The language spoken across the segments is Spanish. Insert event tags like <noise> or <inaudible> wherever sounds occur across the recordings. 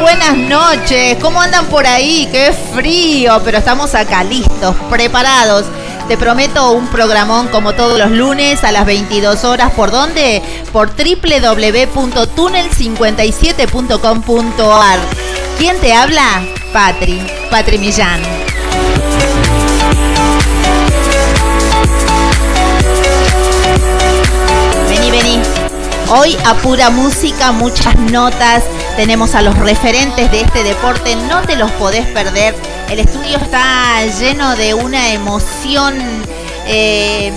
Buenas noches. ¿Cómo andan por ahí? Qué frío, pero estamos acá listos, preparados. Te prometo un programón como todos los lunes a las 22 horas. ¿Por dónde? Por www.tunnel57.com.ar. ¿Quién te habla? Patri, Patri Millán. Vení, vení. Hoy a pura música, muchas notas. Tenemos a los referentes de este deporte, no te los podés perder. El estudio está lleno de una emoción eh,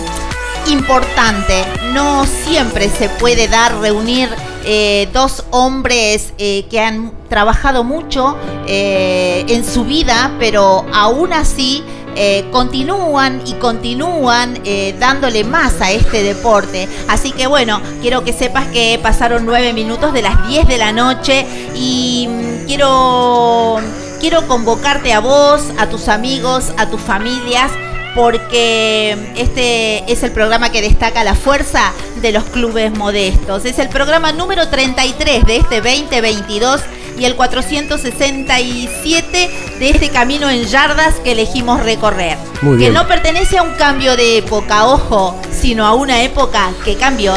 importante. No siempre se puede dar reunir eh, dos hombres eh, que han trabajado mucho en su vida, pero aún así eh, continúan y continúan eh, dándole más a este deporte. Así que bueno, quiero que sepas que pasaron nueve minutos de las 10 de la noche y mm, quiero, quiero convocarte a vos, a tus amigos, a tus familias porque este es el programa que destaca la fuerza de los clubes modestos. Es el programa número 33 de este 2022 y el 467 de este camino en yardas que elegimos recorrer. Muy que no pertenece a un cambio de época, ojo, sino a una época que cambió.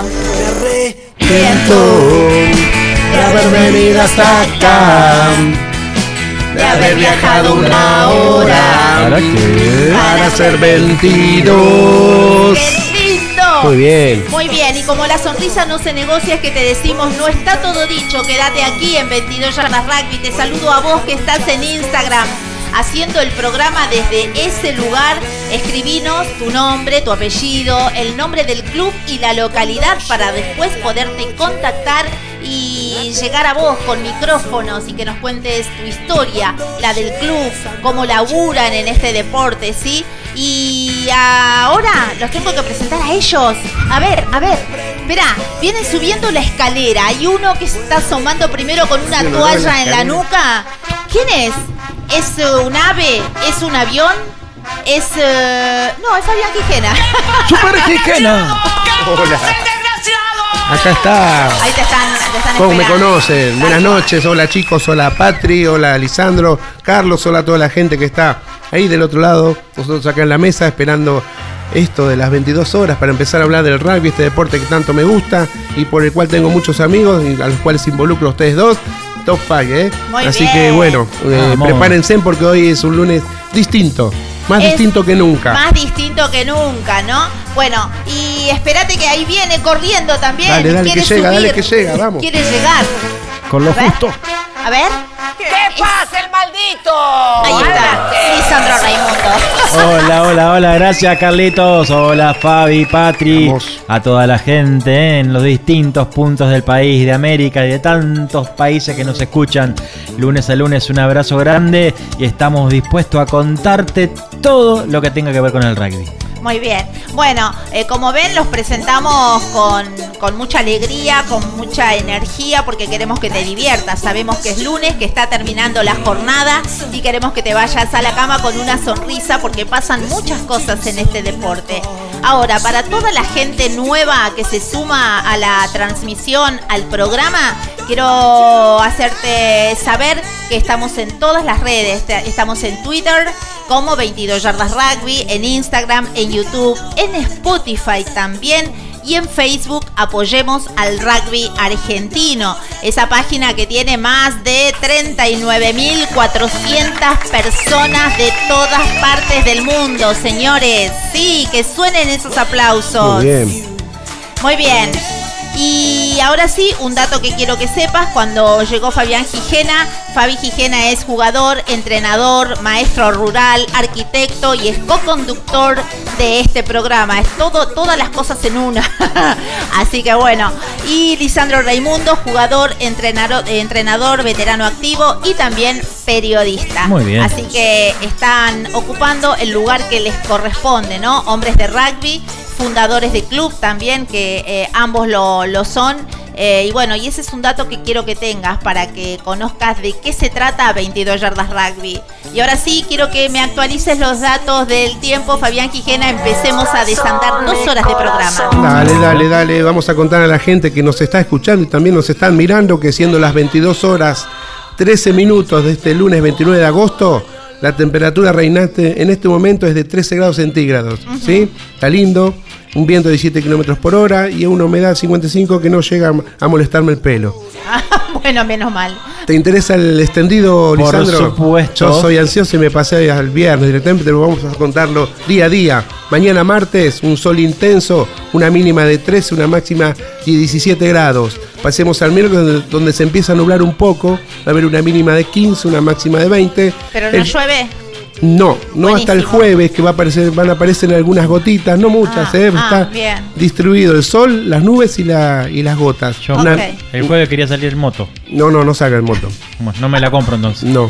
de haber venido hasta acá, de haber viajado una hora ¿Para qué? para ser 22. ¡Qué lindo! Muy bien. Muy bien, y como la sonrisa no se negocia, es que te decimos, no está todo dicho, quédate aquí en 22 Yardas Rugby. Te saludo a vos que estás en Instagram haciendo el programa desde ese lugar. Escribinos tu nombre, tu apellido, el nombre del club y la localidad para después poderte contactar y llegar a vos con micrófonos y que nos cuentes tu historia, la del club, cómo laburan en este deporte, ¿sí? Y ahora los tengo que presentar a ellos. A ver, a ver. Espera, vienen subiendo la escalera. Hay uno que se está asomando primero con una toalla en la nuca. ¿Quién es? ¿Es eh, un ave? ¿Es un avión? ¿Es... eh, No, es Fabián Quijena. ¡Super Quijena! <laughs> Hola. Acá está. Ahí te están, te están ¿Cómo me conocen? Buenas noches, hola chicos, hola Patri, hola Lisandro, Carlos, hola a toda la gente que está ahí del otro lado, nosotros acá en la mesa esperando esto de las 22 horas para empezar a hablar del rugby, este deporte que tanto me gusta y por el cual tengo muchos amigos y a los cuales involucro a ustedes dos. Top 5, ¿eh? Muy Así bien. que bueno, eh, Vamos. prepárense porque hoy es un lunes distinto. Más Es distinto que nunca. Más distinto que nunca, ¿no? Bueno, y espérate que ahí viene corriendo también. Dale, dale, que llega, dale, que llega, vamos. Quiere llegar. Con lo A ver. justo. A ver. ¿Qué pasa, el maldito? Ahí está. Lisandro Raimundo. Hola, hola, hola, gracias Carlitos, hola Fabi, Patri, Vamos. a toda la gente eh, en los distintos puntos del país, de América y de tantos países que nos escuchan lunes a lunes. Un abrazo grande y estamos dispuestos a contarte todo lo que tenga que ver con el rugby. Muy bien. Bueno, eh, como ven, los presentamos con, con mucha alegría, con mucha energía, porque queremos que te diviertas. Sabemos que es lunes, que está terminando la jornada y queremos que te vayas a la cama con una sonrisa, porque pasan muchas cosas en este deporte. Ahora, para toda la gente nueva que se suma a la transmisión, al programa, quiero hacerte saber que estamos en todas las redes. Estamos en Twitter como 22 Yardas Rugby, en Instagram, en YouTube, en Spotify también. Y en Facebook apoyemos al rugby argentino, esa página que tiene más de 39.400 personas de todas partes del mundo, señores. Sí, que suenen esos aplausos. Muy bien. Muy bien. Y ahora sí, un dato que quiero que sepas, cuando llegó Fabián Gijena, Fabi Gijena es jugador, entrenador, maestro rural, arquitecto y es co-conductor de este programa. Es todo, todas las cosas en una. <laughs> Así que bueno. Y Lisandro Raimundo, jugador, entrenador, entrenador, veterano activo y también periodista. Muy bien. Así que están ocupando el lugar que les corresponde, ¿no? Hombres de rugby, fundadores de club también, que eh, ambos lo, lo son. Eh, y bueno, y ese es un dato que quiero que tengas para que conozcas de qué se trata 22 Yardas Rugby. Y ahora sí, quiero que me actualices los datos del tiempo. Fabián Quijena, empecemos a desandar dos horas de programa. Dale, dale, dale. Vamos a contar a la gente que nos está escuchando y también nos están mirando que siendo las 22 horas 13 minutos de este lunes 29 de agosto, la temperatura reinante en este momento es de 13 grados centígrados. ¿Sí? Está lindo. Un viento de 17 kilómetros por hora y una humedad 55 que no llega a molestarme el pelo. <laughs> bueno, menos mal. ¿Te interesa el extendido, Por Lisandro? supuesto. Yo soy ansioso y me pasé al viernes directamente, pero vamos a contarlo día a día. Mañana martes, un sol intenso, una mínima de 13, una máxima de 17 grados. Pasemos al miércoles, donde, donde se empieza a nublar un poco, va a haber una mínima de 15, una máxima de 20. Pero no El- llueve. No, no hasta el jueves que va a aparecer, van a aparecer algunas gotitas, no muchas, Ah, ¿eh? ah, está bien. distribuido el sol, las nubes y, la, y las gotas. Yo Una- el jueves quería salir en moto. No, no, no saca el moto. Bueno, no me la compro entonces. No.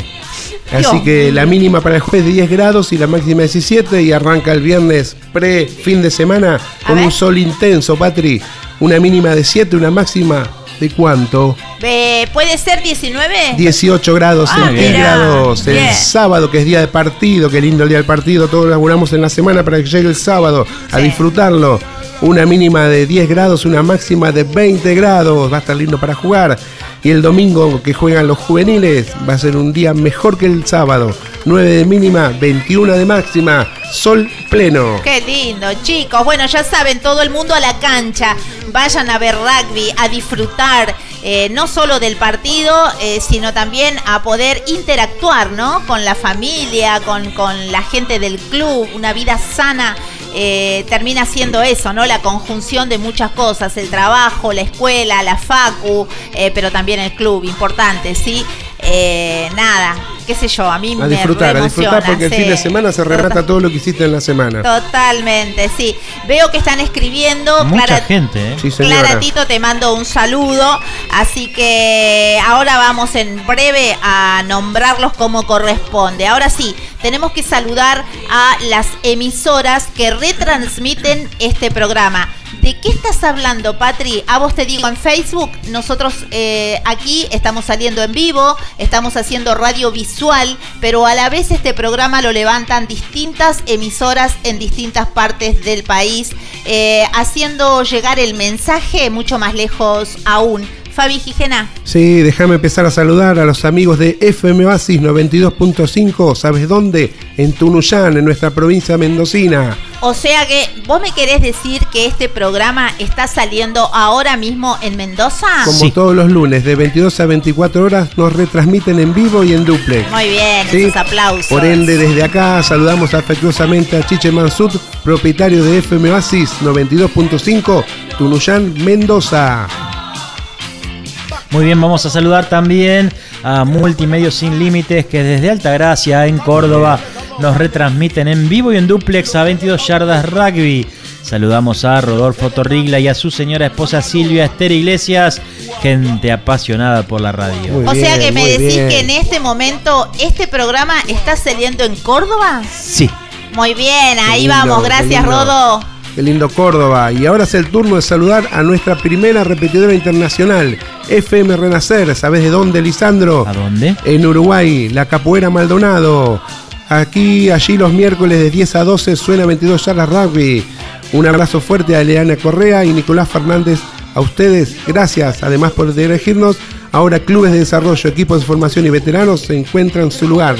Así Dios que la mínima para el jueves de 10 grados y la máxima 17 y arranca el viernes pre fin de semana con ver. un sol intenso, Patri. Una mínima de 7, una máxima de cuánto? Eh, ¿Puede ser 19? 18 grados Ah, centígrados. El bien. sábado, que es día de partido, qué lindo el día del partido, todos laburamos en la semana para que llegue el sábado a disfrutarlo. Una mínima de 10 grados, una máxima de 20 grados. Va a estar lindo para jugar. Y el domingo que juegan los juveniles va a ser un día mejor que el sábado. 9 de mínima, 21 de máxima. Sol pleno. Qué lindo, chicos. Bueno, ya saben, todo el mundo a la cancha. Vayan a ver rugby, a disfrutar eh, no solo del partido, eh, sino también a poder interactuar, ¿no? Con la familia, con, con la gente del club, una vida sana. Eh, termina siendo eso, ¿no? La conjunción de muchas cosas, el trabajo, la escuela, la facu, eh, pero también el club, importante, ¿sí? Eh, nada, qué sé yo, a mí A me disfrutar, a disfrutar porque el sí. fin de semana se remata todo lo que hiciste en la semana. Totalmente, sí. Veo que están escribiendo. Mucha Clara- gente, ¿eh? Sí, señora. Clara Tito, te mando un saludo. Así que ahora vamos en breve a nombrarlos como corresponde. Ahora sí, tenemos que saludar a las emisoras que retransmiten este programa. ¿De qué estás hablando, Patri? A vos te digo en Facebook, nosotros eh, aquí estamos saliendo en vivo, estamos haciendo radio visual, pero a la vez este programa lo levantan distintas emisoras en distintas partes del país, eh, haciendo llegar el mensaje mucho más lejos aún. Fabi Gijena. Sí, déjame empezar a saludar a los amigos de FM Basis 92.5. ¿Sabes dónde? En Tunuyán, en nuestra provincia mendocina. O sea que vos me querés decir que este programa está saliendo ahora mismo en Mendoza. Como todos los lunes, de 22 a 24 horas, nos retransmiten en vivo y en duplex. Muy bien, Sí. esos aplausos. Por ende, desde acá saludamos afectuosamente a Chiche Mansud, propietario de FM Oasis 92.5, Tunuyán, Mendoza. Muy bien, vamos a saludar también a Multimedios Sin Límites que desde Altagracia en Córdoba nos retransmiten en vivo y en duplex a 22 yardas rugby. Saludamos a Rodolfo Torrigla y a su señora esposa Silvia Esther Iglesias, gente apasionada por la radio. Muy o sea que me decís bien. que en este momento este programa está saliendo en Córdoba. Sí, Muy bien, ahí lindo, vamos, gracias. Rodo. Qué lindo Córdoba. Y ahora es el turno de saludar a nuestra primera repetidora internacional, FM Renacer. ¿Sabes de dónde, Lisandro? ¿a dónde? En Uruguay, la Capoeira Maldonado. Aquí, allí los miércoles de 10 a 12 suena 22 charlas rugby. Un abrazo fuerte a Leana Correa y Nicolás Fernández. A ustedes, gracias además por elegirnos. Ahora clubes de desarrollo, equipos de formación y veteranos se encuentran su lugar.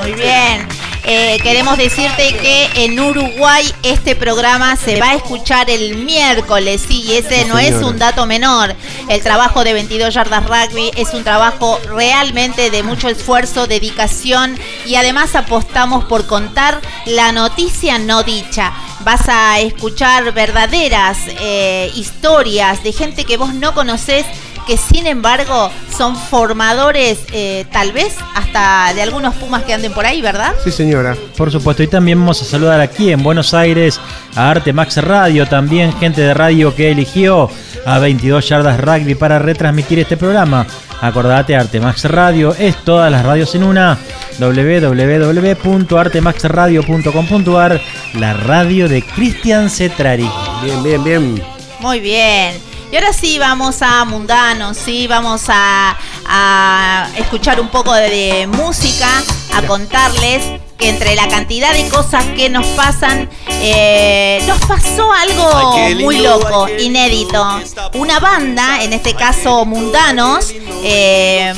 Muy bien. Eh, queremos decirte que en Uruguay este programa se va a escuchar el miércoles, sí, y ese no es un dato menor. El trabajo de 22 yardas rugby es un trabajo realmente de mucho esfuerzo, dedicación y además apostamos por contar la noticia no dicha. Vas a escuchar verdaderas eh, historias de gente que vos no conocés que sin embargo son formadores eh, tal vez hasta de algunos pumas que anden por ahí, ¿verdad? Sí, señora. Por supuesto, y también vamos a saludar aquí en Buenos Aires a Arte Max Radio, también gente de radio que eligió a 22 yardas rugby para retransmitir este programa. Acordate, Arte Max Radio es todas las radios en una. www.artemaxradio.com.ar La radio de Cristian Cetrari. Bien, bien, bien. Muy bien. Y ahora sí vamos a Mundanos, sí, vamos a, a escuchar un poco de, de música, a contarles que entre la cantidad de cosas que nos pasan, eh, nos pasó algo muy loco, inédito. Una banda, en este caso Mundanos, eh,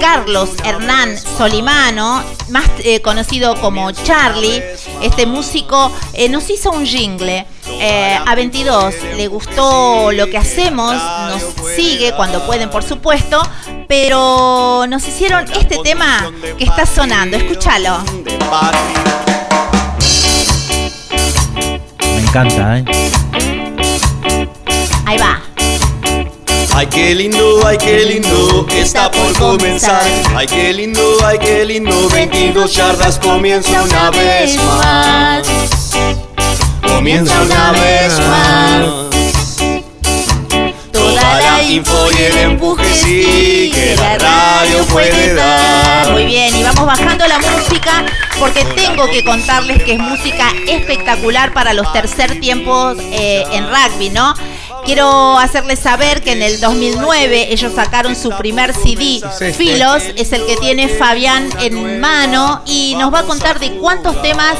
Carlos Hernán Solimano, más eh, conocido como Charlie, este músico, nos hizo un jingle. Eh, a 22 le gustó lo que hacemos, nos sigue cuando pueden, por supuesto, pero nos hicieron este tema que está sonando. Escúchalo. Me encanta, ¿eh? Ahí va. Ay, qué lindo, ay, qué lindo, está por comenzar. Ay, qué lindo, ay, qué lindo, 22 yardas comienza una vez más. Comienza una vez más. Toda la info y el empuje sí que la radio puede dar. Muy bien, y vamos bajando la música porque tengo que contarles que es música espectacular para los tercer tiempos eh, en rugby, ¿no? Quiero hacerles saber que en el 2009 ellos sacaron su primer CD. Filos, es el que tiene Fabián en mano y nos va a contar de cuántos temas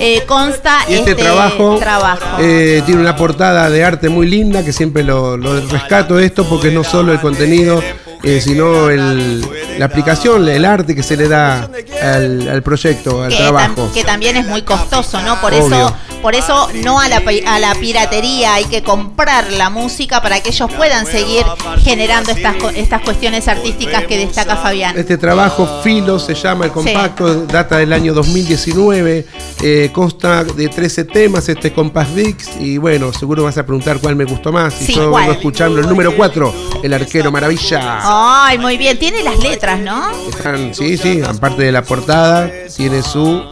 eh, consta Y este, trabajo, trabajo. eh, tiene una portada de arte muy linda, que siempre lo, lo rescato esto, porque no solo el contenido, eh, sino el- la aplicación, el arte que se le da al, al proyecto, al que, trabajo. tam- que también es muy costoso, ¿no? Por Obvio. eso, por eso no a la, a la piratería, hay que comprar la música para que ellos puedan seguir generando estas, estas cuestiones artísticas que destaca Fabián. Este trabajo, Filo, se llama el compacto, data del año 2019, eh, consta de 13 temas, este Compass Dix, y bueno, seguro vas a preguntar cuál me gustó más, y Sí, yo vengo escuchando el número 4, el arquero maravilla. Ay, muy bien, tiene las letras, ¿no? Están, sí, sí, aparte de la portada, tiene su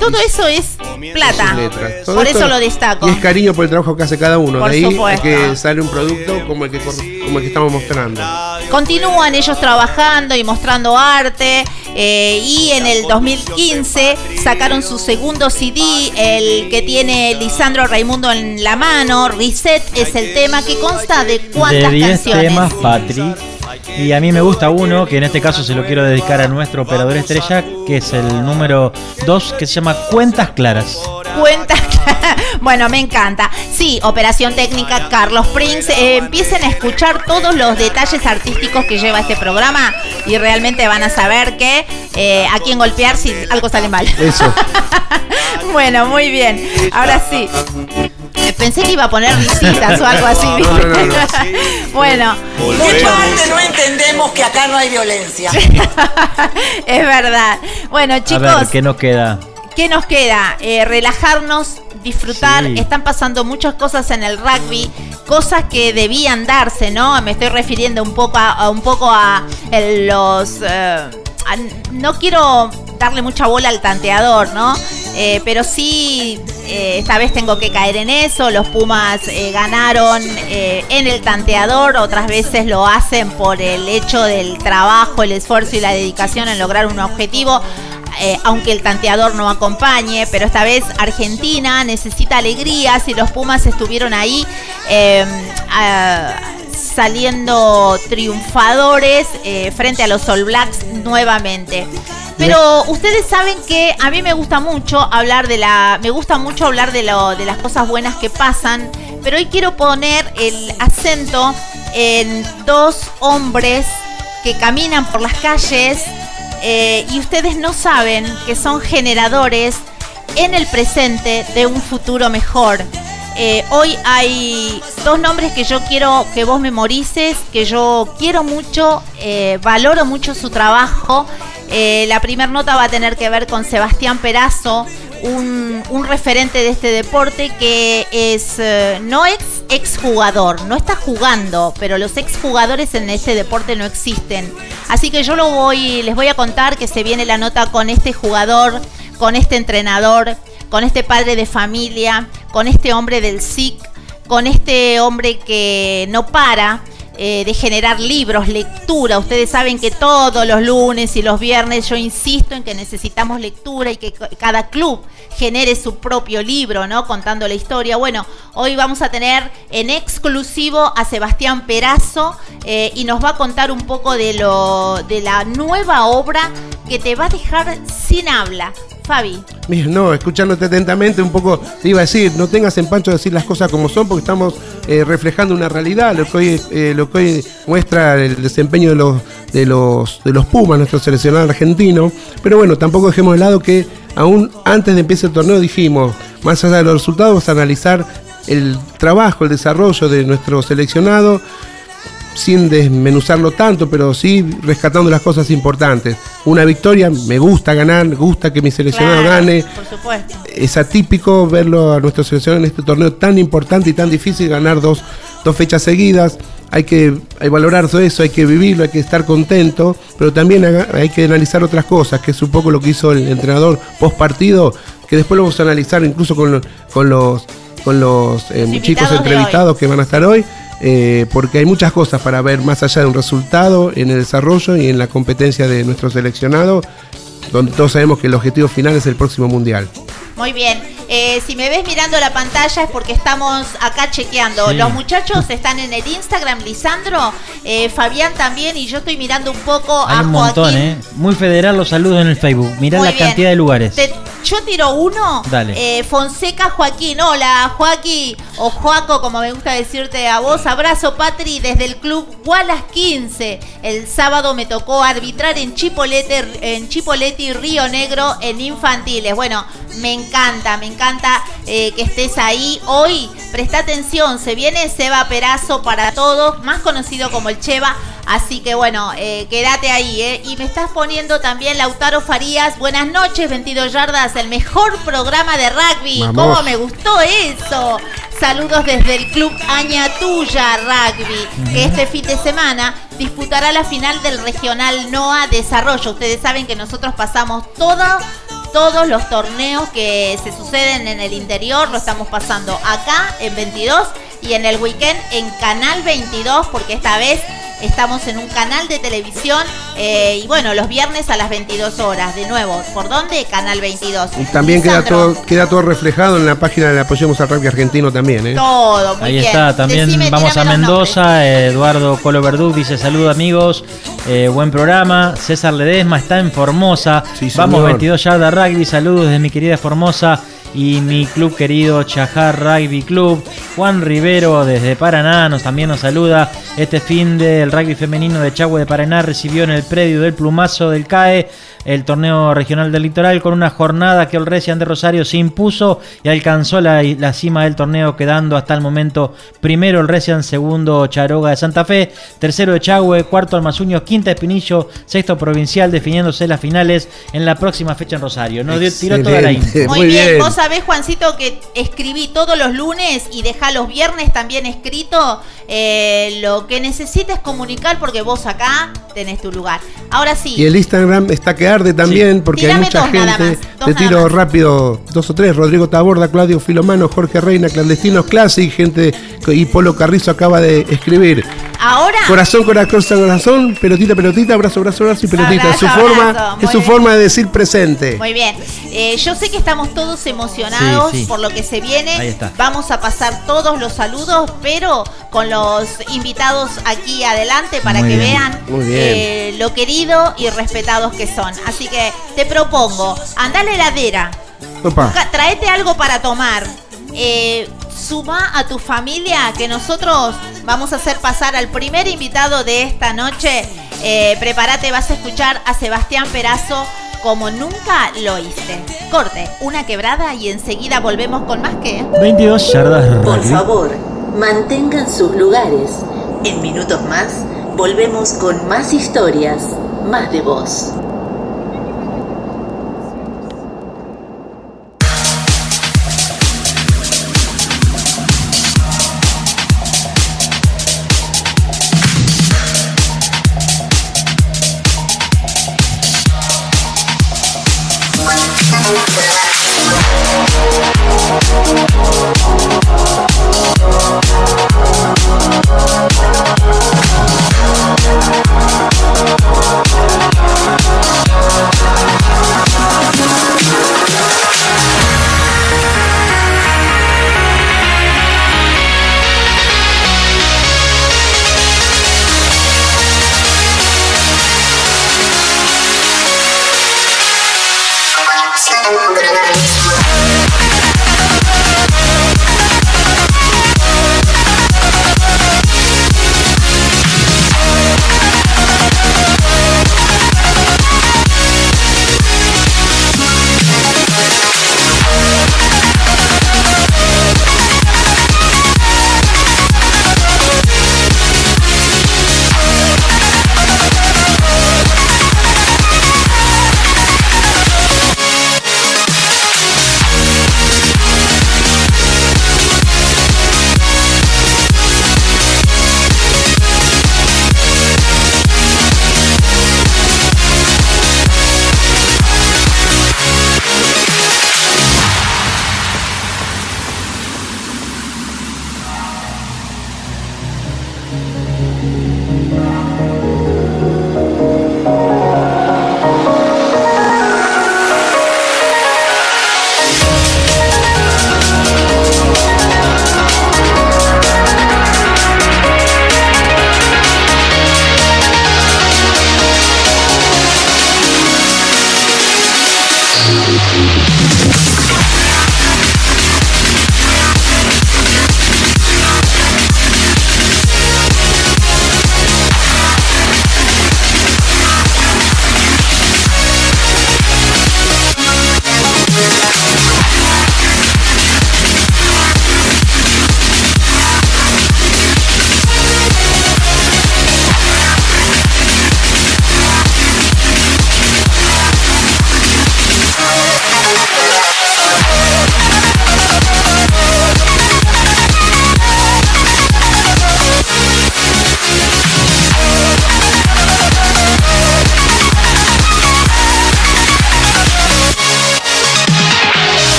Todo eso es plata. letras. Por esto- eso lo destaco. Y es cariño por el trabajo que hace cada uno. Por de ahí es que sale un producto como el que, como el que estamos mostrando. Continúan ellos trabajando y mostrando arte eh, y en el 2015 sacaron su segundo CD, el que tiene Lisandro Raimundo en la mano. Reset es el tema que consta de De cuántas 10 canciones. temas, Patri. Y a mí me gusta uno, que en este caso se lo quiero dedicar a nuestro operador estrella, que es el número 2, que se llama Cuentas Claras. Cuentas, <laughs> Bueno, me encanta. Sí, operación técnica Carlos Prince. Eh, empiecen a escuchar todos los detalles artísticos que lleva este programa y realmente van a saber que eh, a quién golpear si algo sale mal. Eso. <laughs> bueno, muy bien. Ahora sí. Eh, Pensé que iba a poner visitas o algo así. No, no, no, no. <laughs> bueno, ¿Qué parte no entendemos que acá no hay violencia? <laughs> es verdad. Bueno, A chicos. ver, ¿qué nos queda? ¿Qué nos queda? Eh, relajarnos, disfrutar. Sí. Están pasando muchas cosas en el rugby, cosas que debían darse, ¿no? Me estoy refiriendo un poco a, a un poco a los. eh, a- no quiero darle mucha bola al tanteador, ¿no? Eh, pero sí, eh, esta vez tengo que caer en eso. Los Pumas eh, ganaron eh, en el tanteador, otras veces lo hacen por el hecho del trabajo, el esfuerzo y la dedicación en lograr un objetivo eh, aunque el tanteador no acompañe, pero esta vez Argentina necesita alegrías y los Pumas estuvieron ahí eh, saliendo triunfadores eh, frente a los All Blacks nuevamente. Pero ustedes saben que a mí me gusta mucho hablar de la, me gusta mucho hablar de, lo, de las cosas buenas que pasan, pero hoy quiero poner el acento en dos hombres que caminan por las calles eh, y ustedes no saben que son generadores en el presente de un futuro mejor. Eh, hoy hay dos nombres que yo quiero que vos memorices, que yo quiero mucho, eh, valoro mucho su trabajo. La primera nota va a tener que ver con Sebastián Perazo, un, un referente de este deporte que es eh, no ex exjugador, no está jugando, pero los exjugadores en este deporte no existen. Así que yo lo voy, les voy a contar que se viene la nota con este jugador, con este entrenador, con este padre de familia, con este hombre del SIC, con este hombre que no para eh, de generar libros, lectura. Ustedes saben que todos los lunes y los viernes yo insisto en que necesitamos lectura y que cada club genere su propio libro, ¿no? Contando la historia. Bueno, hoy vamos a tener en exclusivo a Sebastián Perazo eh, y nos va a contar un poco de, lo, de la nueva obra que te va a dejar sin habla. Fabi. No, escuchándote atentamente un poco, te iba a decir, no tengas empacho de decir las cosas como son, porque estamos eh, reflejando una realidad, lo que hoy, eh, lo que muestra el desempeño de los, de los, de los Pumas, nuestro seleccionado argentino. Pero bueno, tampoco dejemos de lado que aún antes de empezar el torneo dijimos, más allá de los resultados, vamos a analizar el trabajo, el desarrollo de nuestro seleccionado sin desmenuzarlo tanto, pero sí rescatando las cosas importantes. Una victoria, me gusta ganar, me gusta que mi seleccionado Claro, gane. Por supuesto. Es atípico verlo a nuestro seleccionado en este torneo tan importante y tan difícil, ganar dos, dos fechas seguidas. Hay que, valorar todo eso, hay que vivirlo, hay que estar contento, pero también hay que analizar otras cosas, que es un poco lo que hizo el entrenador post partido, que después lo vamos a analizar incluso con, lo- con los, con los eh, Los chicos de entrevistados que van a estar hoy, eh, porque hay muchas cosas para ver más allá de un resultado en el desarrollo y en la competencia de nuestro seleccionado, donde todos sabemos que el objetivo final es el próximo mundial. Muy bien. Eh, si me ves mirando la pantalla es porque estamos acá chequeando. Sí. Los muchachos están en el Instagram, Lisandro, eh, Fabián también, y yo estoy mirando un poco a Hay un Joaquín. montón, ¿eh? Muy federal los saludos en el Facebook. Mirá Muy la bien. cantidad de lugares. Te- yo tiro uno. Dale. Eh, Fonseca Joaquín. Hola, Joaquín. O Joaco, como me gusta decirte a vos. Abrazo, Patri, desde el club Wallace 15. El sábado me tocó arbitrar en Chipolete, en Chipolete y Río Negro en infantiles. Bueno, me encanta, me encanta eh, que estés ahí. Hoy, presta atención, se viene Seba Perazo para todos, más conocido como el Cheva. Así que bueno, eh, quédate ahí, ¿eh? Y me estás poniendo también Lautaro Farías. Buenas noches, 22 yardas, el mejor programa de rugby. Vamos. ¿Cómo me gustó eso? Saludos desde el club Añatuya Rugby, que este fin de semana disputará la final del regional NOA Desarrollo. Ustedes saben que nosotros pasamos todo, todos los torneos que se suceden en el interior, lo estamos pasando acá en 22 y en el weekend en Canal 22, porque esta vez estamos en un canal de televisión eh, y bueno, los viernes a las 22 horas. De nuevo, ¿por dónde? Canal 22. Y también queda todo, queda todo reflejado en la página de Apoyemos al Rugby Argentino también, ¿eh? Todo, muy Ahí bien. está, también Decime, vamos a Mendoza, Eduardo Colo Verduc dice saludos amigos, eh, buen programa, César Ledesma está en Formosa, Sí, vamos señor. 22 yardas rugby, saludos desde mi querida Formosa y mi club querido Chajar Rugby Club. Juan Rivero desde Paraná nos también nos saluda. Este fin del rugby femenino de Chagüe de Paraná recibió en el predio del Plumazo del CAE el torneo regional del litoral con una jornada que el Recian de Rosario se impuso y alcanzó la, la cima del torneo quedando hasta el momento primero el Recian, segundo Charoga de Santa Fe, tercero de Chagüe, cuarto Almazuño, quinta Espinillo, sexto provincial definiéndose las finales en la próxima fecha en Rosario. Nos dio, tiró toda la info. Muy, bien. vos sabés, Juancito, que escribí todos los lunes y dejá los viernes también escrito eh, lo que necesites comunicar porque vos acá tenés tu lugar. Ahora sí. Y el Instagram está que arde también porque hay mucha gente. Te tiro rápido dos o tres. Rodrigo Taborda, Claudio Filomano, Jorge Reina, Clandestinos Classic, gente y Polo Carrizo acaba de escribir. Ahora. Corazón, corazón, corazón, pelotita, pelotita, abrazo, abrazo, abrazo y pelotita. es su Abrazo, forma, abrazo. es su bien. forma de decir presente. Muy bien. Eh, yo sé que estamos todos emocionados Sí, sí. por lo que se viene. Ahí está. Vamos a pasar todos los saludos, pero con los invitados aquí adelante para Muy que bien. vean Muy bien. eh, lo querido y respetados que son. Así que te propongo, anda a la heladera, Opa. traete algo para tomar. Eh, suma a tu familia que nosotros vamos a hacer pasar al primer invitado de esta noche. Eh, prepárate, vas a escuchar a Sebastián Perazo como nunca lo hice. Corte, una quebrada y enseguida volvemos con más que. 22 yardas Por favor, mantengan sus lugares. En minutos más, volvemos con más historias, más de voz.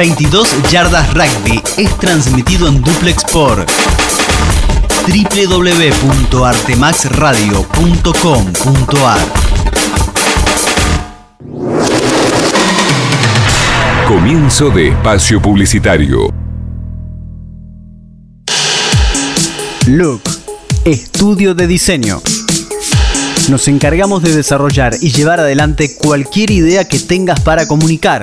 22 Yardas Rugby es transmitido en duplex por www.artemaxradio.com.ar Comienzo de espacio publicitario. Look, estudio de diseño. Nos encargamos de desarrollar y llevar adelante cualquier idea que tengas para comunicar,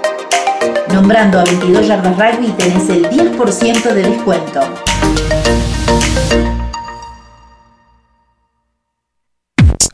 Nombrando a 22 Yardas Rugby tenés el 10% de descuento.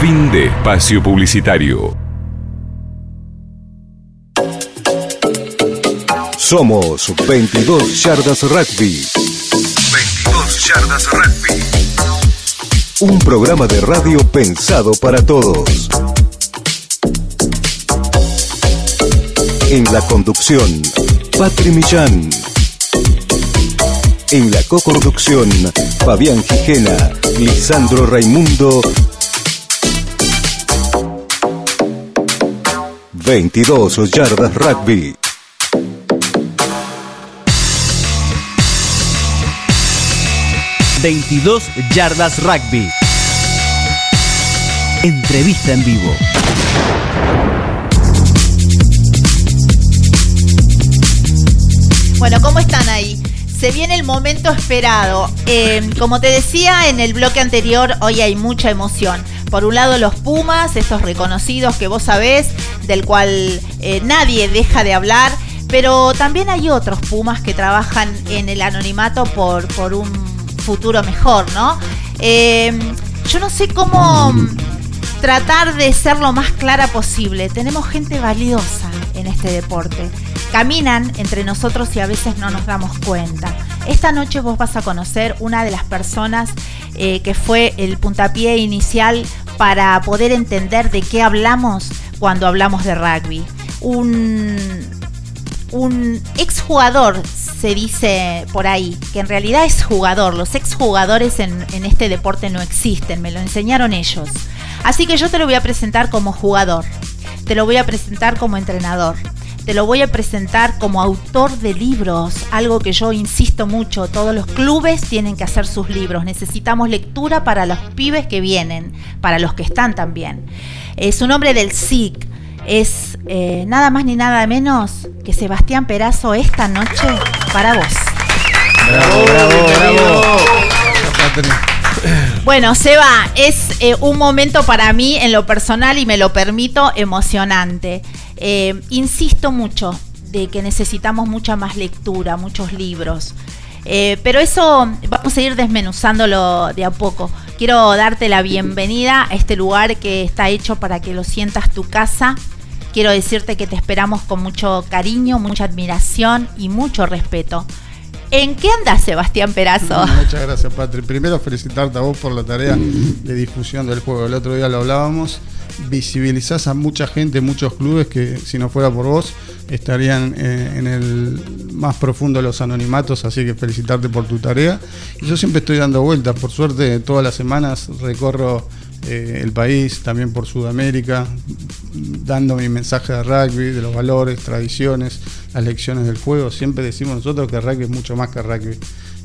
Fin de espacio publicitario. Somos 22 Yardas Rugby. 22 Yardas Rugby. Un programa de radio pensado para todos. En la conducción, Patri Millán. En la coconducción, Fabián Gijena, Lisandro Raimundo 22 Yardas Rugby. ...22 Yardas Rugby. Entrevista en vivo. Bueno, ¿cómo están ahí? Se viene el momento esperado. Eh, como te decía en el bloque anterior, hoy hay mucha emoción. Por un lado los Pumas, estos reconocidos que vos sabés, del cual eh, nadie deja de hablar, pero también hay otros Pumas que trabajan en el anonimato por, por un futuro mejor, ¿no? Eh, yo no sé cómo tratar de ser lo más clara posible. Tenemos gente valiosa en este deporte. Caminan entre nosotros y a veces no nos damos cuenta. Esta noche vos vas a conocer una de las personas eh, que fue el puntapié inicial para poder entender de qué hablamos cuando hablamos de rugby. Un, exjugador se dice por ahí, que en realidad es jugador. Los exjugadores en este deporte no existen, me lo enseñaron ellos. Así que yo te lo voy a presentar como jugador, te lo voy a presentar como entrenador, te lo voy a presentar como autor de libros, algo que yo insisto mucho, todos los clubes tienen que hacer sus libros, necesitamos lectura para los pibes que vienen, para los que están también. Es un hombre del SIC, es eh, nada más ni nada menos que Sebastián Perazo esta noche para vos. Bravo, bravo, bravo. Bueno, Seba, es eh, un momento para mí en lo personal y me lo permito emocionante. Eh, insisto mucho de que necesitamos mucha más lectura, muchos libros. Eh, pero eso vamos a ir desmenuzándolo de a poco. Quiero darte la bienvenida a este lugar que está hecho para que lo sientas tu casa. Quiero decirte que te esperamos con mucho cariño, mucha admiración y mucho respeto. ¿En qué andas, Sebastián Perazo? <laughs> Muchas gracias, Patri. Primero felicitarte a vos por la tarea de difusión del juego. El otro día lo hablábamos. Visibilizás a mucha gente, muchos clubes que si no fuera por vos estarían eh, en el más profundo de los anonimatos, así que felicitarte por tu tarea. Y yo siempre estoy dando vueltas, por suerte todas las semanas recorro eh, el país, también por Sudamérica, dando mi mensaje de rugby, de los valores, tradiciones, las lecciones del juego. Siempre decimos nosotros que rugby es mucho más que rugby.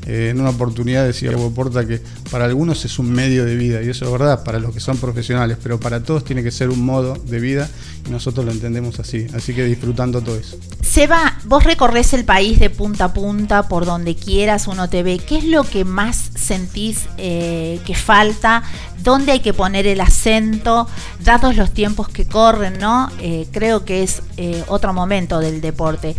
Eh, en una oportunidad decía Evo Porta que para algunos es un medio de vida, y eso es verdad, para los que son profesionales, pero para todos tiene que ser un modo de vida, y nosotros lo entendemos así. Así que disfrutando todo eso. Seba, vos recorres el país de punta a punta, por donde quieras uno te ve. ¿Qué es lo que más sentís eh, que falta? ¿Dónde hay que poner el acento? Dados los tiempos que corren, ¿no? Eh, creo que es otro momento del deporte.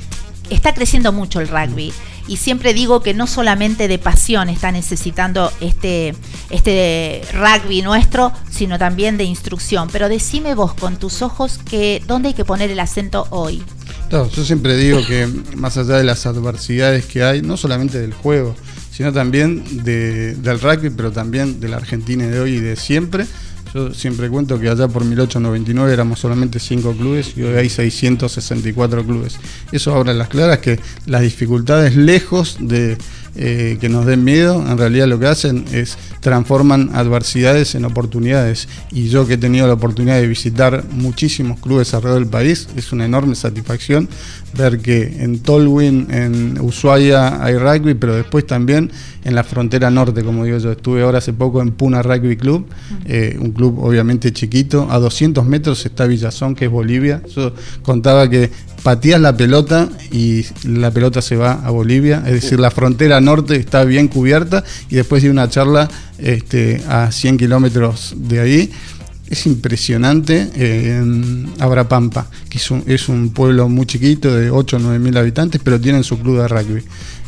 Está creciendo mucho el rugby y siempre digo que no solamente de pasión está necesitando este, este rugby nuestro, sino también de instrucción. Pero decime vos con tus ojos que dónde hay que poner el acento hoy. No, yo siempre digo que más allá de las adversidades que hay, no solamente del juego, sino también de- del rugby, pero también de la Argentina de hoy y de siempre. Yo siempre cuento que allá por 1899 éramos solamente 5 clubes y hoy hay 664 clubes. Eso ahora las claras que las dificultades lejos de eh, que nos den miedo, en realidad lo que hacen es transforman adversidades en oportunidades. Y yo que he tenido la oportunidad de visitar muchísimos clubes alrededor del país, es una enorme satisfacción ver que en Tolwyn, en Ushuaia hay rugby, pero después también en la frontera norte, como digo yo. Estuve ahora hace poco en Puna Rugby Club, eh, un club obviamente chiquito. A 200 metros está Villazón, que es Bolivia. Yo contaba que pateas la pelota y la pelota se va a Bolivia, es decir, la frontera norte está bien cubierta y después de una charla este, a 100 kilómetros de ahí. Es impresionante eh, en Abrapampa, que es un, es un pueblo muy chiquito de 8 o 9 mil habitantes, pero tienen su club de rugby.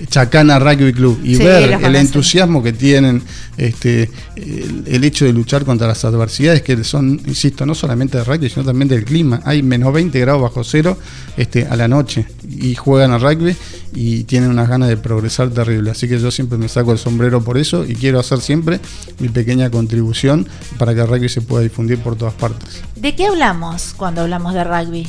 Chacana Rugby Club. Y Sí, ver el entusiasmo que tienen, este, el, el hecho de luchar contra las adversidades que son, insisto, no solamente de rugby, sino también del clima. Hay menos 20 grados bajo cero este, a la noche y juegan a rugby y tienen unas ganas de progresar terrible. Así que yo siempre me saco el sombrero por eso y quiero hacer siempre mi pequeña contribución para que el rugby se pueda difundir por todas partes. ¿De qué hablamos cuando hablamos de rugby?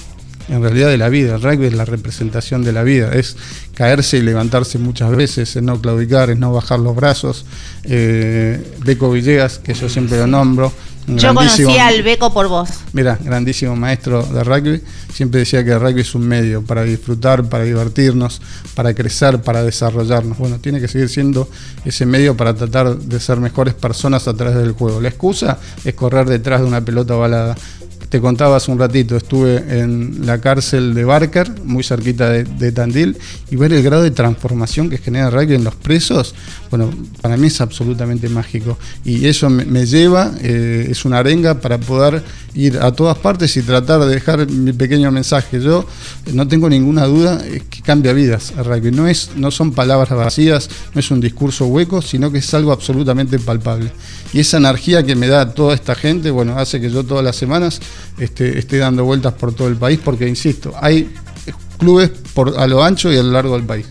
En realidad de la vida, el rugby es la representación de la vida, es caerse y levantarse muchas veces, es no claudicar, es no bajar los brazos. Eh, Beco Villegas, que yo siempre lo nombro. Yo conocí al Beco por vos. Mira, grandísimo maestro de rugby, siempre decía que el rugby es un medio para disfrutar, para divertirnos, para crecer, para desarrollarnos. Bueno, tiene que seguir siendo ese medio para tratar de ser mejores personas a través del juego. La excusa es correr detrás de una pelota balada. Te contaba hace un ratito, estuve en la cárcel de Barker, muy cerquita de, Tandil, y ver el grado de transformación que genera el rugby en los presos, bueno, para mí es absolutamente mágico. Y eso me, lleva, eh, es una arenga para poder ir a todas partes y tratar de dejar mi pequeño mensaje. Yo eh, no tengo ninguna duda que cambia vidas el rugby. No, es, no son palabras vacías, no es un discurso hueco, sino que es algo absolutamente palpable. Y esa energía que me da toda esta gente, bueno, hace que yo todas las semanas este, esté dando vueltas por todo el país, porque insisto, hay clubes por, a lo ancho y a lo largo del país.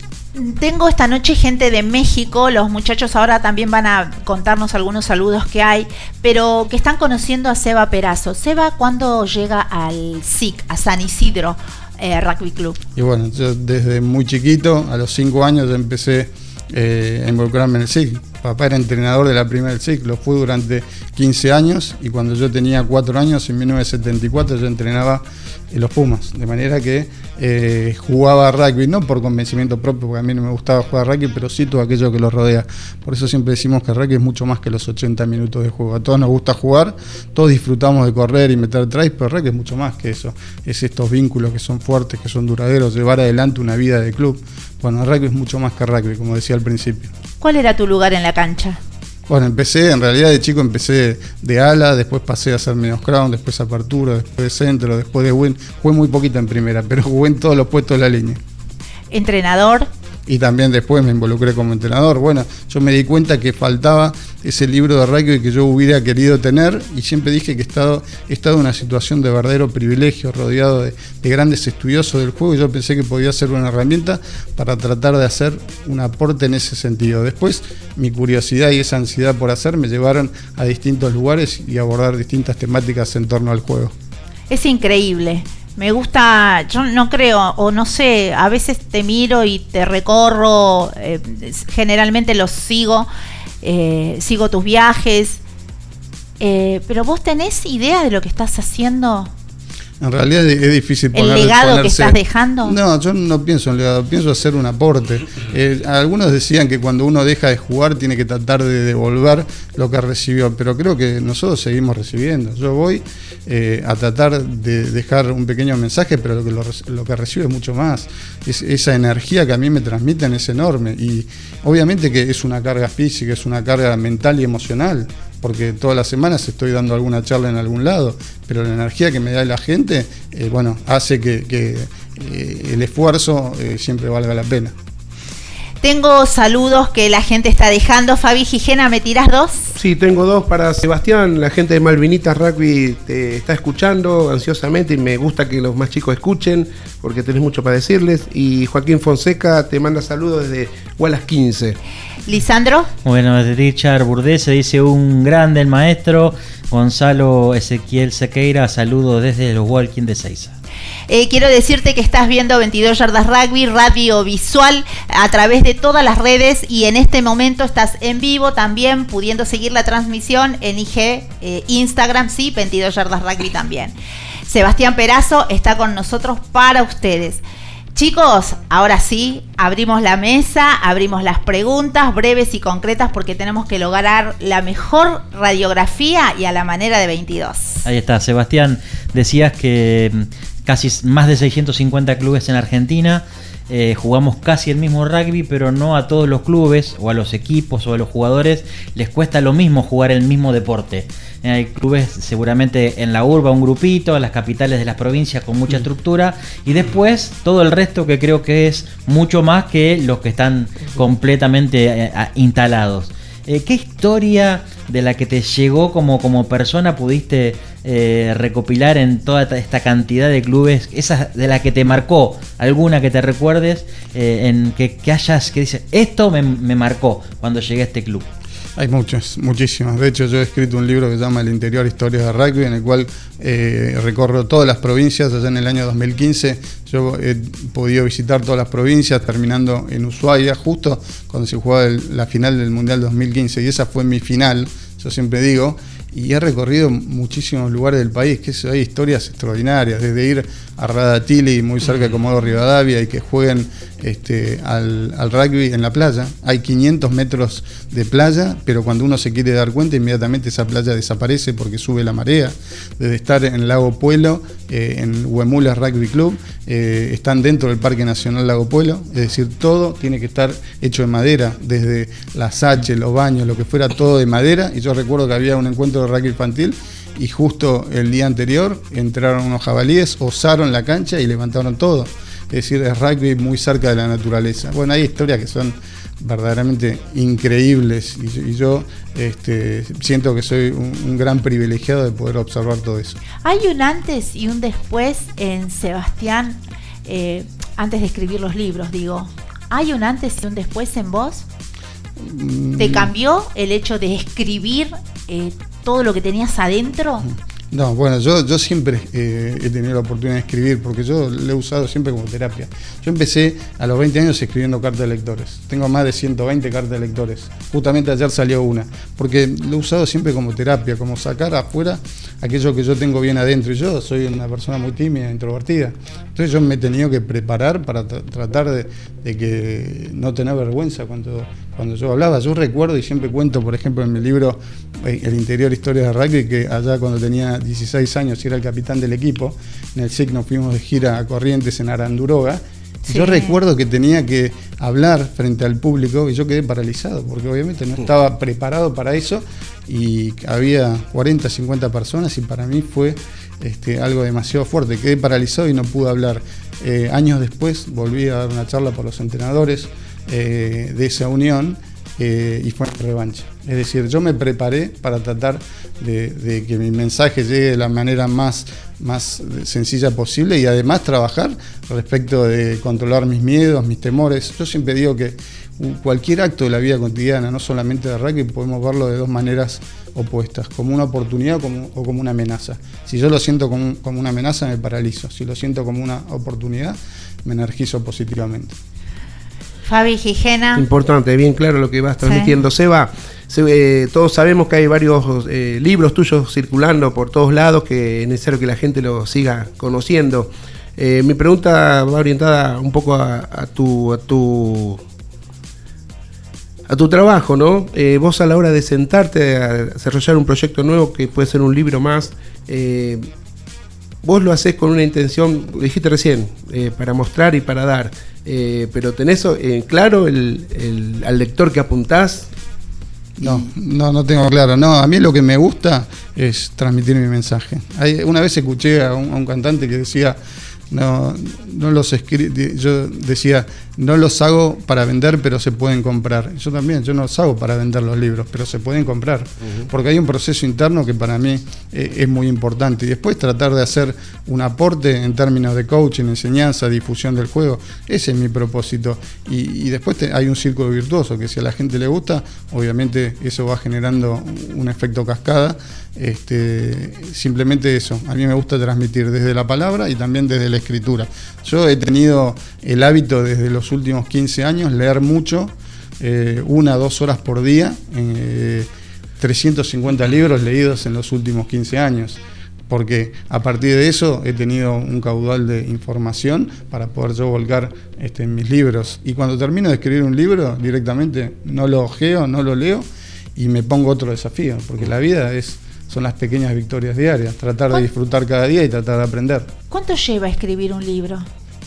Tengo esta noche gente de México, los muchachos ahora también van a contarnos algunos saludos que hay, pero que están conociendo a Seba Perazo. Seba, ¿cuándo llega al SIC, a San Isidro eh, Rugby Club? Y bueno, yo desde muy chiquito, a los 5 años, ya empecé eh, involucrarme en el SIC. Papá era entrenador de la primera del SIC, lo fue durante 15 años y cuando yo tenía 4 años, en 1974, yo entrenaba en los Pumas. De manera que eh, jugaba rugby, no por convencimiento propio, porque a mí no me gustaba jugar rugby, pero sí todo aquello que lo rodea. Por eso siempre decimos que rugby es mucho más que los 80 minutos de juego. A todos nos gusta jugar, todos disfrutamos de correr y meter tries, pero rugby es mucho más que eso. Es estos vínculos que son fuertes, que son duraderos, llevar adelante una vida de club. Bueno, rugby es mucho más que rugby, como decía al principio. ¿Cuál era tu lugar en la cancha? Bueno, empecé, en realidad de chico empecé de ala, después pasé a hacer menos crown, después apertura, después de centro, después de win. Jugué muy poquito en primera, pero <laughs> jugué en todos los puestos de la línea. Entrenador, y también después me involucré como entrenador. Bueno, yo me di cuenta que faltaba ese libro de rugby que yo hubiera querido tener y siempre dije que he estado, en una situación de verdadero privilegio, rodeado de, de grandes estudiosos del juego y yo pensé que podía ser una herramienta para tratar de hacer un aporte en ese sentido. Después mi curiosidad y esa ansiedad por hacer me llevaron a distintos lugares y abordar distintas temáticas en torno al juego. Es increíble. Me gusta, yo no creo, o no sé, a veces te miro y te recorro, eh, generalmente los sigo, eh, sigo tus viajes, eh, pero vos tenés idea de lo que estás haciendo, En realidad es es difícil el poner- legado que estás dejando. No, yo no pienso en legado, pienso hacer un aporte. Eh, algunos decían que cuando uno deja de jugar tiene que tratar de devolver lo que recibió, pero creo que nosotros seguimos recibiendo. Yo voy eh, a tratar de dejar un pequeño mensaje, pero lo que, lo, lo que recibo es mucho más. Es- esa energía que a mí me transmiten es enorme y obviamente que es una carga física, es una carga mental y emocional porque todas las semanas estoy dando alguna charla en algún lado, pero la energía que me da la gente, eh, bueno, hace que, eh, el esfuerzo siempre valga la pena. Tengo saludos que la gente está dejando. Fabi Gijena, ¿me tirás dos? Sí, tengo dos para Sebastián. La gente de Malvinitas Rugby te está escuchando ansiosamente y me gusta que los más chicos escuchen porque tenés mucho para decirles. Y Joaquín Fonseca te manda saludos desde Wallace 15. Lisandro. Bueno, Richard Burdese dice un grande el maestro. Gonzalo Ezequiel Sequeira, saludos desde los Walking de Seiza. Eh, quiero decirte que estás viendo 22 Yardas Rugby, radio visual, a través de todas las redes y en este momento estás en vivo también, pudiendo seguir la transmisión en IG, eh, Instagram, sí, 22 Yardas Rugby también. Sebastián Perazo está con nosotros para ustedes. Chicos, ahora sí, abrimos la mesa, abrimos las preguntas breves y concretas porque tenemos que lograr la mejor radiografía y a la manera de 22. Ahí está, Sebastián, decías que casi más de 650 clubes en Argentina, eh, jugamos casi el mismo rugby, pero no a todos los clubes o a los equipos o a los jugadores les cuesta lo mismo jugar el mismo deporte. Eh, Hay clubes seguramente en la urba, un grupito, en las capitales de las provincias con mucha estructura y después todo el resto que creo que es mucho más que los que están completamente eh, instalados. ¿Qué historia de la que te llegó como, como persona pudiste eh, recopilar en toda esta- cantidad de clubes? Esa de la que te marcó, alguna que te recuerdes, eh, en que, hayas, que dices, esto me, marcó cuando llegué a este club. Hay muchas, muchísimas. De hecho, yo he escrito un libro que se llama El interior historias de rugby, en el cual eh, recorro todas las provincias. Allá en el año 2015 yo he podido visitar todas las provincias, terminando en Ushuaia, justo cuando se jugaba la final del Mundial 2015. Y esa fue mi final, yo siempre digo. Y he recorrido muchísimos lugares del país, que eso, hay historias extraordinarias, desde ir a Radatili, muy cerca de Comodoro Rivadavia, y que jueguen este, al, rugby en la playa. Hay 500 metros de playa, pero cuando uno se quiere dar cuenta, inmediatamente esa playa desaparece porque sube la marea. Desde estar en Lago Pueblo, eh, en Huemulas Rugby Club, eh, están dentro del Parque Nacional Lago Pueblo, es decir, todo tiene que estar hecho de madera, desde las H, los baños, lo que fuera, todo de madera. Y yo recuerdo que había un encuentro de rugby infantil y justo el día anterior entraron unos jabalíes, osaron la cancha y levantaron todo. Es decir, es rugby muy cerca de la naturaleza. Bueno, hay historias que son verdaderamente increíbles y, yo- y yo este, siento que soy un, un gran privilegiado de poder observar todo eso. Hay un antes y un después en Sebastián, eh, antes de escribir los libros, digo. ¿Hay un antes y un después en vos? ¿Te Mm, cambió el hecho de escribir eh, todo lo que tenías adentro? No, bueno, yo, yo siempre eh, he tenido la oportunidad de escribir, porque yo lo he usado siempre como terapia. Yo empecé a los 20 años escribiendo cartas de lectores. Tengo más de 120 cartas de lectores. Justamente ayer salió una, porque lo he usado siempre como terapia, como sacar afuera aquello que yo tengo bien adentro. Y yo soy una persona muy tímida, introvertida. Entonces yo me he tenido que preparar para tra- tratar de, de que no tener vergüenza cuando, cuando yo hablaba. Yo recuerdo y siempre cuento, por ejemplo, en mi libro eh, El interior historia de rugby, que allá cuando tenía 16 años y era el capitán del equipo, en el SIC nos fuimos de gira a Corrientes en Aranduroga. Yo recuerdo que tenía que hablar frente al público y yo quedé paralizado, porque obviamente no estaba preparado para eso y había 40, 50 personas y para mí fue este, algo demasiado fuerte. Quedé paralizado y no pude hablar. Eh, años después volví a dar una charla por los entrenadores eh, de esa unión eh, y fue una revancha. Es decir, yo me preparé para tratar de, que mi mensaje llegue de la manera más, más sencilla posible y además trabajar respecto de controlar mis miedos, mis temores. Yo siempre digo que cualquier acto de la vida cotidiana, no solamente de rugby, podemos verlo de dos maneras opuestas, como una oportunidad o como una amenaza. Si yo lo siento como, como una amenaza, me paralizo. Si lo siento como una oportunidad, me energizo positivamente. Fabi Gijena. Importante, bien claro lo que vas transmitiendo. Seba, se- eh, todos sabemos que hay varios eh, libros tuyos circulando por todos lados, que es necesario que la gente lo siga conociendo. Eh, mi pregunta va orientada un poco a, a tu, a tu a tu trabajo, ¿no? Eh, vos a la hora de sentarte a desarrollar un proyecto nuevo que puede ser un libro más, eh, vos lo haces con una intención, lo dijiste recién, eh, para mostrar y para dar, eh, pero tenés en claro el, el- al lector que apuntás. No, no, no tengo claro. No, a mí lo que me gusta es transmitir mi mensaje. Hay- una vez escuché a un, a un cantante que decía, no, no los escri- yo decía, no los hago para vender, pero se pueden comprar. Yo también, yo no los hago para vender los libros, pero se pueden comprar. Porque hay un proceso interno que para mí eh, es muy importante. Y después tratar de hacer un aporte en términos de coaching, enseñanza, difusión del juego. Ese es mi propósito. Y, y después te- hay un círculo virtuoso que si a la gente le gusta, obviamente eso va generando un efecto cascada. Este, simplemente eso. A mí me gusta transmitir desde la palabra y también desde la escritura. Yo he tenido el hábito desde los últimos 15 años leer mucho, eh, una dos horas por día, eh, 350 libros leídos en los últimos 15 años. Porque a partir de eso he tenido un caudal de información para poder yo volcar este, en mis libros. Y cuando termino de escribir un libro, directamente no lo ojeo, no lo leo y me pongo otro desafío. Porque la vida es, son las pequeñas victorias diarias. Tratar de disfrutar cada día y tratar de aprender. ¿Cuánto lleva escribir un libro?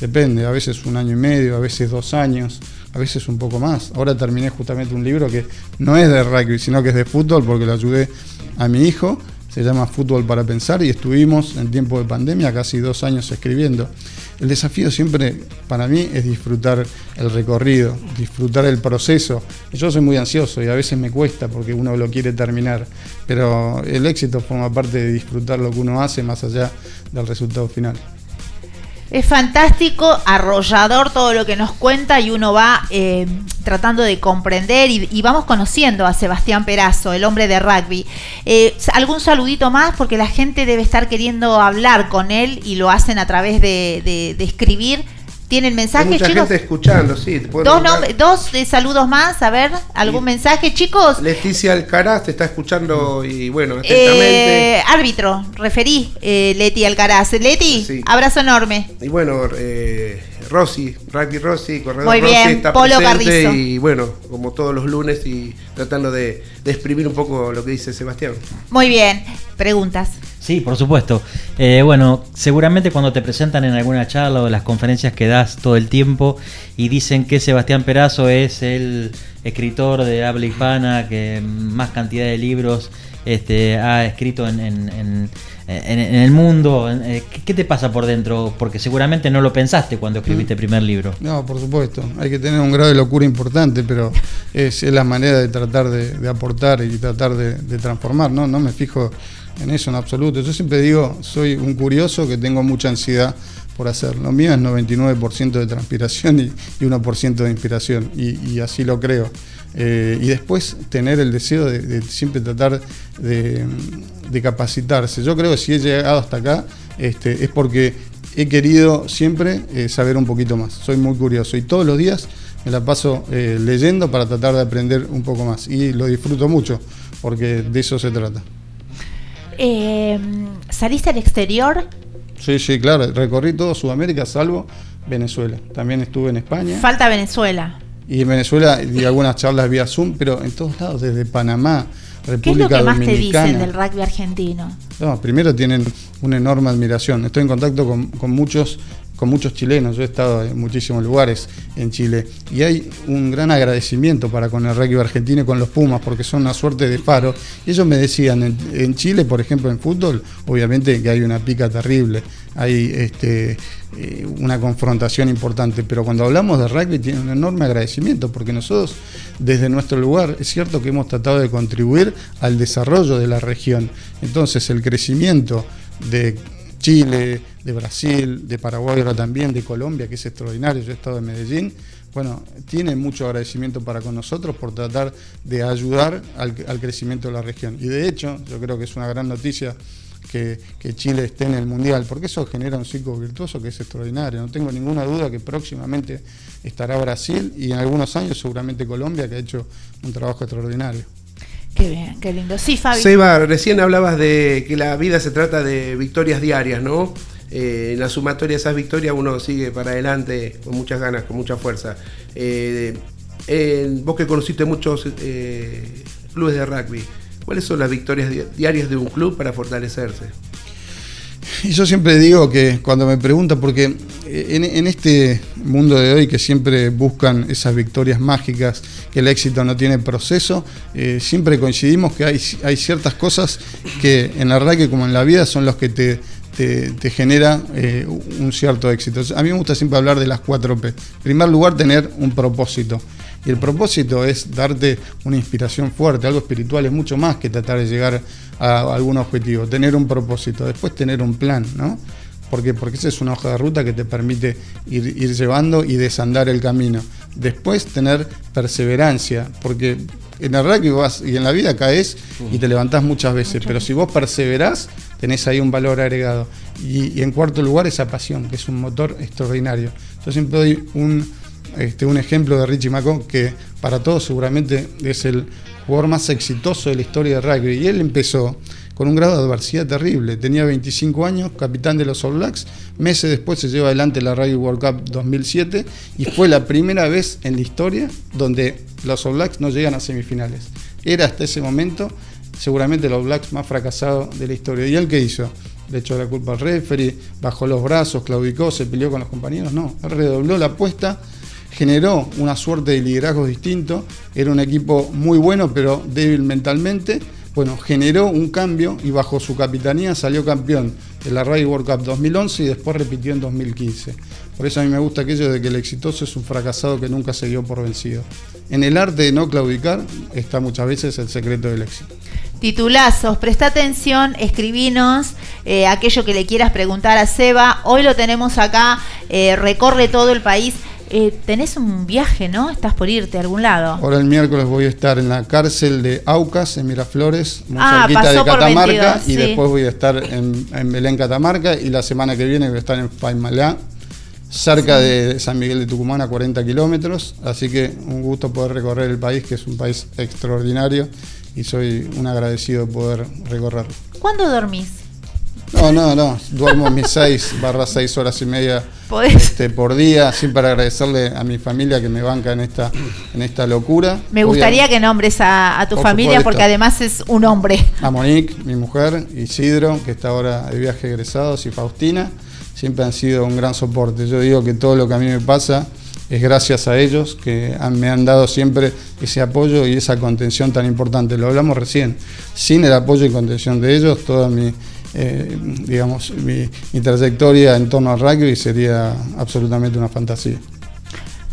Depende, a veces un año y medio, a veces dos años, a veces un poco más. Ahora terminé justamente un libro que no es de rugby, sino que es de fútbol porque lo ayudé a mi hijo. Se llama Fútbol para Pensar y estuvimos en tiempo de pandemia casi dos años escribiendo. El desafío siempre para mí es disfrutar el recorrido, disfrutar el proceso. Yo soy muy ansioso y a veces me cuesta porque uno lo quiere terminar, pero el éxito forma parte de disfrutar lo que uno hace más allá del resultado final. Es fantástico, arrollador todo lo que nos cuenta y uno va eh, tratando de comprender y, y vamos conociendo a Sebastián Perazo, el hombre de rugby. Eh, ¿Algún saludito más? Porque la gente debe estar queriendo hablar con él y lo hacen a través de, de- de escribir. ¿Tienen Hay mucha chicos? gente escuchando, sí. Dos, dos eh, saludos más, a ver, ¿algún mensaje, chicos? Leticia Alcaraz te está escuchando y bueno, atentamente. Eh, árbitro, referí, eh, Leti Alcaraz. Leti, abrazo enorme. Y bueno, eh, Rossi, Rugby Rossi, corredor Muy Rossi bien, está Polo presente Carrizo. y bueno, como todos los lunes y tratando de, de exprimir un poco lo que dice Sebastián. Muy bien, preguntas. Sí, por supuesto. Eh, bueno, seguramente cuando te presentan en alguna charla o las conferencias que das todo el tiempo y dicen que Sebastián Perazo es el escritor de habla hispana que más cantidad de libros este, ha escrito en, en- el mundo, eh, ¿qué, te pasa por dentro? Porque seguramente no lo pensaste cuando escribiste el primer libro. No, por supuesto. Hay que tener un grado de locura importante, pero es, la manera de tratar de, de aportar y tratar de, de transformar. ¿no? no me fijo en eso en absoluto. Yo siempre digo, soy un curioso que tengo mucha ansiedad por hacer. Lo mío es 99% de transpiración y, y 1% de inspiración, y, así lo creo. Eh, y después tener el deseo de, siempre tratar de, de capacitarse. Yo creo que si he llegado hasta acá este, es porque he querido siempre eh, saber un poquito más. Soy muy curioso y todos los días me la paso eh, leyendo para tratar de aprender un poco más. Y lo disfruto mucho porque de eso se trata. Eh, ¿Saliste al exterior? Sí, sí, claro. Recorrí todo Sudamérica salvo Venezuela. También estuve en España. Falta Venezuela. Y en Venezuela di algunas charlas vía Zoom, pero en todos lados, desde Panamá, ¿Qué es República lo que más te dicen del rugby argentino? No, primero tienen una enorme admiración. Estoy en contacto con, con muchos con muchos chilenos. Yo he estado en muchísimos lugares en Chile y hay un gran agradecimiento para con el rugby argentino y con los Pumas porque son una suerte de faro. Ellos me decían, en, en Chile, por ejemplo, en fútbol, obviamente que hay una pica terrible, hay este, eh, una confrontación importante, pero cuando hablamos de rugby tiene un enorme agradecimiento porque nosotros desde nuestro lugar es cierto que hemos tratado de contribuir al desarrollo de la región. Entonces el crecimiento de Chile, de Brasil, de Paraguay ahora también, de Colombia, que es extraordinario, yo he estado en Medellín, bueno, tiene mucho agradecimiento para con nosotros por tratar de ayudar al, crecimiento de la región. Y de hecho, yo creo que es una gran noticia que, que Chile esté en el Mundial, porque eso genera un ciclo virtuoso que es extraordinario. No tengo ninguna duda que próximamente estará Brasil y en algunos años seguramente Colombia, que ha hecho un trabajo extraordinario. Qué bien, qué lindo. Sí, Fabi. Seba, recién hablabas de que la vida se trata de victorias diarias, ¿no? Eh, en la sumatoria de esas victorias uno sigue para adelante con muchas ganas, con mucha fuerza. Eh, eh, vos que conociste muchos eh, clubes de rugby, ¿cuáles son las victorias di- diarias de un club para fortalecerse? Y yo siempre digo que cuando me preguntan, porque en, en este mundo de hoy que siempre buscan esas victorias mágicas, que el éxito no tiene proceso, eh, siempre coincidimos que hay, ciertas cosas que en la rugby como en la vida son los que te, te, genera eh, un cierto éxito. A mí me gusta siempre hablar de las 4 P. En primer lugar, tener un propósito. Y el propósito es darte una inspiración fuerte, algo espiritual, es mucho más que tratar de llegar a algún objetivo. Tener un propósito, después tener un plan, ¿no? ¿Por qué? Porque esa es una hoja de ruta que te permite ir, ir llevando y desandar el camino. Después tener perseverancia, porque en el rugby vas y en la vida caes y te levantás muchas veces, pero si vos perseverás, tenés ahí un valor agregado. Y, y en cuarto lugar, esa pasión, que es un motor extraordinario. Yo siempre doy un, este, un ejemplo de Richie Macon, que para todos seguramente es el jugador más exitoso de la historia de rugby. Y él empezó con un grado de adversidad terrible. Tenía 25 años, capitán de los All Blacks. Meses después se lleva adelante la Rugby World Cup 2007 y fue la primera vez en la historia donde los All Blacks no llegan a semifinales. Era hasta ese momento seguramente el All Blacks más fracasado de la historia. ¿Y él qué hizo? Le echó la culpa al referee, bajó los brazos, claudicó, se peleó con los compañeros. No, redobló la apuesta, generó una suerte de liderazgo distinto. Era un equipo muy bueno, pero débil mentalmente. Bueno, generó un cambio y bajo su capitanía salió campeón de la Rugby World Cup 2011 y después repitió en 2015. Por eso a mí me gusta aquello de que el exitoso es un fracasado que nunca se dio por vencido. En el arte de no claudicar está muchas veces el secreto del éxito. Titulazos, presta atención, escribinos eh, aquello que le quieras preguntar a Seba. Hoy lo tenemos acá, eh, recorre todo el país. Eh, tenés un viaje, ¿no? Estás por irte a algún lado. Ahora el miércoles voy a estar en la cárcel de Aucas, en Miraflores, muy Ah, cerquita de Catamarca, 22, y sí. después voy a estar en, en Belén, Catamarca, y la semana que viene voy a estar en Paimalá, cerca de San Miguel de Tucumán, a 40 kilómetros. Así que un gusto poder recorrer el país, que es un país extraordinario, y soy un agradecido de poder recorrerlo. ¿Cuándo dormís? No, no, no. Duermo mis 6 barra 6 horas y media Podés. este, por día, siempre agradecerle a mi familia que me banca en esta, en esta locura. Me gustaría que nombres a, a tu Por familia supuesto. porque además es un hombre. A Monique, mi mujer, Isidro, que está ahora de viaje egresados, y Faustina, siempre han sido un gran soporte. Yo digo que todo lo que a mí me pasa es gracias a ellos, que han- me han dado siempre ese apoyo y esa contención tan importante. Lo hablamos recién. Sin el apoyo y contención de ellos, toda mi, eh, digamos, mi, mi trayectoria en torno al rugby sería absolutamente una fantasía.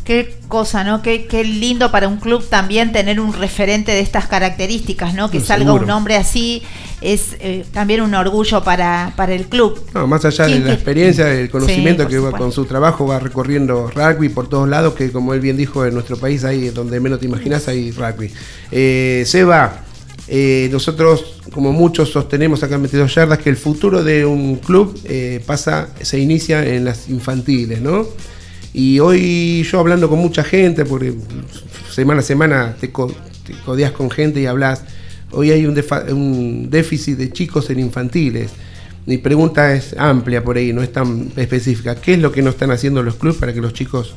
Qué cosa, ¿no? Qué, qué lindo para un club también tener un referente de estas características, ¿no? Que Sí, salga seguro. un hombre así es eh, también un orgullo para, para el club. No, más allá de ¿Quién la experiencia, del conocimiento Sí, que va supuesto. con su trabajo, va recorriendo rugby por todos lados, que como él bien dijo, en nuestro país hay donde menos te imaginas hay rugby. Eh, Seba, eh, nosotros como muchos sostenemos acá en 22 yardas que el futuro de un club eh, pasa, se inicia en las infantiles, ¿no? Y hoy yo hablando con mucha gente, porque semana a semana te, co- te codeas con gente y hablas, hoy hay un, un déficit de chicos en infantiles. Mi pregunta es amplia por ahí, no es tan específica. ¿Qué es lo que no están haciendo los clubes para que los chicos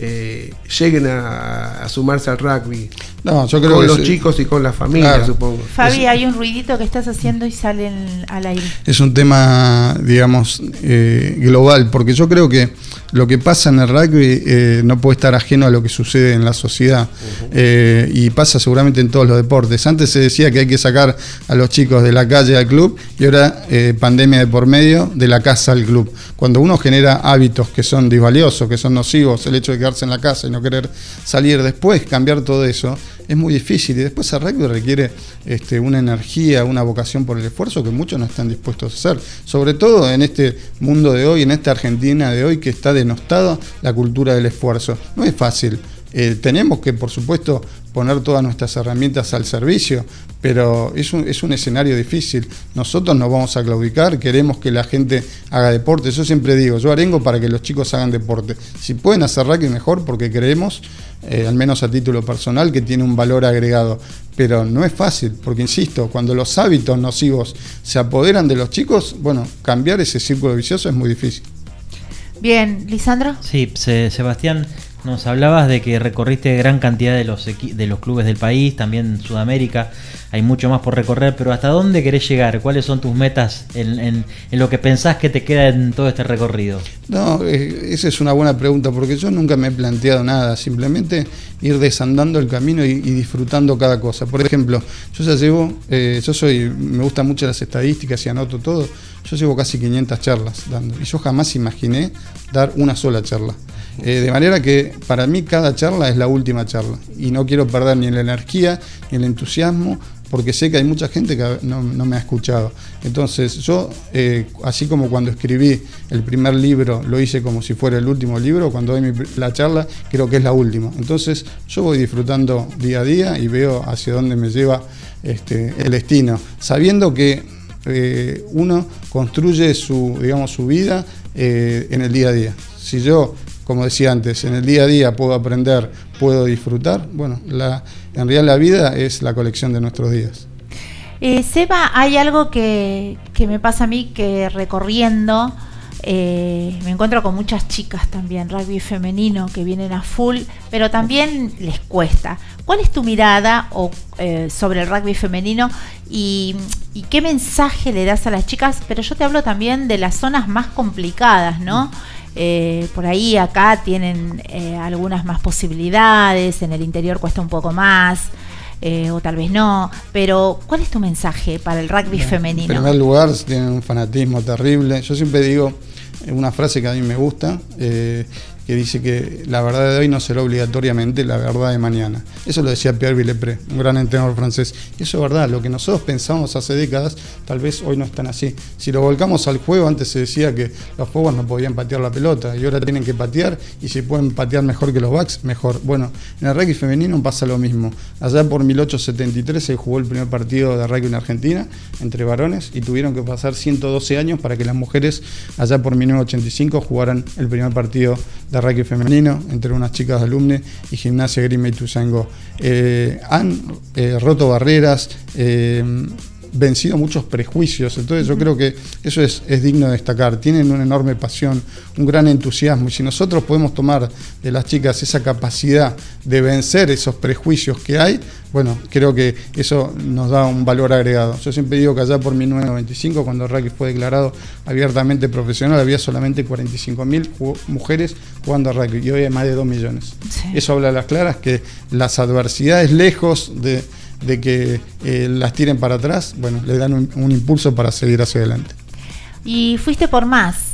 eh, lleguen a, a sumarse al rugby. No, yo creo con que los sí. chicos y con la familia, Claro. supongo. Fabi, hay un ruidito que estás haciendo y sale en- al aire. Es un tema, digamos, eh, global, porque yo creo que lo que pasa en el rugby eh, no puede estar ajeno a lo que sucede en la sociedad Eh, y pasa seguramente en todos los deportes. Antes se decía que hay que sacar a los chicos de la calle al club y ahora eh, pandemia de por medio de la casa al club. Cuando uno genera hábitos que son disvaliosos, que son nocivos, el hecho de quedarse en la casa y no querer salir después, cambiar todo eso, es muy difícil y después el rugby requiere este, una energía, una vocación por el esfuerzo que muchos no están dispuestos a hacer. Sobre todo en este mundo de hoy, en esta Argentina de hoy que está denostada la cultura del esfuerzo. No es fácil. Eh, tenemos que, por supuesto, poner todas nuestras herramientas al servicio, pero es un, es un escenario difícil. Nosotros no vamos a claudicar, queremos que la gente haga deporte. Yo siempre digo, yo arengo para que los chicos hagan deporte. Si pueden hacer rugby mejor, porque creemos, eh, al menos a título personal, que tiene un valor agregado. Pero no es fácil, porque insisto, cuando los hábitos nocivos se apoderan de los chicos, bueno, cambiar ese círculo vicioso es muy difícil. Bien, Lisandro. Sí, Se- Sebastián, nos hablabas de que recorriste gran cantidad de los, de los clubes del país, también Sudamérica. Hay mucho más por recorrer, pero ¿hasta dónde querés llegar? ¿Cuáles son tus metas en, en- en lo que pensás que te queda en todo este recorrido? No, eh, esa es una buena pregunta, porque yo nunca me he planteado nada, simplemente ir desandando el camino y, y disfrutando cada cosa. Por ejemplo, yo ya llevo, eh, yo soy, me gustan mucho las estadísticas y anoto todo, yo llevo casi 500 charlas dando, y yo jamás imaginé dar una sola charla. Eh, de manera que para mí cada charla es la última charla, y no quiero perder ni la energía, ni el entusiasmo, porque sé que hay mucha gente que no, me ha escuchado. Entonces yo, eh, así como cuando escribí el primer libro, lo hice como si fuera el último libro, cuando doy mi la charla, creo que es la última. Entonces yo voy disfrutando día a día y veo hacia dónde me lleva este, el destino, sabiendo que eh, uno construye su, digamos, su vida en el día a día. Si yo, como decía antes, en el día a día puedo aprender, puedo disfrutar, bueno, la, en realidad la vida es la colección de nuestros días. Eh, Seba, hay algo que, que me pasa a mí que recorriendo eh, me encuentro con muchas chicas también, rugby femenino, que vienen a full, pero también les cuesta. ¿Cuál es tu mirada o, eh, sobre el rugby femenino y, y qué mensaje le das a las chicas? Pero yo te hablo también de las zonas más complicadas, ¿no? Eh, por ahí acá tienen eh, algunas más posibilidades, en el interior cuesta un poco más. eh, o tal vez no, pero ¿cuál es tu mensaje para el rugby En femenino? primer lugar, tienen un fanatismo terrible. Yo siempre digo una frase que a mí me gusta, eh, que dice que la verdad de hoy no será obligatoriamente la verdad de mañana. Eso lo decía Pierre Villepré, un gran entrenador francés. Y eso es verdad, lo que nosotros pensamos hace décadas, tal vez hoy no están así. Si lo volcamos al juego, antes se decía que los juegos no podían patear la pelota y ahora tienen que patear y si pueden patear mejor que los backs, mejor. Bueno, en el rugby femenino pasa lo mismo. Allá por 1873 se jugó el primer partido de rugby en Argentina entre varones y tuvieron que pasar 112 años para que las mujeres allá por 1985 jugaran el primer partido de rugby femenino entre unas chicas de alumne y Gimnasia Grima y Tuzangó. Eh, han eh, roto barreras, eh, vencido muchos prejuicios, entonces yo creo que eso es, es digno de destacar. Tienen una enorme pasión, un gran entusiasmo y si nosotros podemos tomar de las chicas esa capacidad de vencer esos prejuicios que hay, bueno, creo que eso nos da un valor agregado. Yo siempre digo que allá por 1995, cuando el rugby fue declarado abiertamente profesional, había solamente 45.000 ju- mujeres jugando a rugby y hoy hay más de 2 millones. Eso habla a las claras que las adversidades, lejos de, de que eh, las tiren para atrás, bueno, le dan un, un impulso para seguir hacia adelante. Y fuiste por más,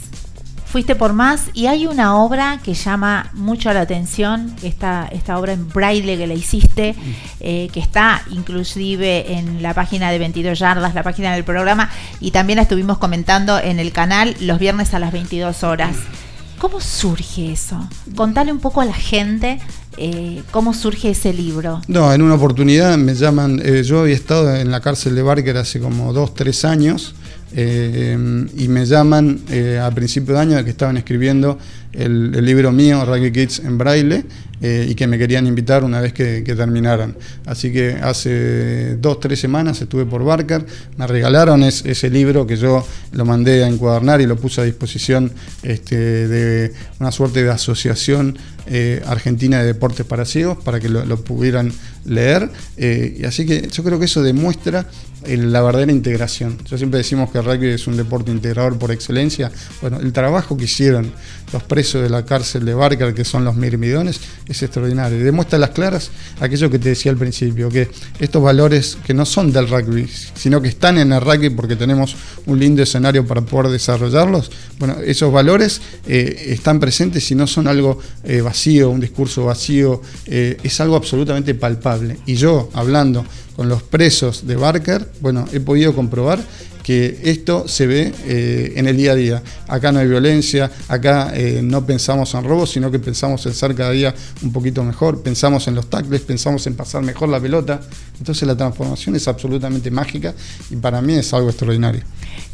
fuiste por más y hay una obra que llama mucho la atención, esta, esta obra en braille que le hiciste, eh, que está inclusive en la página de 22 yardas, la página del programa, y también la estuvimos comentando en el canal los viernes a las 22 horas. ¿Cómo surge eso? Contale un poco a la gente eh, cómo surge ese libro. No, en una oportunidad me llaman, eh, yo había estado en la cárcel de Barker hace como dos, tres años, eh, y me llaman a principio de año de que estaban escribiendo el, libro mío, Rugby Kids en Braille, eh, y que me querían invitar una vez que, que terminaran. Así que hace dos, tres semanas estuve por Barker, me regalaron es- ese libro que yo lo mandé a encuadernar y lo puse a disposición este, de una suerte de asociación eh, argentina de deportes para ciegos para que lo, pudieran leer. Eh, y así que yo creo que eso demuestra la verdadera integración. Yo siempre decimos que el rugby es un deporte integrador por excelencia. Bueno, el trabajo que hicieron los presos de la cárcel de Barker, que son los mirmidones, es extraordinario. Demuestra las claras aquello que te decía al principio, que estos valores que no son del rugby, sino que están en el rugby porque tenemos un lindo escenario para poder desarrollarlos, bueno, esos valores eh, están presentes y no son algo eh, vacío, un discurso vacío, eh, es algo absolutamente palpable. Y yo, hablando con los presos de Barker, bueno, he podido comprobar que esto se ve eh, en el día a día. Acá no hay violencia, acá eh, no pensamos en robos, sino que pensamos en ser cada día un poquito mejor, pensamos en los tackles, pensamos en pasar mejor la pelota. Entonces la transformación es absolutamente mágica y para mí es algo extraordinario.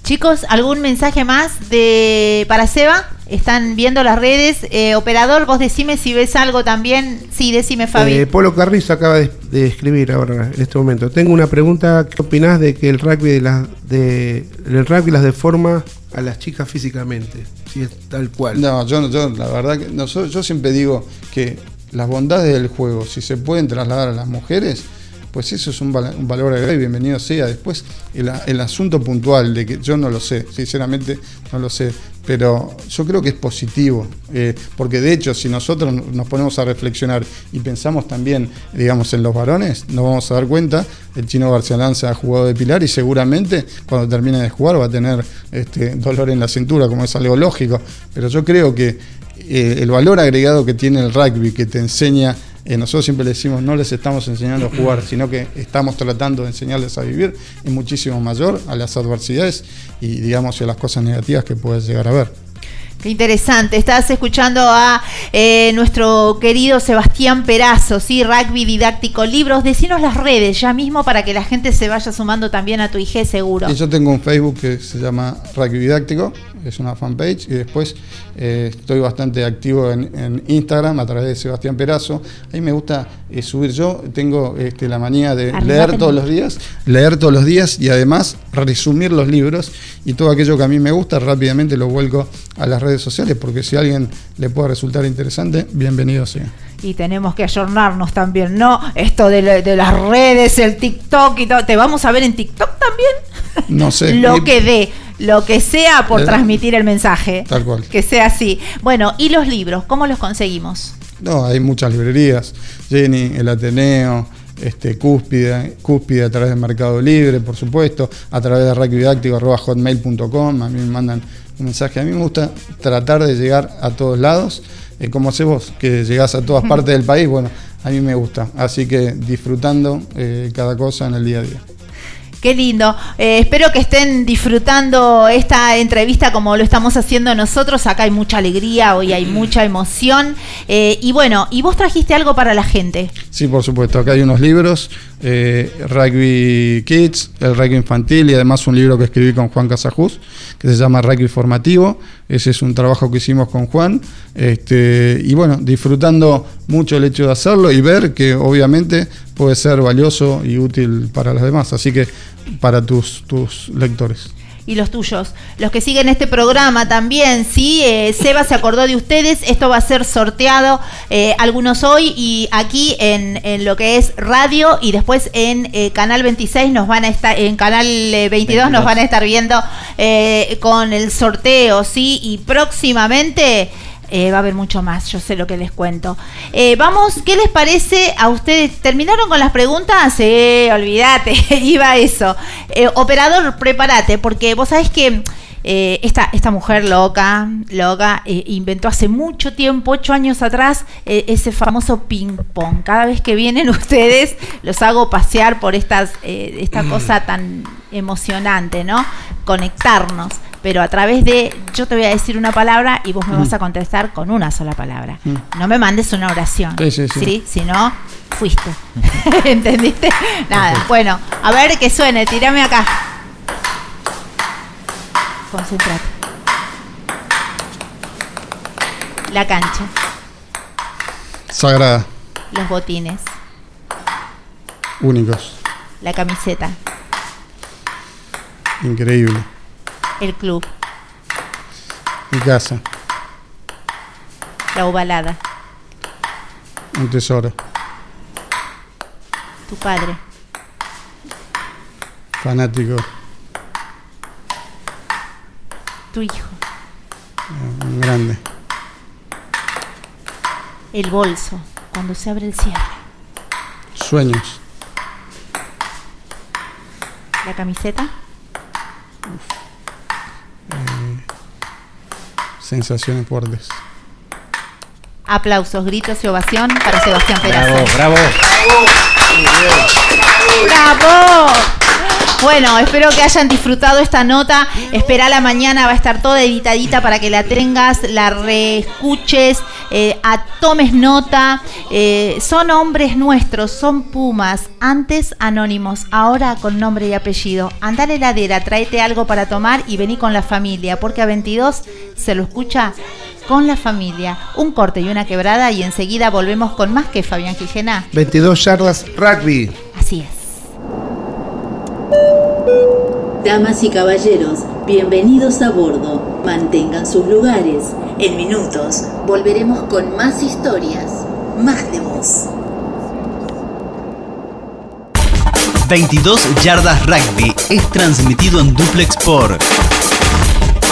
Chicos, ¿algún mensaje más de para Seba? Están viendo las redes. Eh, operador, vos decime si ves algo también. Sí, decime, Fabi. Eh, Polo Carrizo acaba de, de escribir ahora en este momento. Tengo una pregunta. ¿Qué opinás de que el rugby de las de el rugby las deforma a las chicas físicamente? Si es tal cual. No, yo, yo la verdad que no, yo, yo siempre digo que las bondades del juego, si se pueden trasladar a las mujeres, pues eso es un, val- un valor agregado y bienvenido sea. Después, el, asunto puntual de que yo no lo sé, sinceramente no lo sé, pero yo creo que es positivo, eh, porque de hecho, si nosotros nos ponemos a reflexionar y pensamos también, digamos, en los varones, nos vamos a dar cuenta, el chino Barcelona se ha jugado de pilar y seguramente cuando termine de jugar va a tener este, dolor en la cintura, como es algo lógico, pero yo creo que eh, el valor agregado que tiene el rugby, que te enseña, eh, nosotros siempre le decimos, no les estamos enseñando a jugar, sino que estamos tratando de enseñarles a vivir, es muchísimo mayor a las adversidades y, digamos, y a las cosas negativas que puedes llegar a ver. Qué interesante. Estás escuchando a eh, nuestro querido Sebastián Perazo, ¿sí? Rugby didáctico, libros. Decinos las redes ya mismo para que la gente se vaya sumando también a tu IG seguro. Y yo tengo un Facebook que se llama Rugby Didáctico, es una fanpage, y después eh, estoy bastante activo en, en Instagram a través de Sebastián Perazo. Ahí me gusta eh, subir yo, tengo este, la manía de Arriba leer todos los días, leer todos los días y además resumir los libros y todo aquello que a mí me gusta rápidamente lo vuelco a las redes sociales porque si a alguien le puede resultar interesante, bienvenido sea. Y tenemos que ayornarnos también, ¿no? Esto de, la- de las redes, el TikTok y todo. ¿Te vamos a ver en TikTok también? No sé. <laughs> lo que dé, lo que sea por Eh, transmitir el mensaje. Tal cual. Que sea así. Bueno, ¿y los libros? ¿Cómo los conseguimos? No, hay muchas librerías. Jenny, el Ateneo, este, Cúspide, Cúspide a través de Mercado Libre, por supuesto, a través de hotmail.com, a mí me mandan un mensaje. A mí me gusta tratar de llegar a todos lados. Eh, como haces vos, que llegás a todas <laughs> partes del país, bueno, a mí me gusta. Así que disfrutando eh, cada cosa en el día a día. Qué lindo. Eh, espero que estén disfrutando esta entrevista como lo estamos haciendo nosotros. Acá hay mucha alegría, hoy hay mucha emoción. Eh, y bueno, y vos trajiste algo para la gente. Sí, por supuesto. Acá hay unos libros, eh, Rugby Kids, el rugby infantil y además un libro que escribí con Juan Casajus, que se llama Rugby Formativo. Ese es un trabajo que hicimos con Juan. Este, y bueno, disfrutando mucho el hecho de hacerlo y ver que obviamente puede ser valioso y útil para los demás. Así que para tus, tus lectores. Y los tuyos. Los que siguen este programa también, sí, eh, Seba se acordó de ustedes, esto va a ser sorteado, eh, algunos hoy y aquí en, en lo que es radio y después en eh, Canal 26 nos van a estar, en Canal eh, 22 nos van a estar viendo con el sorteo, sí, y próximamente... eh, va a haber mucho más, yo sé lo que les cuento. Eh, vamos, ¿qué les parece a ustedes? ¿Terminaron con las preguntas? Sí, olvídate, <laughs> iba eso. Eh, operador, prepárate, porque vos sabés que eh, esta, esta mujer loca, loca, eh, inventó hace mucho tiempo, ocho años atrás, eh, ese famoso ping-pong. Cada vez que vienen <laughs> ustedes, los hago pasear por estas, eh, esta cosa tan emocionante, ¿no? Conectarnos. Pero a través de, yo te voy a decir una palabra y vos me vas a contestar con una sola palabra. No me mandes una oración. Sí, sí, sí. Si no, fuiste. <laughs> ¿Entendiste? Nada. Bueno, a ver que suene, tírame acá. Concentrate. La cancha. Sagrada. Los botines. Únicos. La camiseta. Increíble. El club. Mi casa. La ovalada. Un tesoro. Tu padre. Fanático. Tu hijo. Un grande. El bolso. Cuando se abre el cierre. Sueños. La camiseta. eh, sensaciones fuertes. Aplausos, gritos y ovación para Sebastián Peraza. Bravo, bravo. ¡Bravo! Bueno, espero que hayan disfrutado esta nota. Espera la mañana, va a estar toda editadita para que la tengas, la reescuches, eh, a- tomes nota. Eh, son hombres nuestros, son pumas. Antes anónimos, ahora con nombre y apellido. Anda a la heladera, tráete algo para tomar y vení con la familia, porque a 22 se lo escucha con la familia. Un corte y una quebrada y enseguida volvemos con más que Fabián Quijena. 22 yardas rugby. Así es. Damas y caballeros, bienvenidos a bordo. Mantengan sus lugares. En minutos volveremos con más historias, más de voz. 22 Yardas Rugby es transmitido en duplex por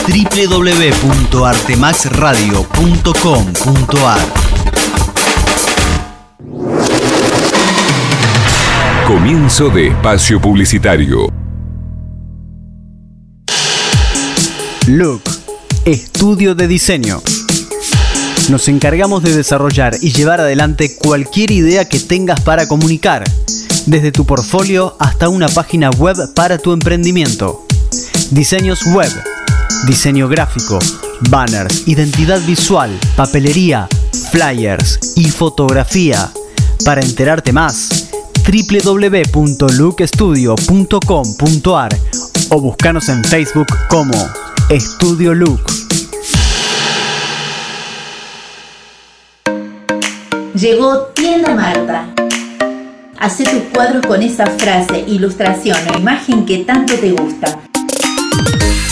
www.artemaxradio.com.ar Comienzo de espacio publicitario. Look, estudio de diseño. Nos encargamos de desarrollar y llevar adelante cualquier idea que tengas para comunicar, desde tu portfolio hasta una página web para tu emprendimiento. Diseños web, diseño gráfico, banners, identidad visual, papelería, flyers y fotografía. Para enterarte más, www.lookstudio.com.ar o búscanos en Facebook como Estudio Look. Llegó Tienda Marta. Hacé tus cuadros con esa frase, ilustración o imagen que tanto te gusta.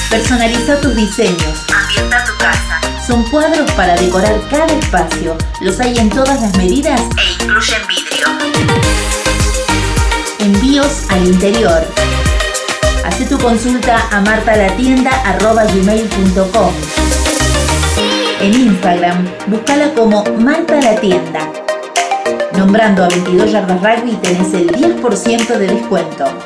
Personaliza tus diseños. Ambienta tu casa. Son cuadros para decorar cada espacio. Los hay en todas las medidas e incluyen vidrio. Envíos al interior. Hacé tu consulta a martalatienda.gmail.com En Instagram, búscala como Marta la Tienda. Nombrando a 22 Yardas Rugby tenés el 10% de descuento.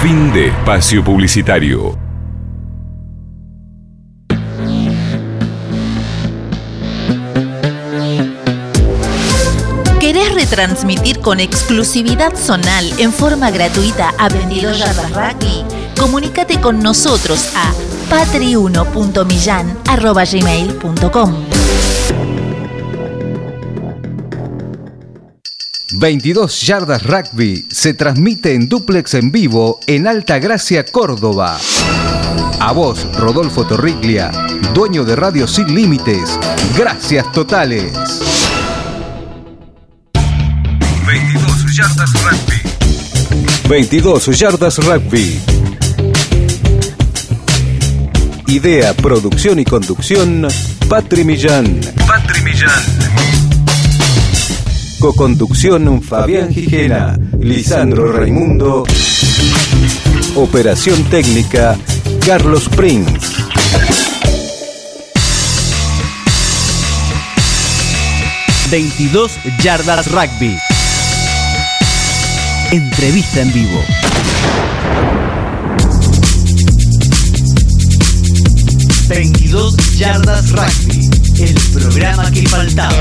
Fin de espacio publicitario. ¿Querés retransmitir con exclusividad zonal en forma gratuita a 22 Yardas Rugby? Comunícate con nosotros a patri1.millan.gmail.com 22 Yardas Rugby se transmite en duplex en vivo en Alta Gracia, Córdoba. A vos, Rodolfo Torriglia, dueño de Radio Sin Límites. Gracias totales. 22 yardas rugby. 22 yardas rugby. Idea, producción y conducción, Patri Millán. Patri Millán. Coconducción, Fabián Gijena, Lisandro Raimundo. Operación técnica, Carlos Prince. ...22 yardas rugby. Entrevista en vivo. ...22 yardas rugby. El programa que faltaba.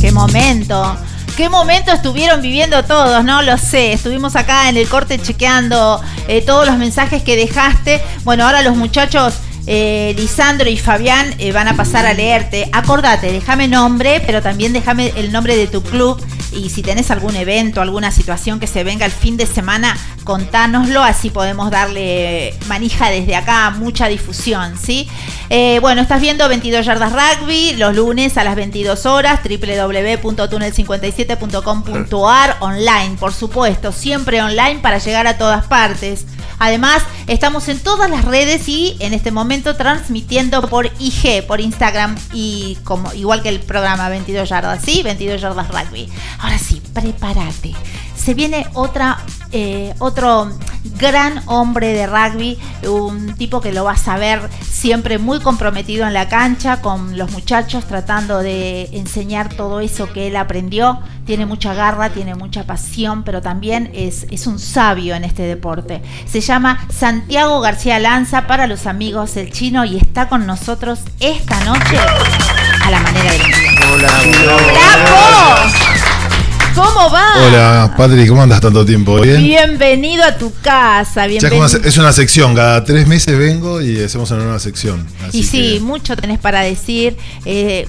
Qué momento. Qué momento estuvieron viviendo todos, ¿no? Lo sé. Estuvimos acá en el corte chequeando eh, todos los mensajes que dejaste. Bueno, ahora los muchachos, eh, Lisandro y Fabián, eh, van a pasar a leerte. Acordate, déjame nombre, pero también déjame el nombre de tu club. Y si tenés algún evento, alguna situación que se venga el fin de semana, contánoslo, así podemos darle manija desde acá, mucha difusión, ¿sí? Eh, bueno, estás viendo 22 Yardas Rugby los lunes a las 22 horas, www.tunnel57.com.ar, online, por supuesto, siempre online para llegar a todas partes. Además, estamos en todas las redes y en este momento transmitiendo por IG, por Instagram y como igual que el programa 22 Yardas, ¿sí? 22 Yardas Rugby. Ahora sí, prepárate. Se viene otra, eh, otro gran hombre de rugby, un tipo que lo vas a ver siempre muy comprometido en la cancha con los muchachos, tratando de enseñar todo eso que él aprendió. Tiene mucha garra, tiene mucha pasión, pero también es, es un sabio en este deporte. Se llama Santiago García Lanza para los amigos del chino y está con nosotros esta noche a la manera de ¡Bravo! ¿Cómo va? Hola, Patri, ¿cómo andas tanto tiempo? ¿Bien? Bienvenido a tu casa, Ya bienvenido. hace- es una sección, cada tres meses vengo y hacemos una nueva sección. Así Y sí, que- mucho tenés para decir. eh,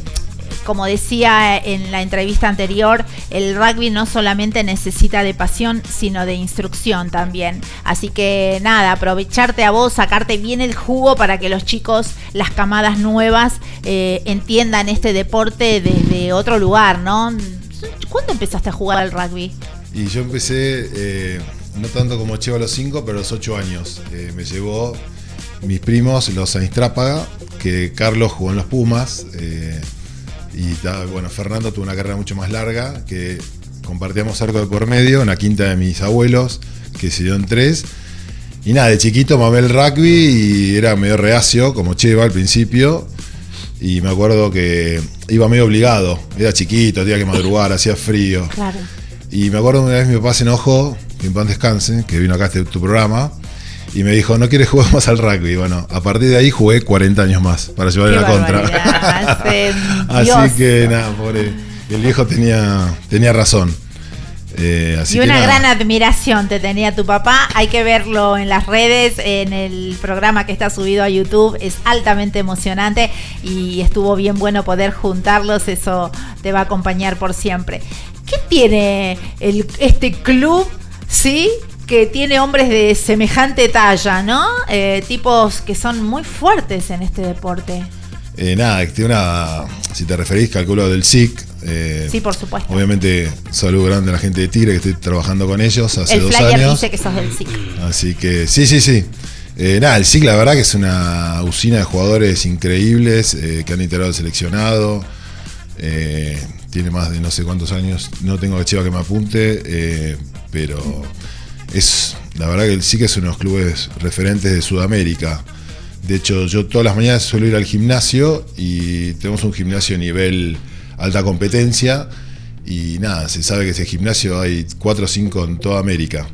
como decía en la entrevista anterior, el rugby no solamente necesita de pasión, sino de instrucción también. Así que nada, aprovecharte a vos, sacarte bien el jugo para que los chicos, las camadas nuevas, eh, entiendan este deporte desde otro lugar, ¿no? ¿Cuándo empezaste a jugar al rugby? Y yo empecé, eh, no tanto como Cheva a los cinco, pero a los ocho años. Eh, me llevó mis primos, los Anistrápaga, que Carlos jugó en los Pumas. eh, y bueno, Fernando tuvo una carrera mucho más larga, que compartíamos arco de por medio en la quinta de mis abuelos, que se dio en tres. Y nada, de chiquito mamé el rugby y era medio reacio, como Cheva al principio. Y me acuerdo que iba medio obligado. Era chiquito, tenía que madrugar, hacía frío. Claro. Y me acuerdo una vez mi papá se enojó, en paz descanse, que vino acá a este tu programa, y me dijo, no quieres jugar <laughs> más al rugby. Y bueno, a partir de ahí jugué 40 años más para llevarle la contra. <laughs> Así que nada, pobre. El viejo tenía, tenía razón. Eh, así y una nada. gran admiración te tenía tu papá. Hay que verlo en las redes, en el programa que está subido a YouTube. Es altamente emocionante y estuvo bien bueno poder juntarlos. Eso te va a acompañar por siempre. ¿Qué tiene el- este club? ¿Sí? Que tiene hombres de semejante talla, ¿no? Eh, tipos que son muy fuertes en este deporte. Eh, nada, tiene una. Si te referís, calculo del SIC. Eh, Sí, por supuesto. Obviamente, saludo grande a la gente de Tigre, que estoy trabajando con ellos hace el dos años. dice que sos del SIC. Así que sí, sí, sí. Eh, nada, el SIC la verdad que es una usina de jugadores increíbles eh, que han integrado el seleccionado. Tiene más de no sé cuántos años, no tengo chiva que me apunte, pero es la verdad que el SIC es uno de los clubes referentes de Sudamérica. De hecho, yo todas las mañanas suelo ir al gimnasio y tenemos un gimnasio a nivel alta competencia. Y nada, se sabe que ese gimnasio hay 4 o 5 en toda América.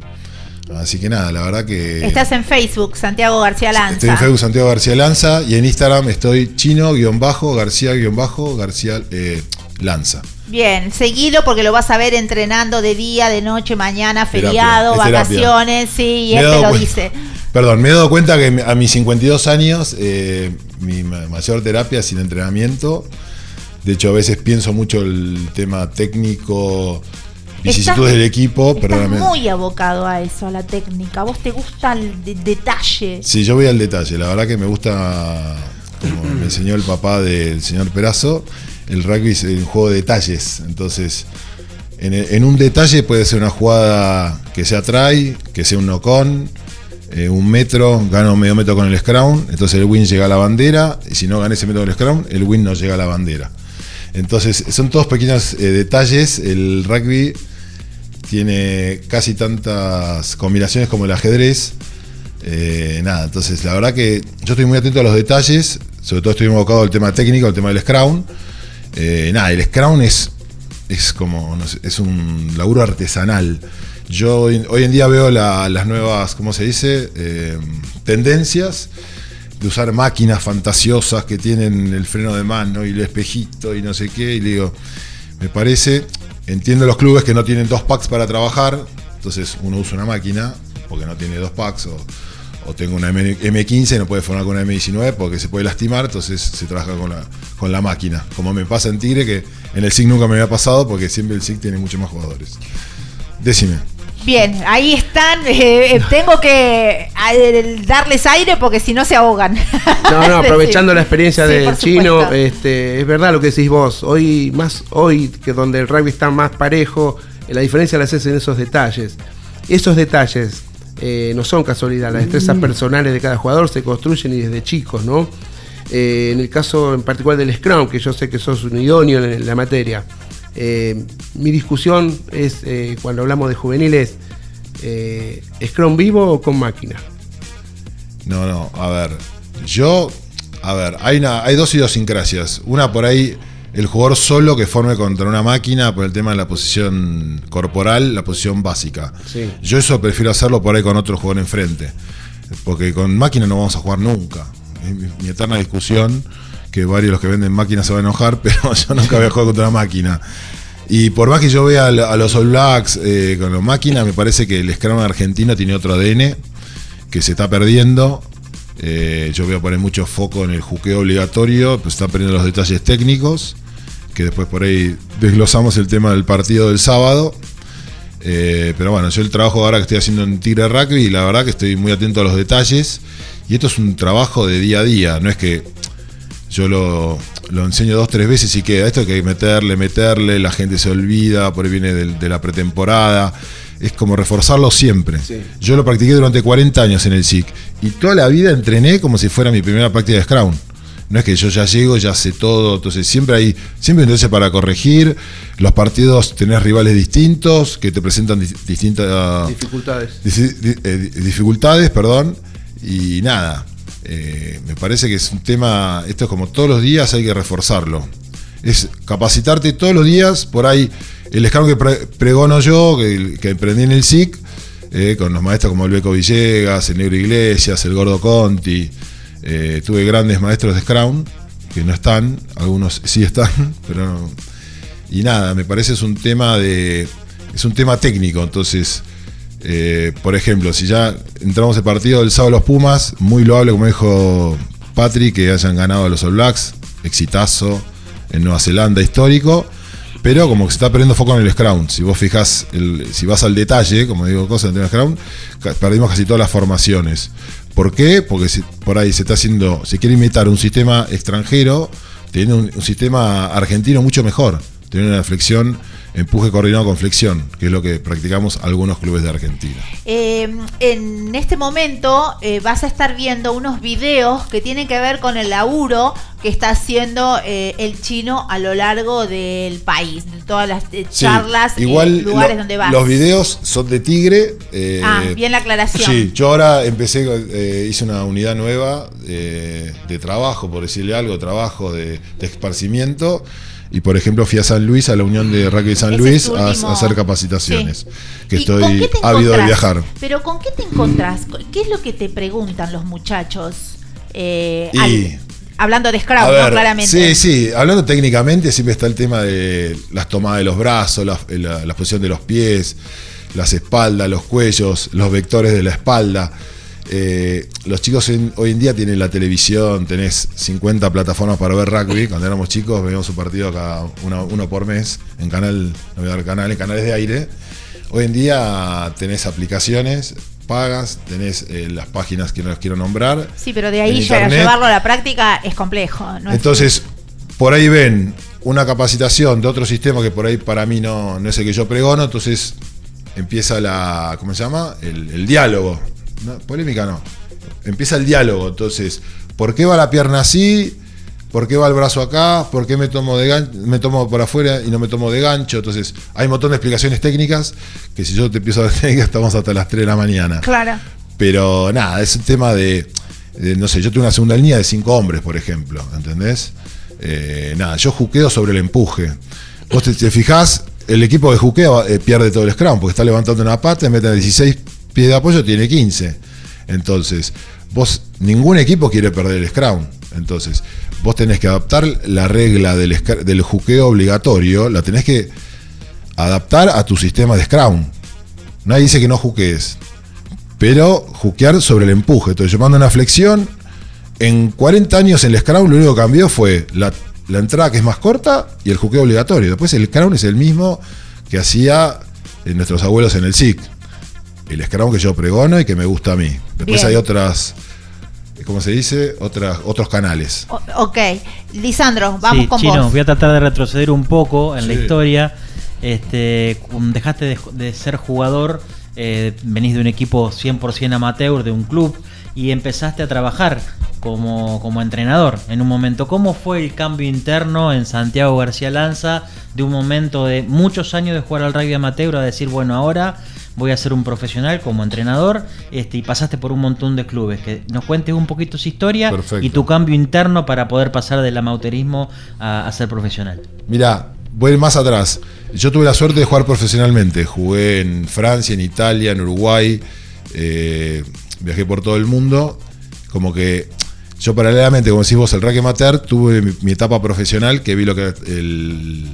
Así que nada, la verdad que. Estás en Facebook, Santiago García Lanza. Estoy en Facebook Santiago García Lanza y en Instagram estoy chino-garcía-garcía eh, Lanza. Bien, seguilo porque lo vas a ver entrenando de día, de noche, mañana, feriado, terapia. vacaciones, sí, y Me él te lo cuenta- dice. Perdón, me he dado cuenta que a mis 52 años eh, mi ma- mayor terapia es sin entrenamiento. De hecho, a veces pienso mucho el tema técnico, vicisitudes del equipo, Estás muy abocado a eso, a la técnica. A vos te gusta el de- detalle. Sí, yo voy al detalle. La verdad que me gusta, como <clears throat> me enseñó el papá del señor Perazo, el rugby es un juego de detalles. Entonces, en, en un detalle puede ser una jugada que sea try, que sea un no-con, eh, un metro, gano medio metro con el scrum, entonces el win llega a la bandera, y si no gané ese metro con el scrum, el win no llega a la bandera. Entonces, son todos pequeños eh, detalles. El rugby tiene casi tantas combinaciones como el ajedrez. Eh, nada, entonces la verdad que yo estoy muy atento a los detalles, sobre todo estoy enfocado al tema técnico, al tema del scrum. Eh, nada, el scrum es, es como, no sé, es un laburo artesanal. Yo hoy, en día veo la- las nuevas, ¿cómo se dice? Tendencias de usar máquinas fantasiosas que tienen el freno de mano y el espejito y no sé qué. Y le digo, me parece, entiendo los clubes que no tienen dos packs para trabajar, entonces uno usa una máquina porque no tiene dos packs o, tengo una M- M15 y no puede formar con una M19 porque se puede lastimar, entonces se trabaja con la, con la máquina. Como me pasa en Tigre, que en el SIG nunca me había pasado porque siempre el SIG tiene muchos más jugadores. Decime. Bien, ahí están. eh, <laughs> eh, tengo que eh, darles aire porque si no se ahogan. <laughs> No, no, aprovechando la experiencia Sí, del chino, este, es verdad lo que decís vos. Hoy, más hoy, que donde el rugby está más parejo, eh, la diferencia la haces en esos detalles. Esos detalles no son casualidad, las destrezas personales de cada jugador se construyen y desde chicos, ¿no? En el caso en particular del Scrum, que yo sé que sos un idóneo en la materia, eh, mi discusión es, eh, cuando hablamos de juveniles, eh, ¿Scrum vivo o con máquina? No, no, a ver. Yo, a ver, hay, una, hay dos idiosincrasias. Una por ahí, el jugador solo que forme contra una máquina por el tema de la posición corporal, la posición básica. Sí. Yo eso prefiero hacerlo por ahí con otro jugador enfrente. Porque con máquina no vamos a jugar nunca. Es mi, mi eterna discusión, que varios de los que venden máquinas se van a enojar, <laughs> pero yo nunca voy a jugar contra una máquina. Y por más que yo vea a, los All Blacks eh, con la máquina, me parece que el Scrum argentino tiene otro ADN que se está perdiendo. Eh, yo voy a poner mucho foco en el juqueo obligatorio, pues está perdiendo los detalles técnicos, que después por ahí desglosamos el tema del partido del sábado. Eh, pero bueno, yo el trabajo ahora que estoy haciendo en Tigre Rugby, la verdad que estoy muy atento a los detalles. Y esto es un trabajo de día a día, no es que yo lo, lo enseño dos, tres veces y queda. Esto que hay que meterle, meterle, la gente se olvida, por ahí viene de, la pretemporada. Es como reforzarlo siempre. Yo lo practiqué durante 40 años en el SIC y toda la vida entrené como si fuera mi primera práctica de Scrum. No es que yo ya llego, ya sé todo, entonces siempre hay, siempre entonces para corregir, los partidos tenés rivales distintos que te presentan dis- distintas Dificultades. Eh, di- dificultades, perdón, y nada. Eh, me parece que es un tema, esto es como todos los días hay que reforzarlo. Es capacitarte todos los días, por ahí el escano que pre- pregono yo, que, que emprendí en el SIC, eh, con los maestros como el Beco Villegas, el Negro Iglesias, el Gordo Conti, eh, tuve grandes maestros de Scrum, que no están, algunos sí están, <laughs> pero no, y nada, me parece es un tema de. Es un tema técnico. Entonces, eh, por ejemplo, si ya entramos el partido del sábado los Pumas, muy loable, como dijo Patrick, que hayan ganado a los All Blacks, exitazo en Nueva Zelanda, histórico. Pero como que se está perdiendo foco en el Scrum. Si vos fijás, el- si vas al detalle, como digo cosas en el Scrum, perdimos casi todas las formaciones. ¿Por qué? Porque por ahí se está haciendo, se quiere imitar un sistema extranjero, teniendo un, un sistema argentino mucho mejor, teniendo una flexión, empuje coordinado con flexión, que es lo que practicamos algunos clubes de Argentina. Eh, en este momento eh, vas a estar viendo unos videos que tienen que ver con el laburo que está haciendo eh, el chino a lo largo del país, de todas las eh, Sí, charlas, eh, igual lugares lo- donde vas. los videos son de Tigre. Ah, bien la aclaración. Sí, yo ahora empecé, eh, hice una unidad nueva de trabajo, por decirle algo, trabajo de, de esparcimiento. Y por ejemplo fui a San Luis, a la Unión de Rugby San Ese Luis, a, hacer capacitaciones. Que ¿Y con estoy ávido de viajar. Pero ¿con qué te encontrás? ¿Qué es lo que te preguntan los muchachos? Eh, Y- al- hablando de Scrum, Claramente. Sí, sí, hablando técnicamente siempre está el tema de las tomadas de los brazos, la, la- la posición de los pies, las espaldas, los cuellos, los vectores de la espalda. Eh, los chicos en- hoy en día tienen la televisión, tenés 50 plataformas para ver rugby. <laughs> Cuando éramos chicos veíamos un partido cada uno, uno por mes en canal, no voy a dar canal, en canales de aire. Hoy en día tenés aplicaciones pagas, tenés eh, las páginas que no les quiero nombrar. Sí, pero de ahí ya llevarlo a la práctica es complejo. Entonces, por ahí ven una capacitación de otro sistema que por ahí para mí no, no es el que yo pregono, entonces empieza la, ¿cómo se llama? El, el diálogo. No, polémica no. Empieza el diálogo. Entonces, ¿por qué va la pierna así? ¿Por qué va el brazo acá? ¿Por qué me tomo, de me tomo por afuera y no me tomo de gancho? Entonces, hay un montón de explicaciones técnicas que si yo te empiezo a dar <laughs> técnicas, estamos hasta las 3 de la mañana. Claro. Pero nada, es un tema de, de, no sé, yo tengo una segunda línea de cinco hombres, por ejemplo, ¿entendés? Eh, nada, yo juqueo sobre el empuje. Vos te, te fijás, el equipo de juqueo eh, pierde todo el scrum, porque está levantando una pata, vez de 16 pies de apoyo, tiene 15. Entonces, vos, ningún equipo quiere perder el scrum. Entonces, vos tenés que adaptar la regla del, del juqueo obligatorio, la tenés que adaptar a tu sistema de scrum. Nadie dice que no juquees pero juquear sobre el empuje. Entonces, yo mando una flexión. En 40 años en el Scrum lo único que cambió fue la, la entrada que es más corta y el juqueo obligatorio. Después el Scrum es el mismo que hacía eh, nuestros abuelos en el SIC. El Scrum que yo pregono y que me gusta a mí. Después Bien. hay otras, ¿cómo se dice? Otras, otros canales. O- ok. Lisandro, vamos sí, con Chino, vos. voy a tratar de retroceder un poco en la historia. Este, dejaste de, de ser jugador, eh, venís de un equipo 100% amateur, de un club, y empezaste a trabajar como, como entrenador en un momento. ¿Cómo fue el cambio interno en Santiago García Lanza de un momento de muchos años de jugar al rugby amateur a decir, bueno, ahora voy a ser un profesional como entrenador este, y pasaste por un montón de clubes? Que nos cuentes un poquito esa historia Perfecto. y tu cambio interno para poder pasar del amateurismo a, a ser profesional. Mira, voy más atrás. Yo tuve la suerte de jugar profesionalmente. Jugué en Francia, en Italia, en Uruguay. eh, viajé por todo el mundo. Como que yo paralelamente, como decís vos, el rugby amateur, tuve mi, mi etapa profesional que vi lo que el,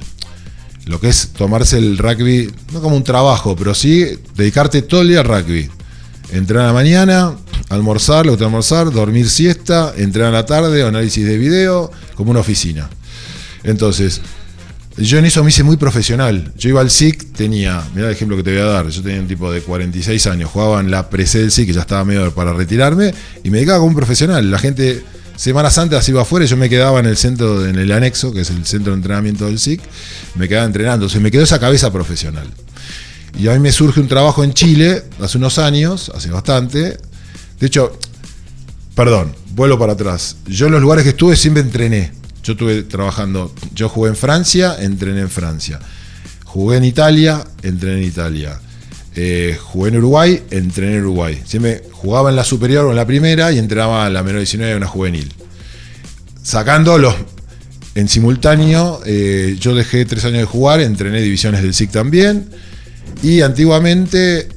lo que es tomarse el rugby, no como un trabajo, pero sí dedicarte todo el día al rugby. Entrenar a la mañana, almorzar, te almorzar, dormir siesta, entrenar a la tarde, análisis de video, como una oficina. Entonces, yo en eso me hice muy profesional. Yo iba al SIC, tenía, mirá el ejemplo que te voy a dar, yo tenía un tipo de 46 años, jugaba en la pre del SIC, que ya estaba medio para retirarme, y me dedicaba como un profesional. La gente, semanas antes iba afuera y yo me quedaba en el centro, en el anexo, que es el centro de entrenamiento del SIC, me quedaba entrenando. Entonces me quedó esa cabeza profesional. Y a mí me surge un trabajo en Chile, hace unos años, hace bastante. De hecho, perdón, vuelvo para atrás. Yo en los lugares que estuve siempre entrené. Yo estuve trabajando, yo jugué en Francia, entrené en Francia. Jugué en Italia, entrené en Italia. Eh, jugué en Uruguay, entrené en Uruguay. Siempre jugaba en la superior o en la primera y entrenaba en la menor 19 y una juvenil. Sacando los. En simultáneo, eh, yo dejé tres años de jugar, entrené divisiones del SIC también. Y antiguamente,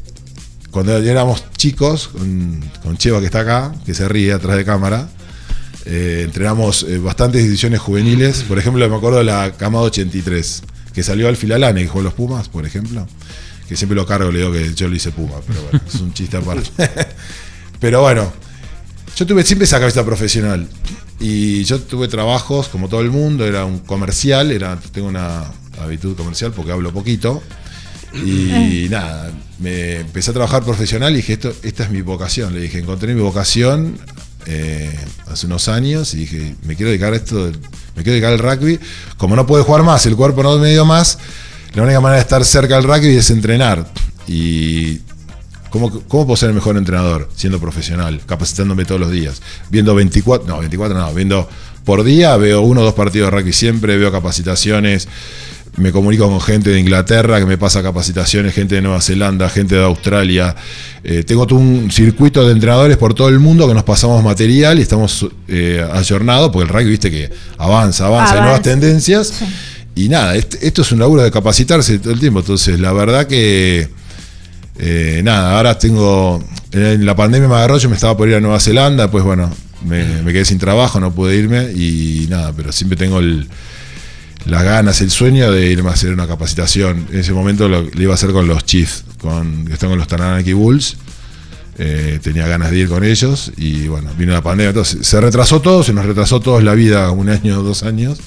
cuando éramos chicos, con, con Cheva que está acá, que se ríe atrás de cámara, eh, entrenamos bastantes divisiones juveniles. Por ejemplo, me acuerdo de la Camada 83, que salió al Filalane y jugó los Pumas, por ejemplo. Que siempre lo cargo, le digo que yo lo hice Puma, pero bueno, es un chiste aparte. <laughs> pero bueno, yo tuve siempre esa cabeza profesional. Y yo tuve trabajos, como todo el mundo, era un comercial, era, tengo una habitud comercial porque hablo poquito. Y nada, me empecé a trabajar profesional y dije, esto, esta es mi vocación. Le dije, encontré mi vocación eh, hace unos años y dije, me quiero dedicar a esto, me quiero dedicar al rugby. Como no puedo jugar más, el cuerpo no me dio más, la única manera de estar cerca del rugby es entrenar. Y ¿cómo, ¿cómo puedo ser el mejor entrenador siendo profesional, capacitándome todos los días? Viendo 24, no, 24 no, viendo por día, veo uno o dos partidos de rugby siempre, veo capacitaciones me comunico con gente de Inglaterra que me pasa capacitaciones, gente de Nueva Zelanda, gente de Australia. Eh, tengo todo un circuito de entrenadores por todo el mundo que nos pasamos material y estamos eh, ayornados, porque el rugby, viste que avanza, avanza, hay Avanza. nuevas tendencias. Y nada, esto es un laburo de capacitarse todo el tiempo. Entonces, la verdad que. eh, nada, ahora tengo. En la pandemia me agarró, yo me estaba por ir a Nueva Zelanda, pues bueno, me, quedé sin trabajo, no pude irme y nada, pero siempre tengo el, las ganas, el sueño de irme a hacer una capacitación. En ese momento lo, iba a hacer con los Chiefs, con, que están con los Taranaki Bulls. Eh, tenía ganas de ir con ellos y bueno, vino la pandemia. Entonces se retrasó todo, se nos retrasó todos la vida un año, dos años.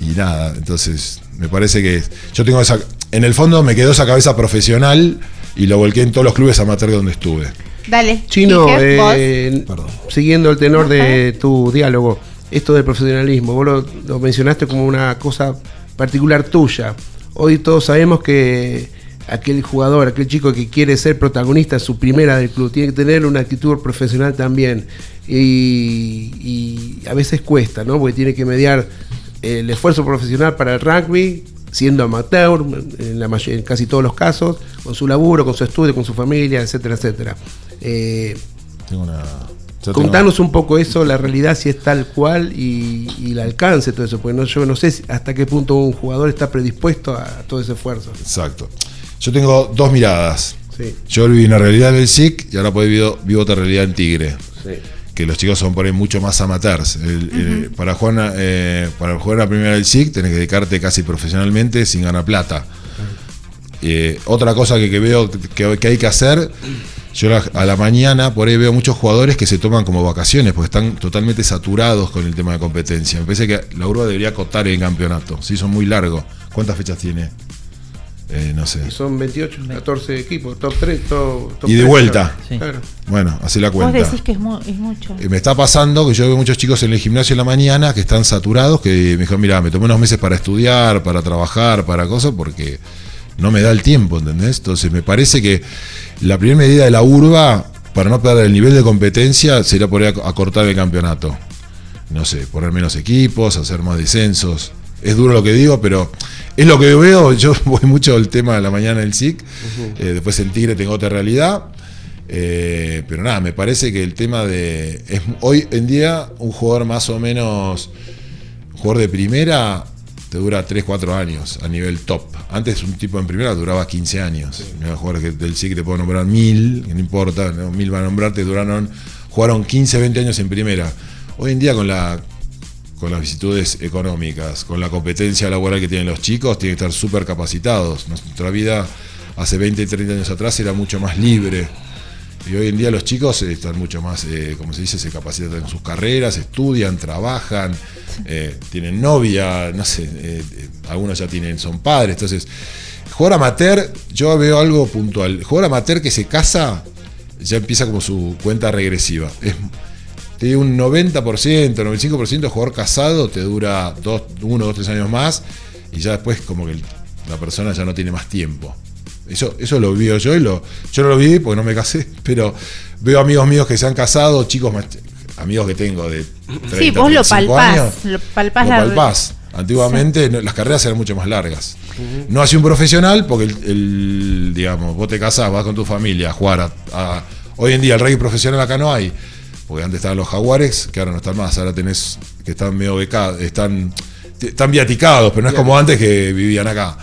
Y nada, entonces me parece que yo tengo esa. En el fondo me quedó esa cabeza profesional y lo volqué en todos los clubes amateur donde estuve. Dale. Chino, eh, siguiendo el tenor de tu diálogo, esto del profesionalismo, vos lo, lo mencionaste como una cosa particular tuya. Hoy todos sabemos que aquel jugador, aquel chico que quiere ser protagonista, su primera del club, tiene que tener una actitud profesional también. Y, y a veces cuesta, ¿no? Porque tiene que mediar el esfuerzo profesional para el rugby, siendo amateur en, la may- en casi todos los casos, con su laburo, con su estudio, con su familia, etcétera, etcétera. Eh, Tengo una. tengo- Contanos un poco eso, la realidad si es tal cual y, y el alcance de todo eso, porque no, yo no sé si- hasta qué punto un jugador está predispuesto a todo ese esfuerzo. Exacto. Yo tengo dos miradas. Sí. Yo viví una realidad en el SIC y ahora pues vivo, vivo otra realidad en Tigre. Sí. Que los chicos son por ahí mucho más amateurs. El- el- para, jugar, eh, para jugar la primera del SIC tenés que dedicarte casi profesionalmente sin ganar plata. Eh, otra cosa que, que veo que, que hay que hacer, yo la- a la mañana por ahí veo muchos jugadores que se toman como vacaciones porque están totalmente saturados con el tema de competencia. Me parece que la urba debería acotar el campeonato. Sí, son muy largos. ¿Cuántas fechas tiene? Eh, no sé. Y son 28, 14 equipos, top 3, top, top Y de 3, vuelta. claro. Claro. Bueno, así la Vos cuenta. decís que es, mu- es mucho. Eh, Me está pasando que yo veo muchos chicos en el gimnasio en la mañana que están saturados, que me dijo, mira, me tomé unos meses para estudiar, para trabajar, para cosas, porque no me da el tiempo, ¿entendés? Entonces me parece que la primera medida de la urba, para no perder el nivel de competencia, sería poder ac- acortar el campeonato. No sé, poner menos equipos, hacer más descensos. Es duro lo que digo, pero es lo que veo. <laughs> Yo voy mucho al tema de la mañana del SIC. Eh, después en Tigre tengo otra realidad. Eh, pero nada, me parece que el tema de. Es, hoy en día, un jugador más o menos. Un jugador de primera te dura 3, 4 años a nivel top. Antes un tipo en primera duraba 15 años. Mira, jugadores que del SIC te puedo nombrar mil, no importa, ¿no? mil va a nombrarte, duraron, jugaron 15, 20 años en primera. Hoy en día con la con las vicitudes económicas, con la competencia laboral que tienen los chicos, tienen que estar súper capacitados. Nuestra vida hace 20, 30 años atrás era mucho más libre. Y hoy en día los chicos eh, están mucho más, eh, como se dice, se capacitan en sus carreras, estudian, trabajan, eh, tienen novia, no sé, eh, algunos ya tienen, son padres. Entonces, jugador amateur, yo veo algo puntual. Jugador amateur que se casa ya empieza como su cuenta regresiva. Es, te digo un 90%, 95% de jugador casado te dura dos, uno, dos, tres años más y ya después como que la persona ya no tiene más tiempo. Eso, eso lo veo yo y lo, yo no lo vi porque no me casé, pero veo amigos míos que se han casado, chicos más, amigos que tengo de 30, Sí, vos lo 35 palpás. años, Lo palpás lo la- palpás. Antiguamente las carreras eran mucho más largas. No hace un profesional porque el, el, digamos, vos te casás, vas con tu familia a jugar a, a- hoy en día el rugby profesional acá no hay. Porque antes estaban los jaguares, que ahora no están más, ahora tenés que están medio becados, están, están viaticados, pero no es como antes que vivían acá.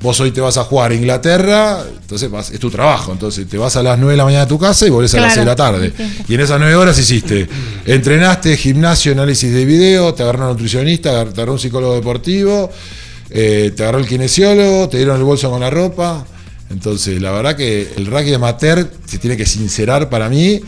Vos hoy te vas a jugar a Inglaterra, entonces vas, es tu trabajo, entonces te vas a las 9 de la mañana a tu casa y volvés a las Claro, 6 de la tarde. Y en esas 9 horas hiciste, entrenaste, gimnasio, análisis de video, te agarró un nutricionista, te agarró un psicólogo deportivo, eh, te agarró el kinesiólogo, te dieron el bolso con la ropa. Entonces, la verdad que el rugby amateur se tiene que sincerar para mí.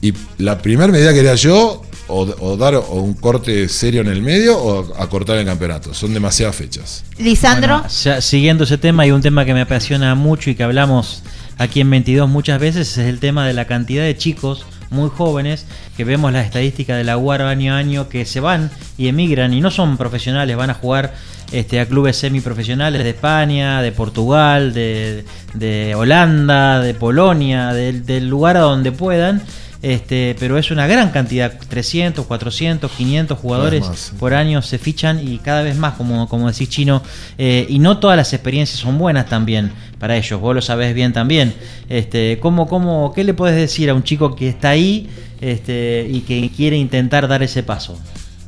Y la primera medida que haría yo, o, o dar o un corte serio en el medio, o acortar el campeonato. Son demasiadas fechas. Lisandro. Bueno, ya siguiendo ese tema y un tema que me apasiona mucho y que hablamos aquí en 22 muchas veces es el tema de la cantidad de chicos muy jóvenes que vemos las estadísticas de la UAR año a año que se van y emigran y no son profesionales, van a jugar este, a clubes semiprofesionales de España, de Portugal, de, de Holanda, de Polonia, del, del lugar a donde puedan. Este, pero es una gran cantidad, 300, 400, 500 jugadores más, sí. por año se fichan y cada vez más, como, como decís Chino, eh, y no todas las experiencias son buenas también para ellos, vos lo sabés bien también. Este, ¿cómo, cómo, ¿Qué le puedes decir a un chico que está ahí este, y que quiere intentar dar ese paso?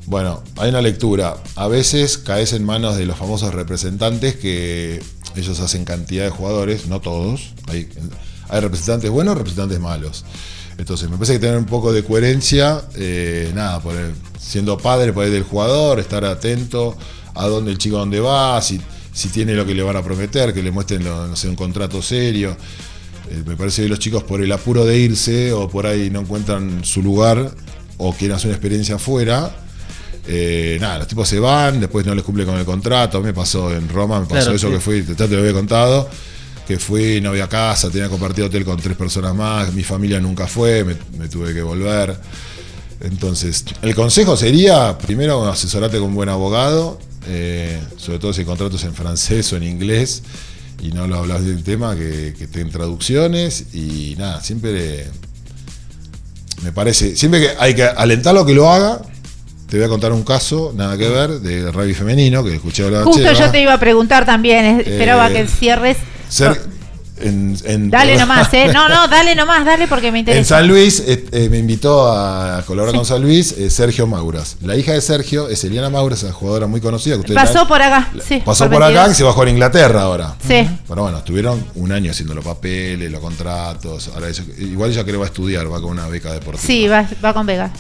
Bueno, hay una lectura. A veces caes en manos de los famosos representantes que ellos hacen cantidad de jugadores, no todos. Hay, hay representantes buenos, representantes malos. Entonces, me parece que tener un poco de coherencia, eh, nada, por el- siendo padre por ahí del jugador, estar atento a dónde el chico dónde va, si, si tiene lo que le van a prometer, que le muestren lo- no sé, un contrato serio. Eh, me parece que los chicos por el apuro de irse o por ahí no encuentran su lugar o quieren hacer una experiencia afuera, eh, nada, los tipos se van, después no les cumple con el contrato. Me pasó en Roma, me pasó Claro, eso sí. que fui, te, te lo había contado, que fui, no había casa, tenía compartido hotel con tres personas más, mi familia nunca fue, me, me tuve que volver. Entonces, el consejo sería, primero, asesorate con un buen abogado, eh, sobre todo si el contrato es en francés o en inglés, y no lo hablas del tema, que, que estén traducciones y nada, siempre me parece, siempre que hay que alentarlo a que lo haga. Te voy a contar un caso, nada que ver, de rugby femenino, que escuché hablar Justo yo te iba a preguntar también, es- esperaba Eh, que cierres. Ser- en- en- Dale nomás, ¿eh? No, no, <laughs> dale nomás, dale porque me En interesa. San Luis eh, eh, me invitó a colaborar con San Luis eh, Sergio Mauras. La hija de Sergio es Eliana Mauras, una jugadora muy conocida. Que Pasó la- por acá, sí. pasó por por acá 22. y se va a jugar a Inglaterra ahora. Sí. Pero bueno, estuvieron un año haciendo los papeles, los contratos. Ahora eso- igual ella creo que va a estudiar, va con una beca deportiva. Sí, va, va con Vega.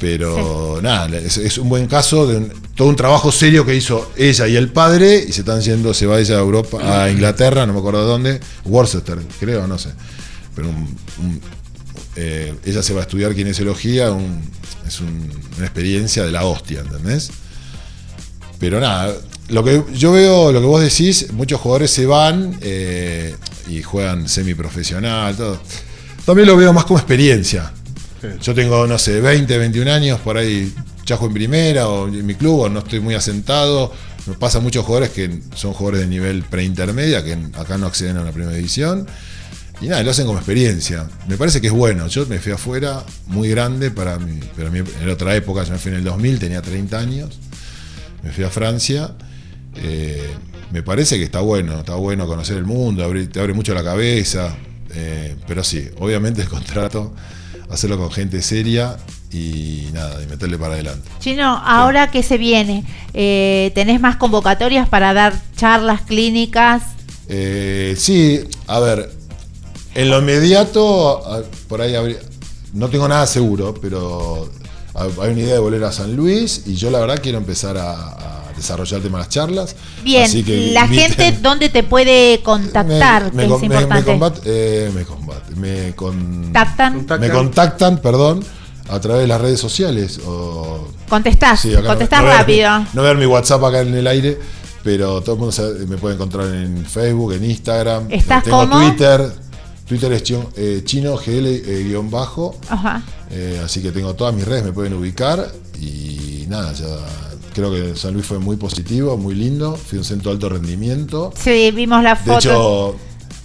Pero nada, es, es un buen caso de un- todo un trabajo serio que hizo ella y el padre y se están yendo, se va ella a Europa, a Inglaterra, no me acuerdo de dónde, Worcester, creo, no sé. Pero un- un- eh, ella se va a estudiar kinesiología, es un- una experiencia de la hostia, ¿entendés? Pero nada, lo que yo veo, lo que vos decís, muchos jugadores se van eh, y juegan semiprofesional, todo. También lo veo más como experiencia. Yo tengo, no sé, 20, 21 años, por ahí juego en primera o en mi club, o no estoy muy asentado. Me pasa muchos jugadores que son jugadores de nivel preintermedia, que acá no acceden a una primera división. Y nada, lo hacen como experiencia. Me parece que es bueno. Yo me fui afuera muy grande para mí, pero en otra época, yo me fui en el 2000, tenía 30 años. Me fui a Francia. Eh, me parece que está bueno, está bueno conocer el mundo, te abre mucho la cabeza. eh, pero sí, obviamente el contrato, hacerlo con gente seria y nada, y meterle para adelante. Chino, ahora que se viene, eh, ¿tenés más convocatorias para dar charlas clínicas? Eh, sí, a ver, en lo inmediato, por ahí habría- no tengo nada seguro, pero ha- hay una idea de volver a San Luis y yo la verdad quiero empezar a, a desarrollar el tema de las charlas. Bien, Así que la inviten- gente, <laughs> ¿dónde te puede contactar? me, me- es me- me combat- eh, me combate, me con- Contactan. me contactan, perdón, a través de las redes sociales. O, Contestás, Sí, no- contestás no rápido. No ver mi WhatsApp acá en el aire, pero todo el mundo sabe- me puede encontrar en Facebook, en Instagram. ¿Estás Tengo? Twitter. Twitter es chino, eh, chino GL eh, guion bajo. Ajá. Eh, así que tengo todas mis redes, me pueden ubicar. Y nada, ya creo que San Luis fue muy positivo, muy lindo. Fui un centro de alto rendimiento. Sí, vimos la De foto. hecho,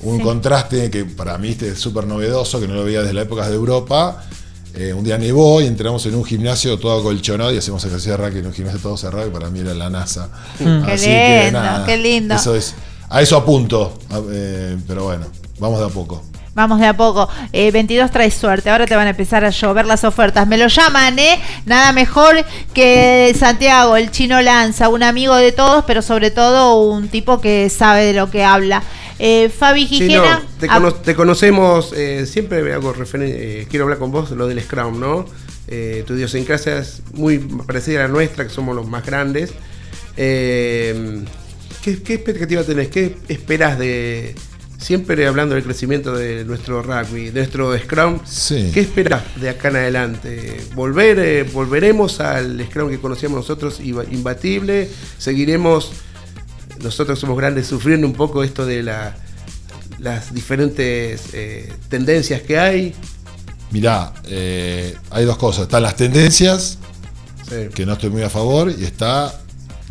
un Sí. contraste que para mí este es súper novedoso, que no lo veía desde la época de Europa. Eh, un día nevó y entramos en un gimnasio todo acolchonado y hacemos ejercicio de rugby en un gimnasio todo cerrado y para mí era la NASA. Mm. Qué lindo, qué lindo. Eso es, a eso apunto, eh, pero bueno, vamos de a poco. Vamos de a poco. Eh, 22 trae suerte. Ahora te van a empezar a llover las ofertas. Me lo llaman, ¿eh? Nada mejor que Santiago, el chino Lanza, un amigo de todos, pero sobre todo un tipo que sabe de lo que habla. Eh, Fabi Gijena. te, cono- te conocemos, eh, siempre me hago eh, quiero hablar con vos lo del Scrum, ¿no? Eh, tu idiosincrasia es muy parecida a la nuestra, que somos los más grandes. Eh, ¿qué, qué expectativa tenés? ¿Qué esperás de, siempre hablando del crecimiento de nuestro rugby, de nuestro Scrum? Sí. ¿Qué esperás de acá en adelante? ¿Volver, eh, ¿Volveremos al Scrum que conocíamos nosotros, imbatible? ¿Seguiremos nosotros somos grandes sufriendo un poco esto de la, las diferentes eh, tendencias que hay. Mirá, eh, hay dos cosas. Están las tendencias, que no estoy muy a favor, y está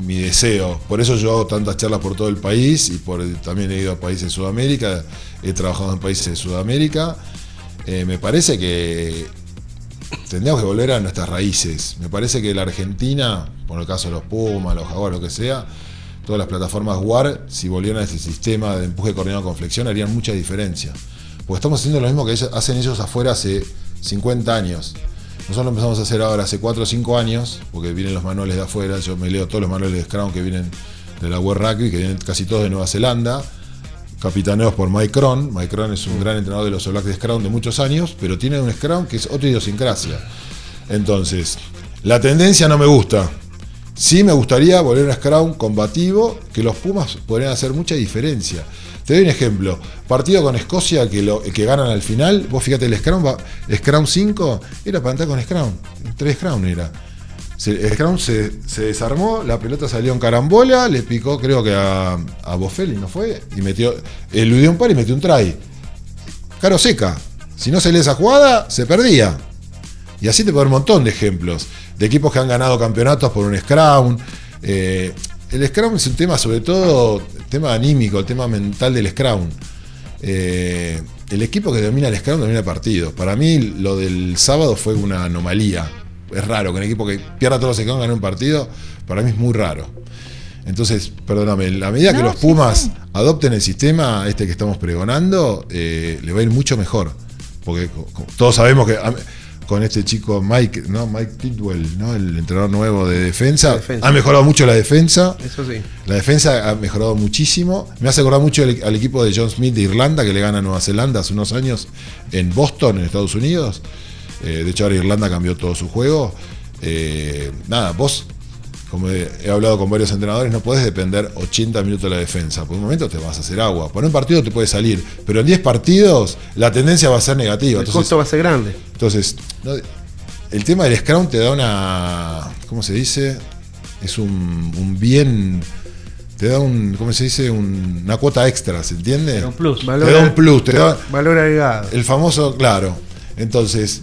mi deseo. Por eso yo hago tantas charlas por todo el país y por también he ido a países de Sudamérica, he trabajado en países de Sudamérica. Eh, me parece que tendríamos que volver a nuestras raíces. Me parece que la Argentina, por el caso de los Pumas, los Jaguares, lo que sea, todas las plataformas WAR, si volvieran a ese sistema de empuje coordinado con flexión, harían mucha diferencia. Porque estamos haciendo lo mismo que hacen ellos afuera hace 50 años. Nosotros lo empezamos a hacer ahora hace 4 o 5 años, porque vienen los manuales de afuera, yo me leo todos los manuales de Scrum que vienen de la World Rugby, que vienen casi todos de Nueva Zelanda, capitaneados por Mike Cron. Mike Cron es un gran entrenador de los All Blacks de Scrum de muchos años, pero tiene un Scrum que es otra idiosincrasia. Entonces, la tendencia no me gusta. Sí me gustaría volver a un Scrum combativo, que los Pumas podrían hacer mucha diferencia. Te doy un ejemplo. Partido con Escocia que, ganan al final. Vos fíjate, el Scrum, va- Scrum 5 era para entrar con Scrum. 3 Scrum era. Se- Scrum se, desarmó, la pelota salió en carambola, le picó creo que a, a ¿no fue? Y metió, eludió un par y metió un try. Caro seca. Si no se lee esa jugada, se perdía. Y así te puedo dar un montón de ejemplos de equipos que han ganado campeonatos por un Scrum. Eh, el Scrum es un tema, sobre todo, tema anímico, el tema mental del Scrum. Eh, el equipo que domina el Scrum domina el partido. Para mí, lo del sábado fue una anomalía. Es raro que un equipo que pierda todos los Scrum gane un partido, para mí es muy raro. Entonces, perdóname, a medida que los Pumas sí. adopten el sistema este que estamos pregonando, eh, le va a ir mucho mejor. Porque todos sabemos que a- con este chico Mike, ¿no? Mike Tidwell, ¿no? El entrenador nuevo de defensa, defensa. ha mejorado mucho la defensa. Eso sí. La defensa ha mejorado muchísimo. Me hace acordar mucho al, al equipo de John Smith de Irlanda, que le gana a Nueva Zelanda hace unos años en Boston, en Estados Unidos. Eh, de hecho, ahora Irlanda cambió todo su juego. Eh, nada, vos, como he, he hablado con varios entrenadores, no podés depender 80 minutos de la defensa. Por un momento te vas a hacer agua. Por un partido te puede salir, pero en 10 partidos la tendencia va a ser negativa. El Entonces, costo va a ser grande. entonces, no- el tema del Scrum te da una. ¿Cómo se dice? Es un, un bien. Te da un. ¿Cómo se dice? Un- una cuota extra, ¿se entiende? Un plus. Te da un plus, te da. Valor agregado. El famoso, claro. Entonces,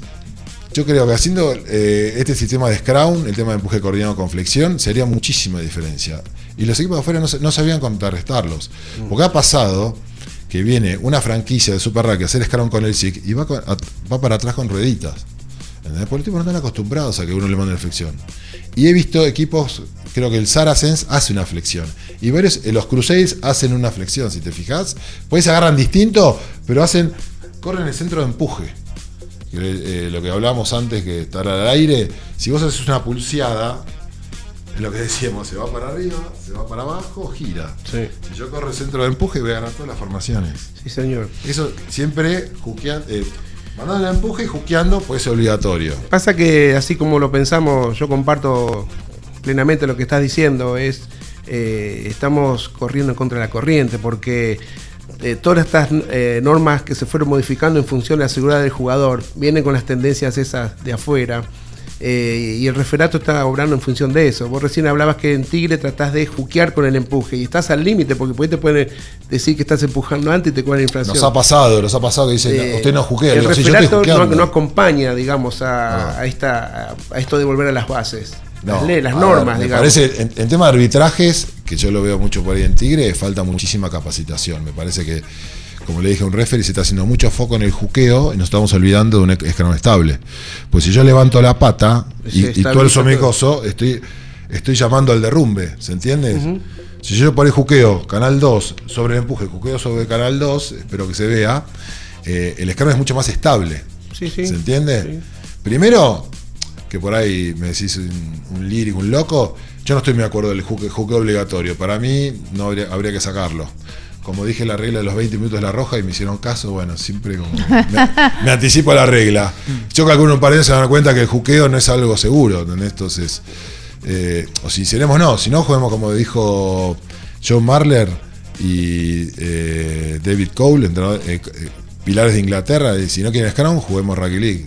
yo creo que haciendo eh, este sistema de Scrum, el tema de empuje coordinado con flexión, sería muchísima diferencia. Y los equipos de afuera no, no sabían contrarrestarlos. Porque ha pasado que viene una franquicia de Super Rugby a hacer Scrum con el SIC y va, con- a- va para atrás con rueditas. ¿Entendés? Porque los tipos no están acostumbrados a que uno le mande la flexión. Y he visto equipos, creo que el Saracens hace una flexión. Y varios, eh, los Crusaders hacen una flexión, si te fijas. Pues se agarran distinto, pero hacen, corren el centro de empuje. Eh, lo que hablábamos antes, que estar al aire, si vos haces una pulseada, es lo que decíamos, se va para arriba, se va para abajo, gira. Sí. Si yo corro el centro de empuje, voy a ganar todas las formaciones. Sí, señor. Eso siempre juqueando, eh, mandando el empuje y juqueando, pues es obligatorio. Pasa que así como lo pensamos, yo comparto plenamente lo que estás diciendo, es eh, estamos corriendo en contra de la corriente porque eh, todas estas eh, normas que se fueron modificando en función de la seguridad del jugador vienen con las tendencias esas de afuera. eh, y el referato está obrando en función de eso. Vos recién hablabas que en Tigre tratás de juquear con el empuje y estás al límite porque te pueden decir que estás empujando antes y te cobran inflación. Nos ha pasado, nos ha pasado que dicen, Eh, usted no juquea. El Digo, "Sí, yo estoy referato no, juqueando". no acompaña, digamos, a, a esta, a esto de volver a las bases. No, las, leyes, las a normas, ver, me digamos. parece, en, en tema de arbitrajes, que yo lo veo mucho por ahí en Tigre, falta muchísima capacitación. Me parece que, como le dije a un referee, se está haciendo mucho foco en el juqueo y nos estamos olvidando de un escalón estable. Pues si yo levanto la pata y, estabiliza tuerzo mi coso, estoy, estoy llamando al derrumbe, ¿se entiende? Si yo por el juqueo, canal 2, sobre el empuje, juqueo sobre canal 2, espero que se vea, eh, el escalón es mucho más estable. Sí, sí. ¿Se entiende? Primero, que por ahí me decís un, un lírico, un loco, yo no estoy muy de acuerdo del juque, juque obligatorio. Para mí no habría, habría que sacarlo. Como dije la regla de los 20 minutos de la roja y me hicieron caso, bueno, siempre como me, <laughs> me anticipo a la regla. Yo calculo un par de se dar cuenta que el juqueo no es algo seguro, ¿entendés? Entonces, eh, o si seremos no, si no juguemos como dijo John Marler y eh, David Cole, entrenador- eh, eh, pilares de Inglaterra, y si no quieren Scrum, juguemos Rugby League.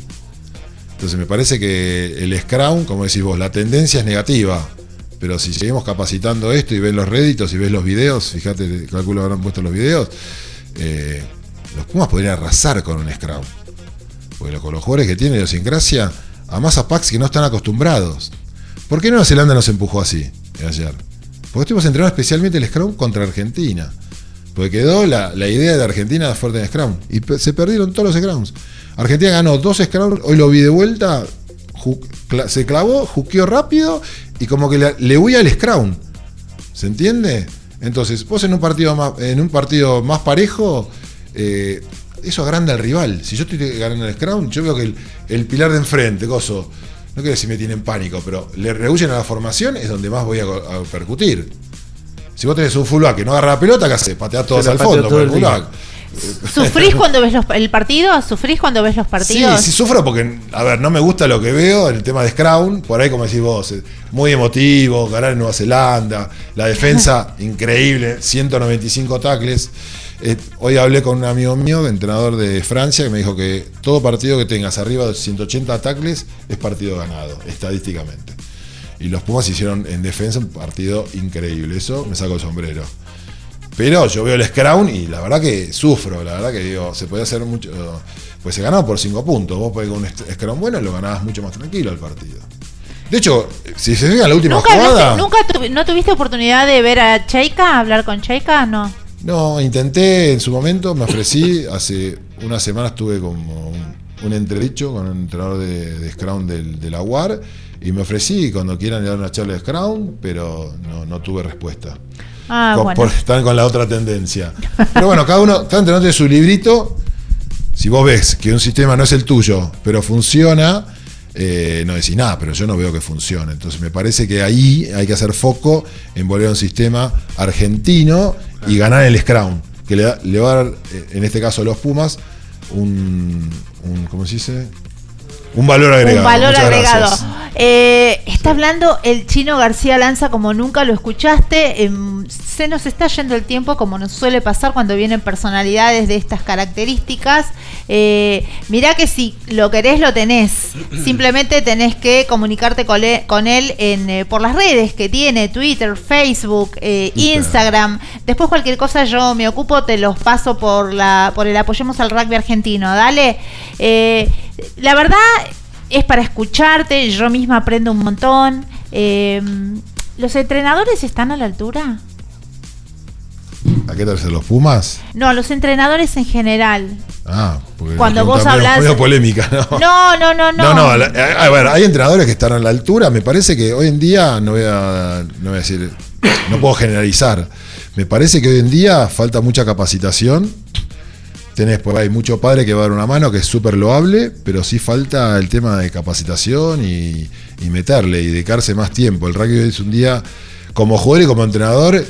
Entonces me parece que el Scrum, como decís vos, la tendencia es negativa. Pero si seguimos capacitando esto y ven los réditos y ves los videos, fíjate, calculo habrán puesto los videos, eh, los Pumas podrían arrasar con un Scrum. Porque con los jugadores que tiene idiosincrasia, además a packs que no están acostumbrados. ¿Por qué Nueva Zelanda nos empujó así ayer? Porque estuvimos entrenando especialmente el Scrum contra Argentina. Porque quedó la, idea de Argentina fuerte en Scrum. Y se perdieron todos los Scrums. Argentina ganó dos Scrums, hoy lo vi de vuelta, se clavó, juqueó rápido y como que le, le huía al Scrum. ¿Se entiende? Entonces, vos en un partido más, en un partido más parejo, eh, eso agranda al rival. Si yo estoy ganando el Scrum, yo veo que el, el pilar de enfrente, coso, no quiero decir me tienen pánico, pero le rehuyen a la formación, es donde más voy a, a percutir. Si vos tenés un fullback que no agarra la pelota, ¿qué hace? Patea todos al fondo con el el fullback. ¿Sufrís cuando ves los- el partido? ¿Sufrís cuando ves los Sí, partidos? sí sufro porque, a ver, no me gusta lo que veo en el tema de Scrum, por ahí como decís vos, muy emotivo, ganar en Nueva Zelanda, la defensa increíble, 195 tackles. Eh, hoy hablé con un amigo mío, entrenador de Francia, que me dijo que todo partido que tengas arriba de 180 tackles es partido ganado, estadísticamente. Y los Pumas hicieron en defensa un partido increíble, eso me saco el sombrero. Pero yo veo el Scrum y la verdad que sufro, la verdad que digo, se puede hacer mucho. Pues se ganaba por 5 puntos. Vos podés con un Scrum bueno lo ganabas mucho más tranquilo el partido. De hecho, si se fijan la última ¿Nunca, jugada. nunca no tuviste oportunidad de ver a Cheika, hablar con Cheika? No. No, intenté en su momento, me ofrecí, <laughs> hace unas semanas tuve como un, un entredicho con un entrenador de, de Scrum del, de la UAR y me ofrecí cuando quieran dar una charla de Scrum, pero no, no tuve respuesta. Ah, Con- bueno. por estar con la otra tendencia. Pero bueno, cada uno, cada entrenador tiene su librito. Si vos ves que un sistema no es el tuyo, pero funciona, eh, no decís nada, pero yo no veo que funcione. Entonces me parece que ahí hay que hacer foco en volver a un sistema argentino y ganar el Scrum, que le, da- le va a dar, eh, en este caso a los Pumas, un, un ¿cómo se dice? Un valor agregado. Un valor Muchas agregado. Eh, está hablando el chino García Lanza como nunca lo escuchaste. Em, se nos está yendo el tiempo como nos suele pasar cuando vienen personalidades de estas características. Eh, mirá que si lo querés lo tenés. <clears throat> Simplemente tenés que comunicarte con él, con él en, eh, por las redes que tiene, Twitter, Facebook, eh, Instagram. Después cualquier cosa yo me ocupo, te los paso por, la, por el Apoyemos al Rugby Argentino. Dale. La verdad es para escucharte, yo misma aprendo un montón. Eh, ¿Los entrenadores están a la altura? ¿A qué tal los Pumas? No, los entrenadores en general. Ah, porque Cuando vos pregunta medio- polémica, <laughs> ¿no? No, no, no, no. No, no, la- eh, a ver, hay entrenadores que están a la altura. Me parece que hoy en día, no voy a, no voy a decir, no puedo generalizar. Me parece que hoy en día falta mucha capacitación. Tenés por ahí mucho padre que va a dar una mano, que es súper loable, pero sí falta el tema de capacitación y, y meterle y dedicarse más tiempo. El rugby es un día, como jugador y como entrenador,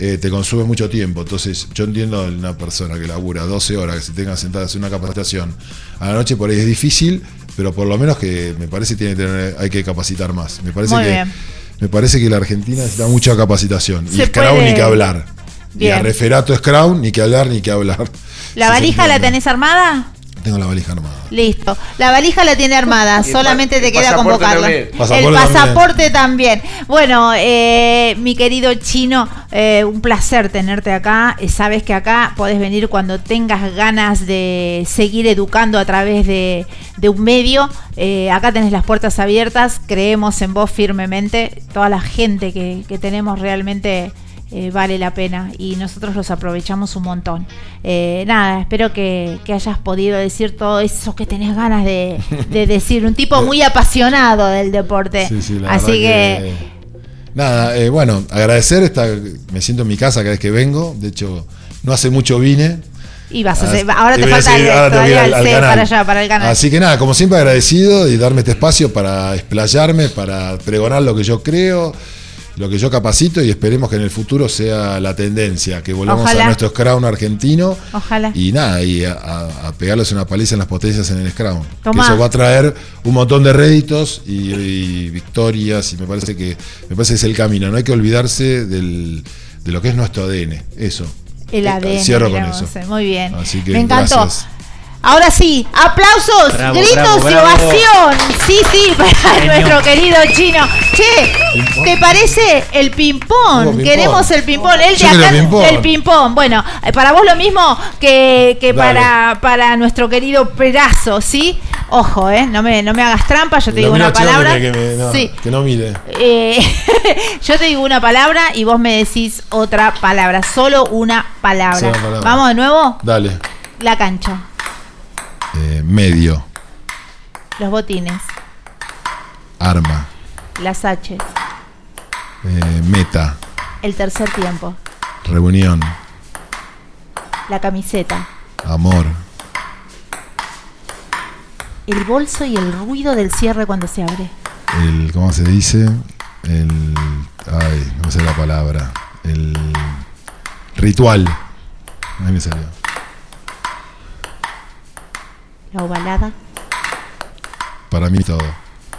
eh, te consume mucho tiempo. Entonces, yo entiendo una persona que labura 12 horas, que se tenga sentada a hacer una capacitación a la noche, por ahí es difícil, pero por lo menos que me parece que tiene que tener- hay que capacitar más. Me parece Muy que bien. me parece que la Argentina necesita mucha capacitación. Se y Scrum puede- ni que hablar. Y Bien. a referato Scrum ni que hablar ni que hablar. ¿La valija la tenés armada? Tengo la valija armada. Listo. La valija la tiene armada, solamente te queda convocarla. también. El Pasaporte pasaporte también. Bueno, eh, mi querido chino, eh, un placer tenerte acá. Eh, sabes que acá podés venir cuando tengas ganas de seguir educando a través de, de un medio. Eh, acá tenés las puertas abiertas, creemos en vos firmemente. Toda la gente que, que tenemos realmente eh, vale la pena y nosotros los aprovechamos un montón. Eh, nada, espero que, que hayas podido decir todo eso que tenés ganas de, de <laughs> decir. Un tipo muy apasionado del deporte. Sí, sí, la Así que, Nada, eh, bueno, agradecer, esta, me siento en mi casa cada vez que vengo, de hecho, no hace mucho vine. y vas a Ah, hacer- ahora te falta seguir- el, ahora todavía al- al canal. para allá, para el canal. Así que nada, como siempre agradecido y darme este espacio para explayarme, para pregonar lo que yo creo, lo que yo capacito y esperemos que en el futuro sea la tendencia, que volvamos Ojalá. a nuestro Scrum argentino Ojalá. y nada, y a, a- pegarles una paliza en las potencias en el Scrum. Que eso va a traer un montón de réditos y, y victorias y me parece que me parece que es el camino. No hay que olvidarse del- de lo que es nuestro ADN. Eso. El Eh, ADN. Cierro con eso. vos, Muy bien. Así que Me encantó. gracias. Ahora sí, aplausos, Bravo, gritos bravo, y bravo. ovación. Sí, sí, <laughs> para Genio. nuestro querido chino. Che, ¿te parece el ping-pong? Queremos el ping-pong. El de acá, el ping-pong. Bueno, eh, para vos lo mismo que, que para, para nuestro querido Perazo, ¿sí? Ojo, ¿eh? No me, no me hagas trampa, yo te digo una palabra. que me- no, Sí. que no mire. Eh, <laughs> yo te digo una palabra y vos me decís otra palabra. Solo una palabra. Solo una palabra. Vamos de nuevo. Dale. La cancha. Eh, medio. Los botines. Arma. Las H. eh, meta. El tercer tiempo. Reunión. La camiseta. Amor. El bolso y el ruido del cierre cuando se abre. El, ¿Cómo se dice? El. Ay, no sé la palabra. El. Ritual. Ahí me salió. La ovalada. Para mí todo.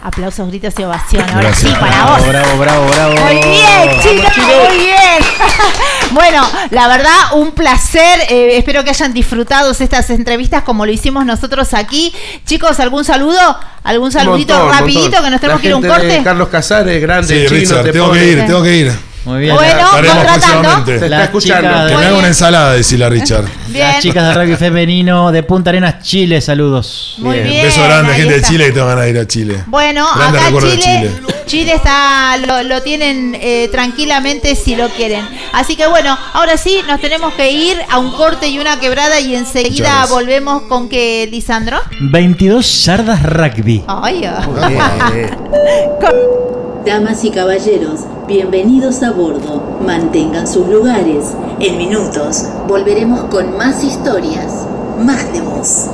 Aplausos, gritos y ovación. Ahora Gracias. sí, para vos. Bravo, bravo, bravo. Muy bien, chicos, muy bien. <laughs> bueno, la verdad, un placer. eh, espero que hayan disfrutado estas entrevistas como lo hicimos nosotros aquí. Chicos, ¿algún saludo? ¿Algún saludito montón, rapidito montón. que nos tenemos La que ir a un corte? Carlos Casares, grande, Sí, chino, Richard, te tengo que ir, tengo que ir. Muy bien. Bueno, contratando. Te está Las escuchando. chicas- Que me haga una ensalada, decirle a Richard. <laughs> Bien. Las chicas de rugby femenino de Punta Arenas, Chile, saludos. Muy Bien. bien. Beso grande, ahí gente de. Chile, que tengo ganas de ir a Chile. Bueno, Grande acá Chile, Chile. Chile está, lo, lo tienen eh, tranquilamente si lo quieren. Así que bueno, ahora sí, nos tenemos que ir a un corte y una quebrada y enseguida volvemos con que, Lisandro. 22 yardas rugby. Ay, ah. <laughs> Damas y caballeros, bienvenidos a bordo. Mantengan sus lugares. En minutos volveremos con más historias, más de.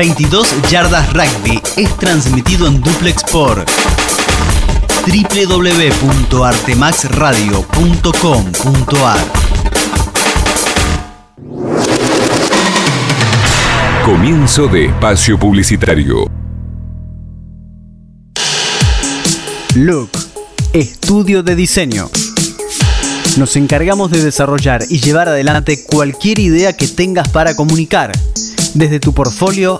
22 Yardas Rugby es transmitido en duplex por www.artemaxradio.com.ar Comienzo de espacio publicitario. Look, estudio de diseño. Nos encargamos de desarrollar y llevar adelante cualquier idea que tengas para comunicar, desde tu portfolio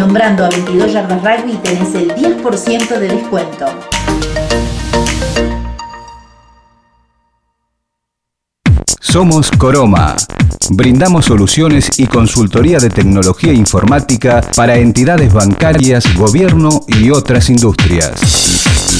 Nombrando a 22 Yardas Rugby tenés el 10% de descuento. Somos Coroma. Brindamos soluciones y consultoría de tecnología informática para entidades bancarias, gobierno y otras industrias.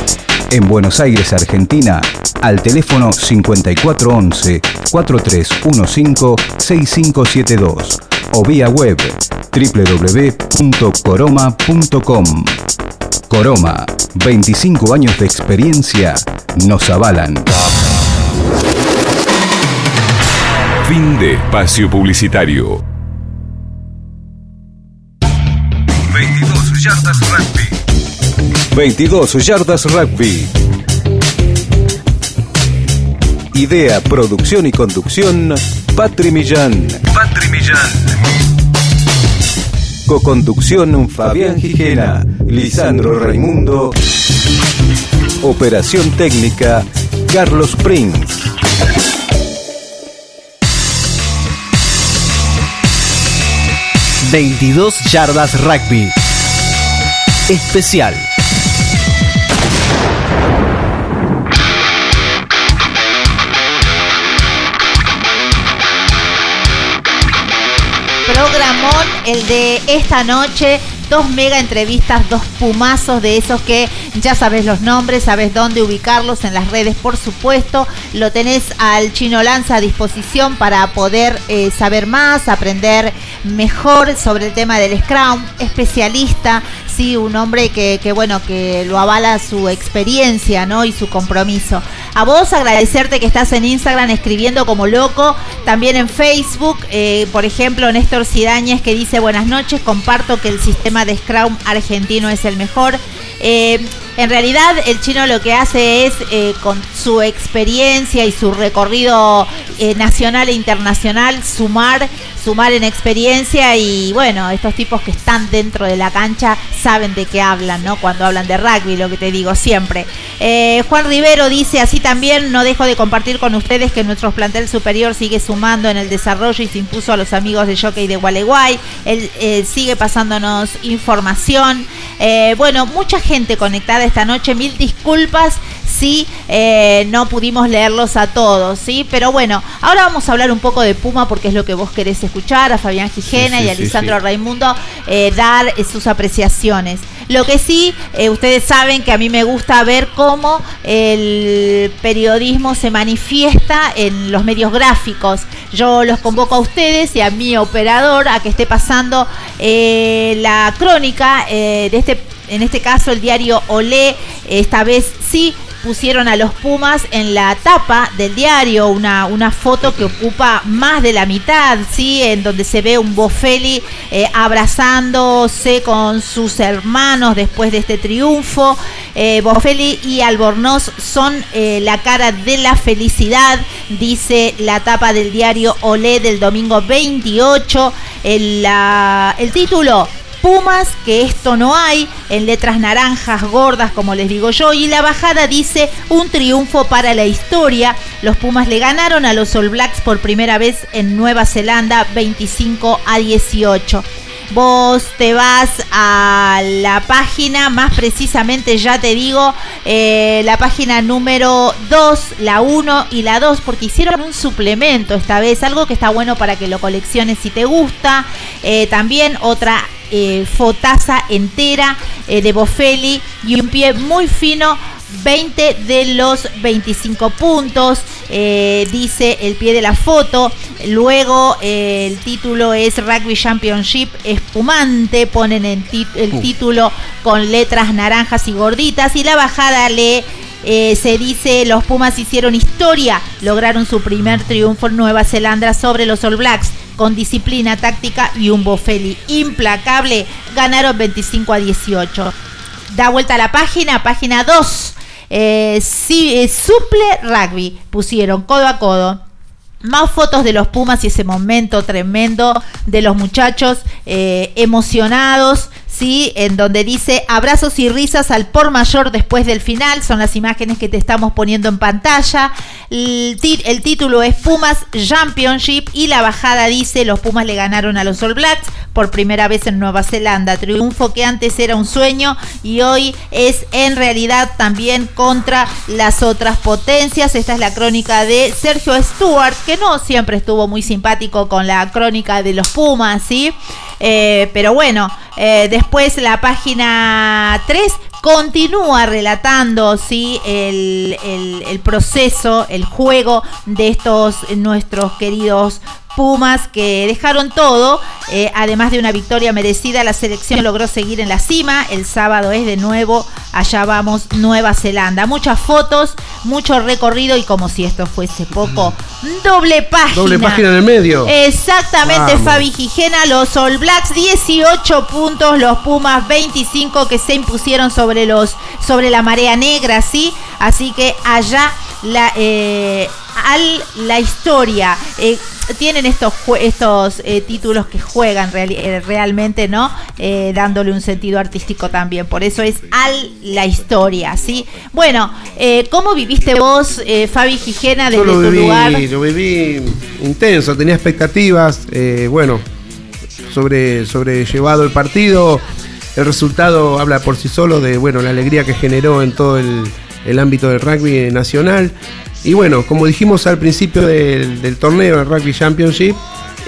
En Buenos Aires, Argentina, al teléfono 5411-4315-6572 o vía web www.coroma.com. Coroma, 25 años de experiencia nos avalan. Fin de espacio publicitario. 22 yardas rugby. 22 yardas rugby. Idea, producción y conducción, Patri Millán. Patri Millán. Coconducción, Fabián Gijena, Lisandro Raimundo. Operación técnica, Carlos Prince. ...22 yardas rugby... ...especial... el de esta noche. Dos mega entrevistas, dos pumazos de esos que ya sabes los nombres, sabes dónde ubicarlos en las redes, por supuesto. Lo tenés al Chino Lanza a disposición para poder eh, saber más, aprender mejor sobre el tema del Scrum, especialista, sí, un hombre que, que, bueno, que lo avala su experiencia, ¿no? Y su compromiso. A vos agradecerte que estás en Instagram escribiendo como loco, también en Facebook, eh, por ejemplo, Néstor Cidañez que dice buenas noches, comparto que el sistema de Scrum argentino es el mejor. Eh, en realidad el chino lo que hace es, eh, con su experiencia y su recorrido eh, nacional e internacional, sumar, sumar en experiencia y bueno, estos tipos que están dentro de la cancha saben de qué hablan, ¿no? Cuando hablan de rugby, lo que te digo siempre. Eh, Juan Rivero dice, así también no dejo de compartir con ustedes que nuestro plantel superior sigue sumando en el desarrollo y se impuso a los amigos de Jockey de Gualeguay. Él sigue pasándonos información. Bueno, mucha gente conectada esta noche. Mil disculpas si eh, no pudimos leerlos a todos, ¿sí? Pero bueno, ahora vamos a hablar un poco de Puma porque es lo que vos querés escuchar, a Fabián Gijena Sí, sí, y a Lisandro sí. Raimundo eh, dar eh, sus apreciaciones. Lo que sí, eh, ustedes saben que a mí me gusta ver cómo el periodismo se manifiesta en los medios gráficos. Yo los convoco a ustedes y a mi operador a que esté pasando la crónica de este, en este caso el diario Olé, esta vez sí pusieron a los Pumas en la tapa del diario, una, una foto que ocupa más de la mitad, ¿sí? En donde se ve un Bofelli eh, abrazándose con sus hermanos después de este triunfo. Eh, y Albornoz son eh, la cara de la felicidad, dice la tapa del diario Olé del domingo 28. El, la- el título Pumas, que esto no hay, en letras naranjas gordas, como les digo yo, y la bajada dice un triunfo para la historia. Los Pumas le ganaron a los All Blacks por primera vez en Nueva Zelanda 25 a 18. Vos te vas a la página, más precisamente ya te digo, eh, la página número 2, la 1 y la 2, porque hicieron un suplemento esta vez, algo que está bueno para que lo colecciones si te gusta. Eh, también otra eh, fotaza entera eh, de Bofelli y un pie muy fino 20 de los 25 puntos, eh, dice el pie de la foto. Luego eh, el título es Rugby Championship espumante, ponen el, el Uh. título con letras naranjas y gorditas. Y la bajada le eh, se dice los Pumas hicieron historia, lograron su primer triunfo en Nueva Zelanda sobre los All Blacks con disciplina táctica y un Bofelli implacable, ganaron 25 a 18. Da vuelta a la página, página 2. Eh, sí, eh, suple rugby, pusieron codo a codo. Más fotos de los Pumas y ese momento tremendo de los muchachos eh, emocionados, ¿sí? En donde dice abrazos y risas al por mayor después del final. Son las imágenes que te estamos poniendo en pantalla. El, título es Pumas Championship y la bajada dice los Pumas le ganaron a los All Blacks por primera vez en Nueva Zelanda. Triunfo que antes era un sueño y hoy es en realidad también contra las otras potencias. Esta es la crónica de Sergio Stewart, que no siempre estuvo muy simpático con la crónica de los Pumas, ¿sí? Eh, pero bueno, eh, después la página 3 continúa relatando ¿sí? el, el- el proceso, el juego de estos eh, nuestros queridos Pumas que dejaron todo, eh, además de una victoria merecida, la selección logró seguir en la cima. El sábado es de nuevo, allá vamos, Nueva Zelanda. Muchas fotos, mucho recorrido y como si esto fuese poco, doble página. Doble página en el medio. Exactamente, Vamos. Fabi Gijena, los All Blacks 18 puntos, los Pumas 25 que se impusieron sobre los sobre la marea negra, sí. Así que allá la eh, al la historia eh, tienen estos estos eh, títulos que juegan reali- eh, realmente, ¿no? Eh, dándole un sentido artístico también. Por eso es al la historia, sí. Bueno, eh, ¿cómo viviste vos, eh, Fabi Gijena, desde Yo lo tu viví, lugar? lo viví intenso, tenía expectativas, eh, bueno, sobre, sobrellevado el partido. El resultado habla por sí solo de bueno, la alegría que generó en todo el, el ámbito del rugby nacional. Y bueno, como dijimos al principio del, del torneo, el Rugby Championship,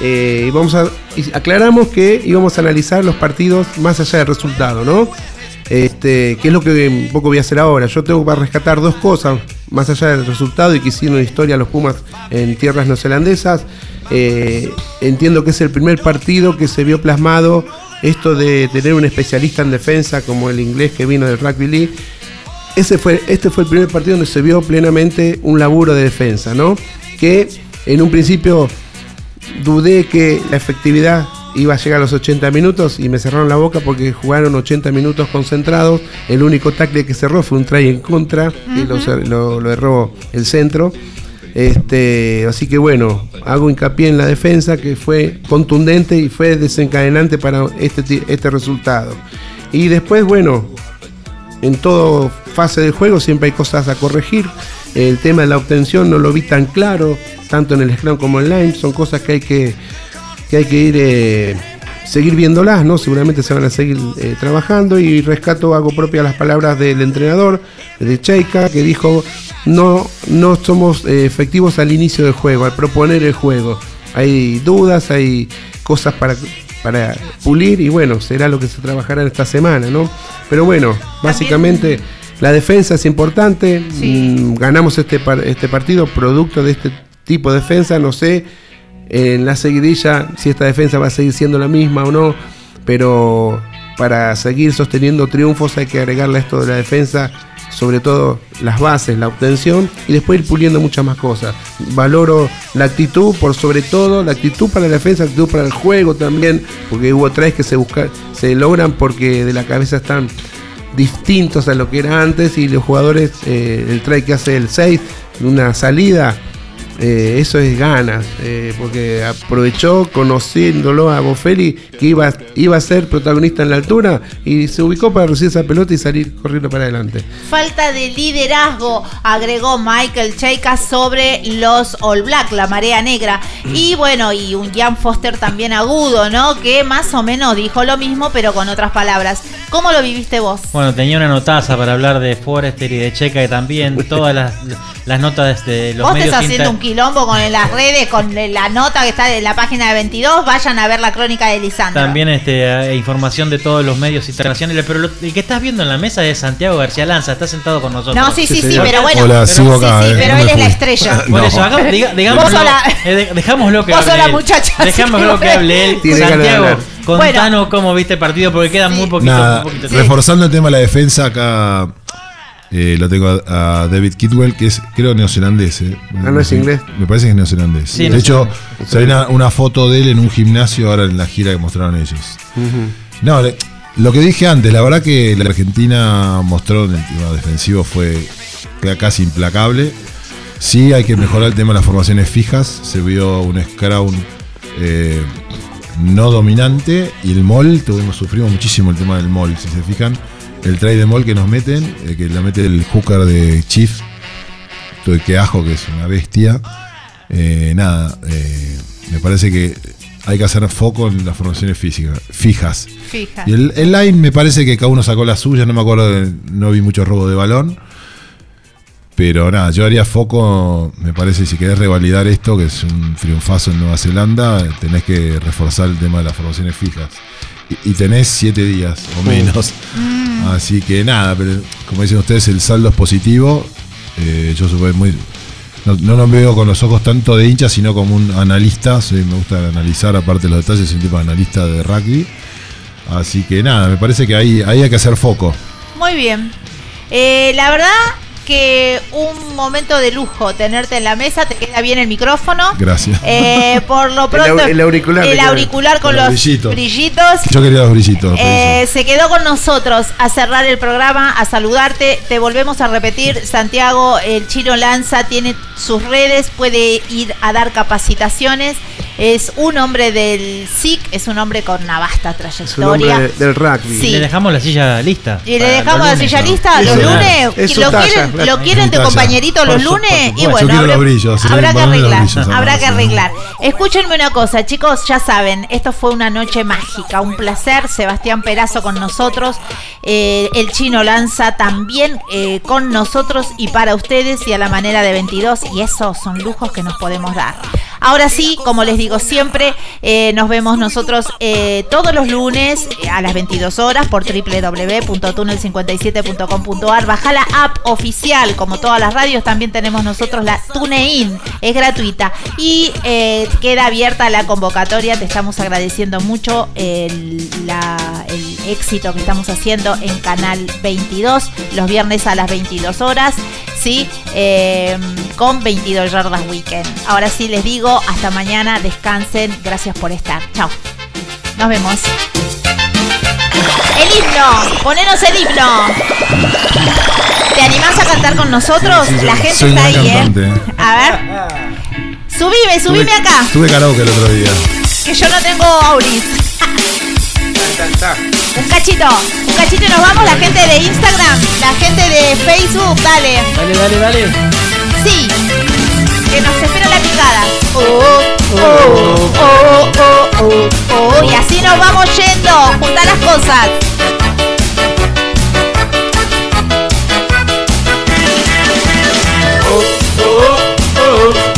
eh, vamos a, aclaramos que íbamos a analizar los partidos más allá del resultado, ¿no? Este, que es lo que un poco voy a hacer ahora. Yo tengo para rescatar dos cosas, más allá del resultado y que hicieron historia los Pumas en tierras neozelandesas. Eh, entiendo que es el primer partido que se vio plasmado esto de tener un especialista en defensa como el inglés que vino del Rugby League. Ese fue, este fue el primer partido donde se vio plenamente un laburo de defensa, ¿no? Que en un principio dudé que la efectividad iba a llegar a los 80 minutos y me cerraron la boca porque jugaron 80 minutos concentrados. El único tackle que cerró fue un try en contra y lo, lo erró el centro. Este, así que bueno, hago hincapié en la defensa que fue contundente y fue desencadenante para este, este resultado. Y después, bueno, en toda fase del juego siempre hay cosas a corregir. El tema de la obtención no lo vi tan claro, tanto en el Scrum como en Line. Son cosas que hay que, que, hay que ir eh, seguir viéndolas, ¿no? Seguramente se van a seguir eh, trabajando. Y rescato, hago propias las palabras del entrenador, de Cheika, que dijo: no, no somos eh, efectivos al inicio del juego, al proponer el juego. Hay dudas, hay cosas para, para pulir y bueno, será lo que se trabajará en esta semana, ¿no? Pero bueno, básicamente la defensa es importante. mm, ganamos este, par- este partido producto de este tipo de defensa. No sé en la seguidilla si esta defensa va a seguir siendo la misma o no, pero para seguir sosteniendo triunfos hay que agregarle esto de la defensa, sobre todo las bases, la obtención y después ir puliendo muchas más cosas. Valoro la actitud, por sobre todo la actitud para la defensa, la actitud para el juego también, porque hubo tres que se buscan, se logran porque de la cabeza están distintos a lo que era antes y los jugadores, eh, el try que hace el 6, una salida, eh, eso es ganas, eh, porque aprovechó conociéndolo a Boffelli que iba, iba a ser protagonista en la altura y se ubicó para recibir esa pelota y salir corriendo para adelante. Falta de liderazgo, agregó Michael Cheika sobre los All Black, la marea negra. Y bueno, y un Jan Foster también agudo, ¿no? Que más o menos dijo lo mismo, pero con otras palabras. ¿Cómo lo viviste vos? Bueno, tenía una notaza para hablar de Forrester y de Checa y también <laughs> todas las, las notas de los Vos medios estás haciendo inter- un quilombo con las redes, con la nota que está en la página de 22. Vayan a ver la crónica de Lisandro. También este, eh, información de todos los medios internacionales, pero lo- el que estás viendo en la mesa es Santiago García Lanza, está sentado con nosotros. No, sí, sí, sí, pero bueno. Hola, sigo acá, sí, eh, pero no él es la estrella. <laughs> Por eso, haga- diga- digámoslo, eh, dejámoslo que hable él. muchacha, Dejámoslo que hable él. Santiago, contanos cómo viste el partido porque queda muy poquito. Nada, muy poquito reforzando el tema de la defensa, acá eh, lo tengo a, a David Kidwell, que es, creo, neozelandés. eh. Ah, ¿no es inglés? Me parece que es neozelandés. Sí, de hecho, se ve una, una foto de él en un gimnasio ahora en la gira que mostraron ellos. No, le- lo que dije antes, la verdad que la Argentina mostró en el tema defensivo fue ca- casi implacable. Sí, hay que mejorar el tema de las formaciones fijas. Se vio un scrum eh, no dominante y el mall, tuvimos, sufrimos muchísimo el tema del mall. Si se fijan, el try de mall que nos meten, eh, que la mete el hooker de Chief, que ajo, que es una bestia. Eh, nada, eh, me parece que hay que hacer foco en las formaciones físicas, fijas. Fija. Y el, el line me parece que cada uno sacó la suya, no me acuerdo, de- no vi mucho robo de balón. Pero nada, yo haría foco, me parece, si querés revalidar esto, que es un triunfazo en Nueva Zelanda, tenés que reforzar el tema de las formaciones fijas. Y, tenés siete días o menos. Así que nada, pero como dicen ustedes, el saldo es positivo. Eh, yo soy muy, no, no lo veo con los ojos tanto de hincha, sino como un analista. Sí, me gusta analizar, aparte de los detalles, soy un tipo de analista de rugby. Así que nada, me parece que ahí, ahí hay que hacer foco. Muy bien. Eh, la verdad que un momento de lujo tenerte en la mesa, te queda bien el micrófono. Gracias. Eh, por lo <laughs> pronto, el auricular el auricular con, Con los los brillitos. brillitos. Yo quería los brillitos. Eh, se quedó con nosotros a cerrar el programa, a saludarte. Te volvemos a repetir, Santiago, el Chino Lanza tiene sus redes, puede ir a dar capacitaciones. Es un hombre del SIC, es un hombre con una vasta Es un trayectoria. hombre del rugby. Sí. Le dejamos la silla lista. Y le dejamos la silla ¿no? lista los lunes. es lo talla, quieren, claro. lo quieren de compañerito los lunes. Y bueno, habrá, los brillos, sí, habrá que arreglar. brillos, habrá que arreglar. Escúchenme una cosa, chicos, ya saben, esto fue una noche mágica, un placer. Sebastián Perazo con nosotros, eh, el chino Lanza también eh, con nosotros y para ustedes y a la manera de 22. Y esos son lujos que nos podemos dar. Ahora sí, como les digo siempre, eh, nos vemos nosotros eh, todos los lunes eh, a las 22 horas por www.tunnel57.com.ar. Baja la app oficial, como todas las radios, también tenemos nosotros la TuneIn, es gratuita y queda abierta la convocatoria. Te estamos agradeciendo mucho el, el éxito que estamos haciendo en Canal 22 los viernes a las 22 horas. ¿sí? Con 22 yardas weekend. Ahora sí les digo, hasta mañana, descansen, gracias por estar. Chao. Nos vemos. El himno, ponenos el himno. ¿Te animás a cantar con nosotros? Sí, sí, La gente está ahí, cantante, ¿eh? ¿eh? A ver. Subime, subime Tuve- acá, Tuve karaoke el otro día. que yo no tengo auris. Un cachito, un cachito y nos vamos. La gente de Instagram, la gente de Facebook, dale. Dale, dale, dale. Sí, que nos espera Oh, oh, oh, oh, oh, oh. Y así nos vamos yendo. Juntar las cosas.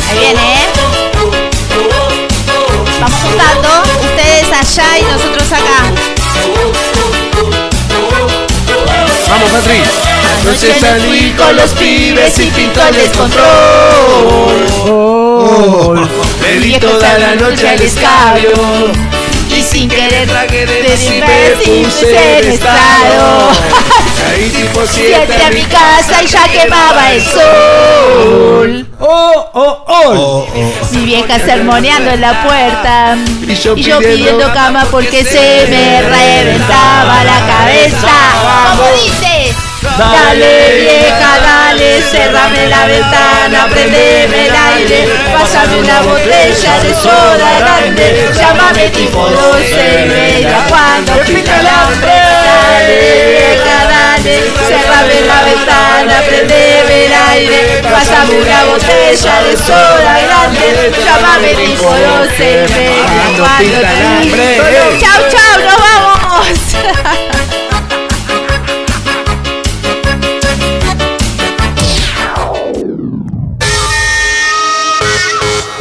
Ahí viene, ¿eh? Vamos juntando. Ustedes allá y nosotros acá. Vamos, Patri. Anoche salí con los pibes y pintó el descontrol. Le di toda la noche al escabio. Y sin querer Tragué de y me puse en estado. <laughs> Ahí tipo <laughs> Siete a mi casa y ya quemaba el sol. ¡Oh, oh, oh! Mi vieja sermoneando en la puerta. Y yo Y yo pidiendo pidiendo cama porque se me reventaba la cabeza. ¿Cómo dice? Dale vieja, dale, cerrame la ventana, prendeme el aire, pásame una botella de soda grande, llámame tipo doce y media cuando pica el hambre. Dale vieja, dale, cerrame la ventana, prendeme el aire, pásame una botella de soda grande, llámame tipo doce y media Cuando pica el hambre. Chau, chau, nos vamos. <laughs>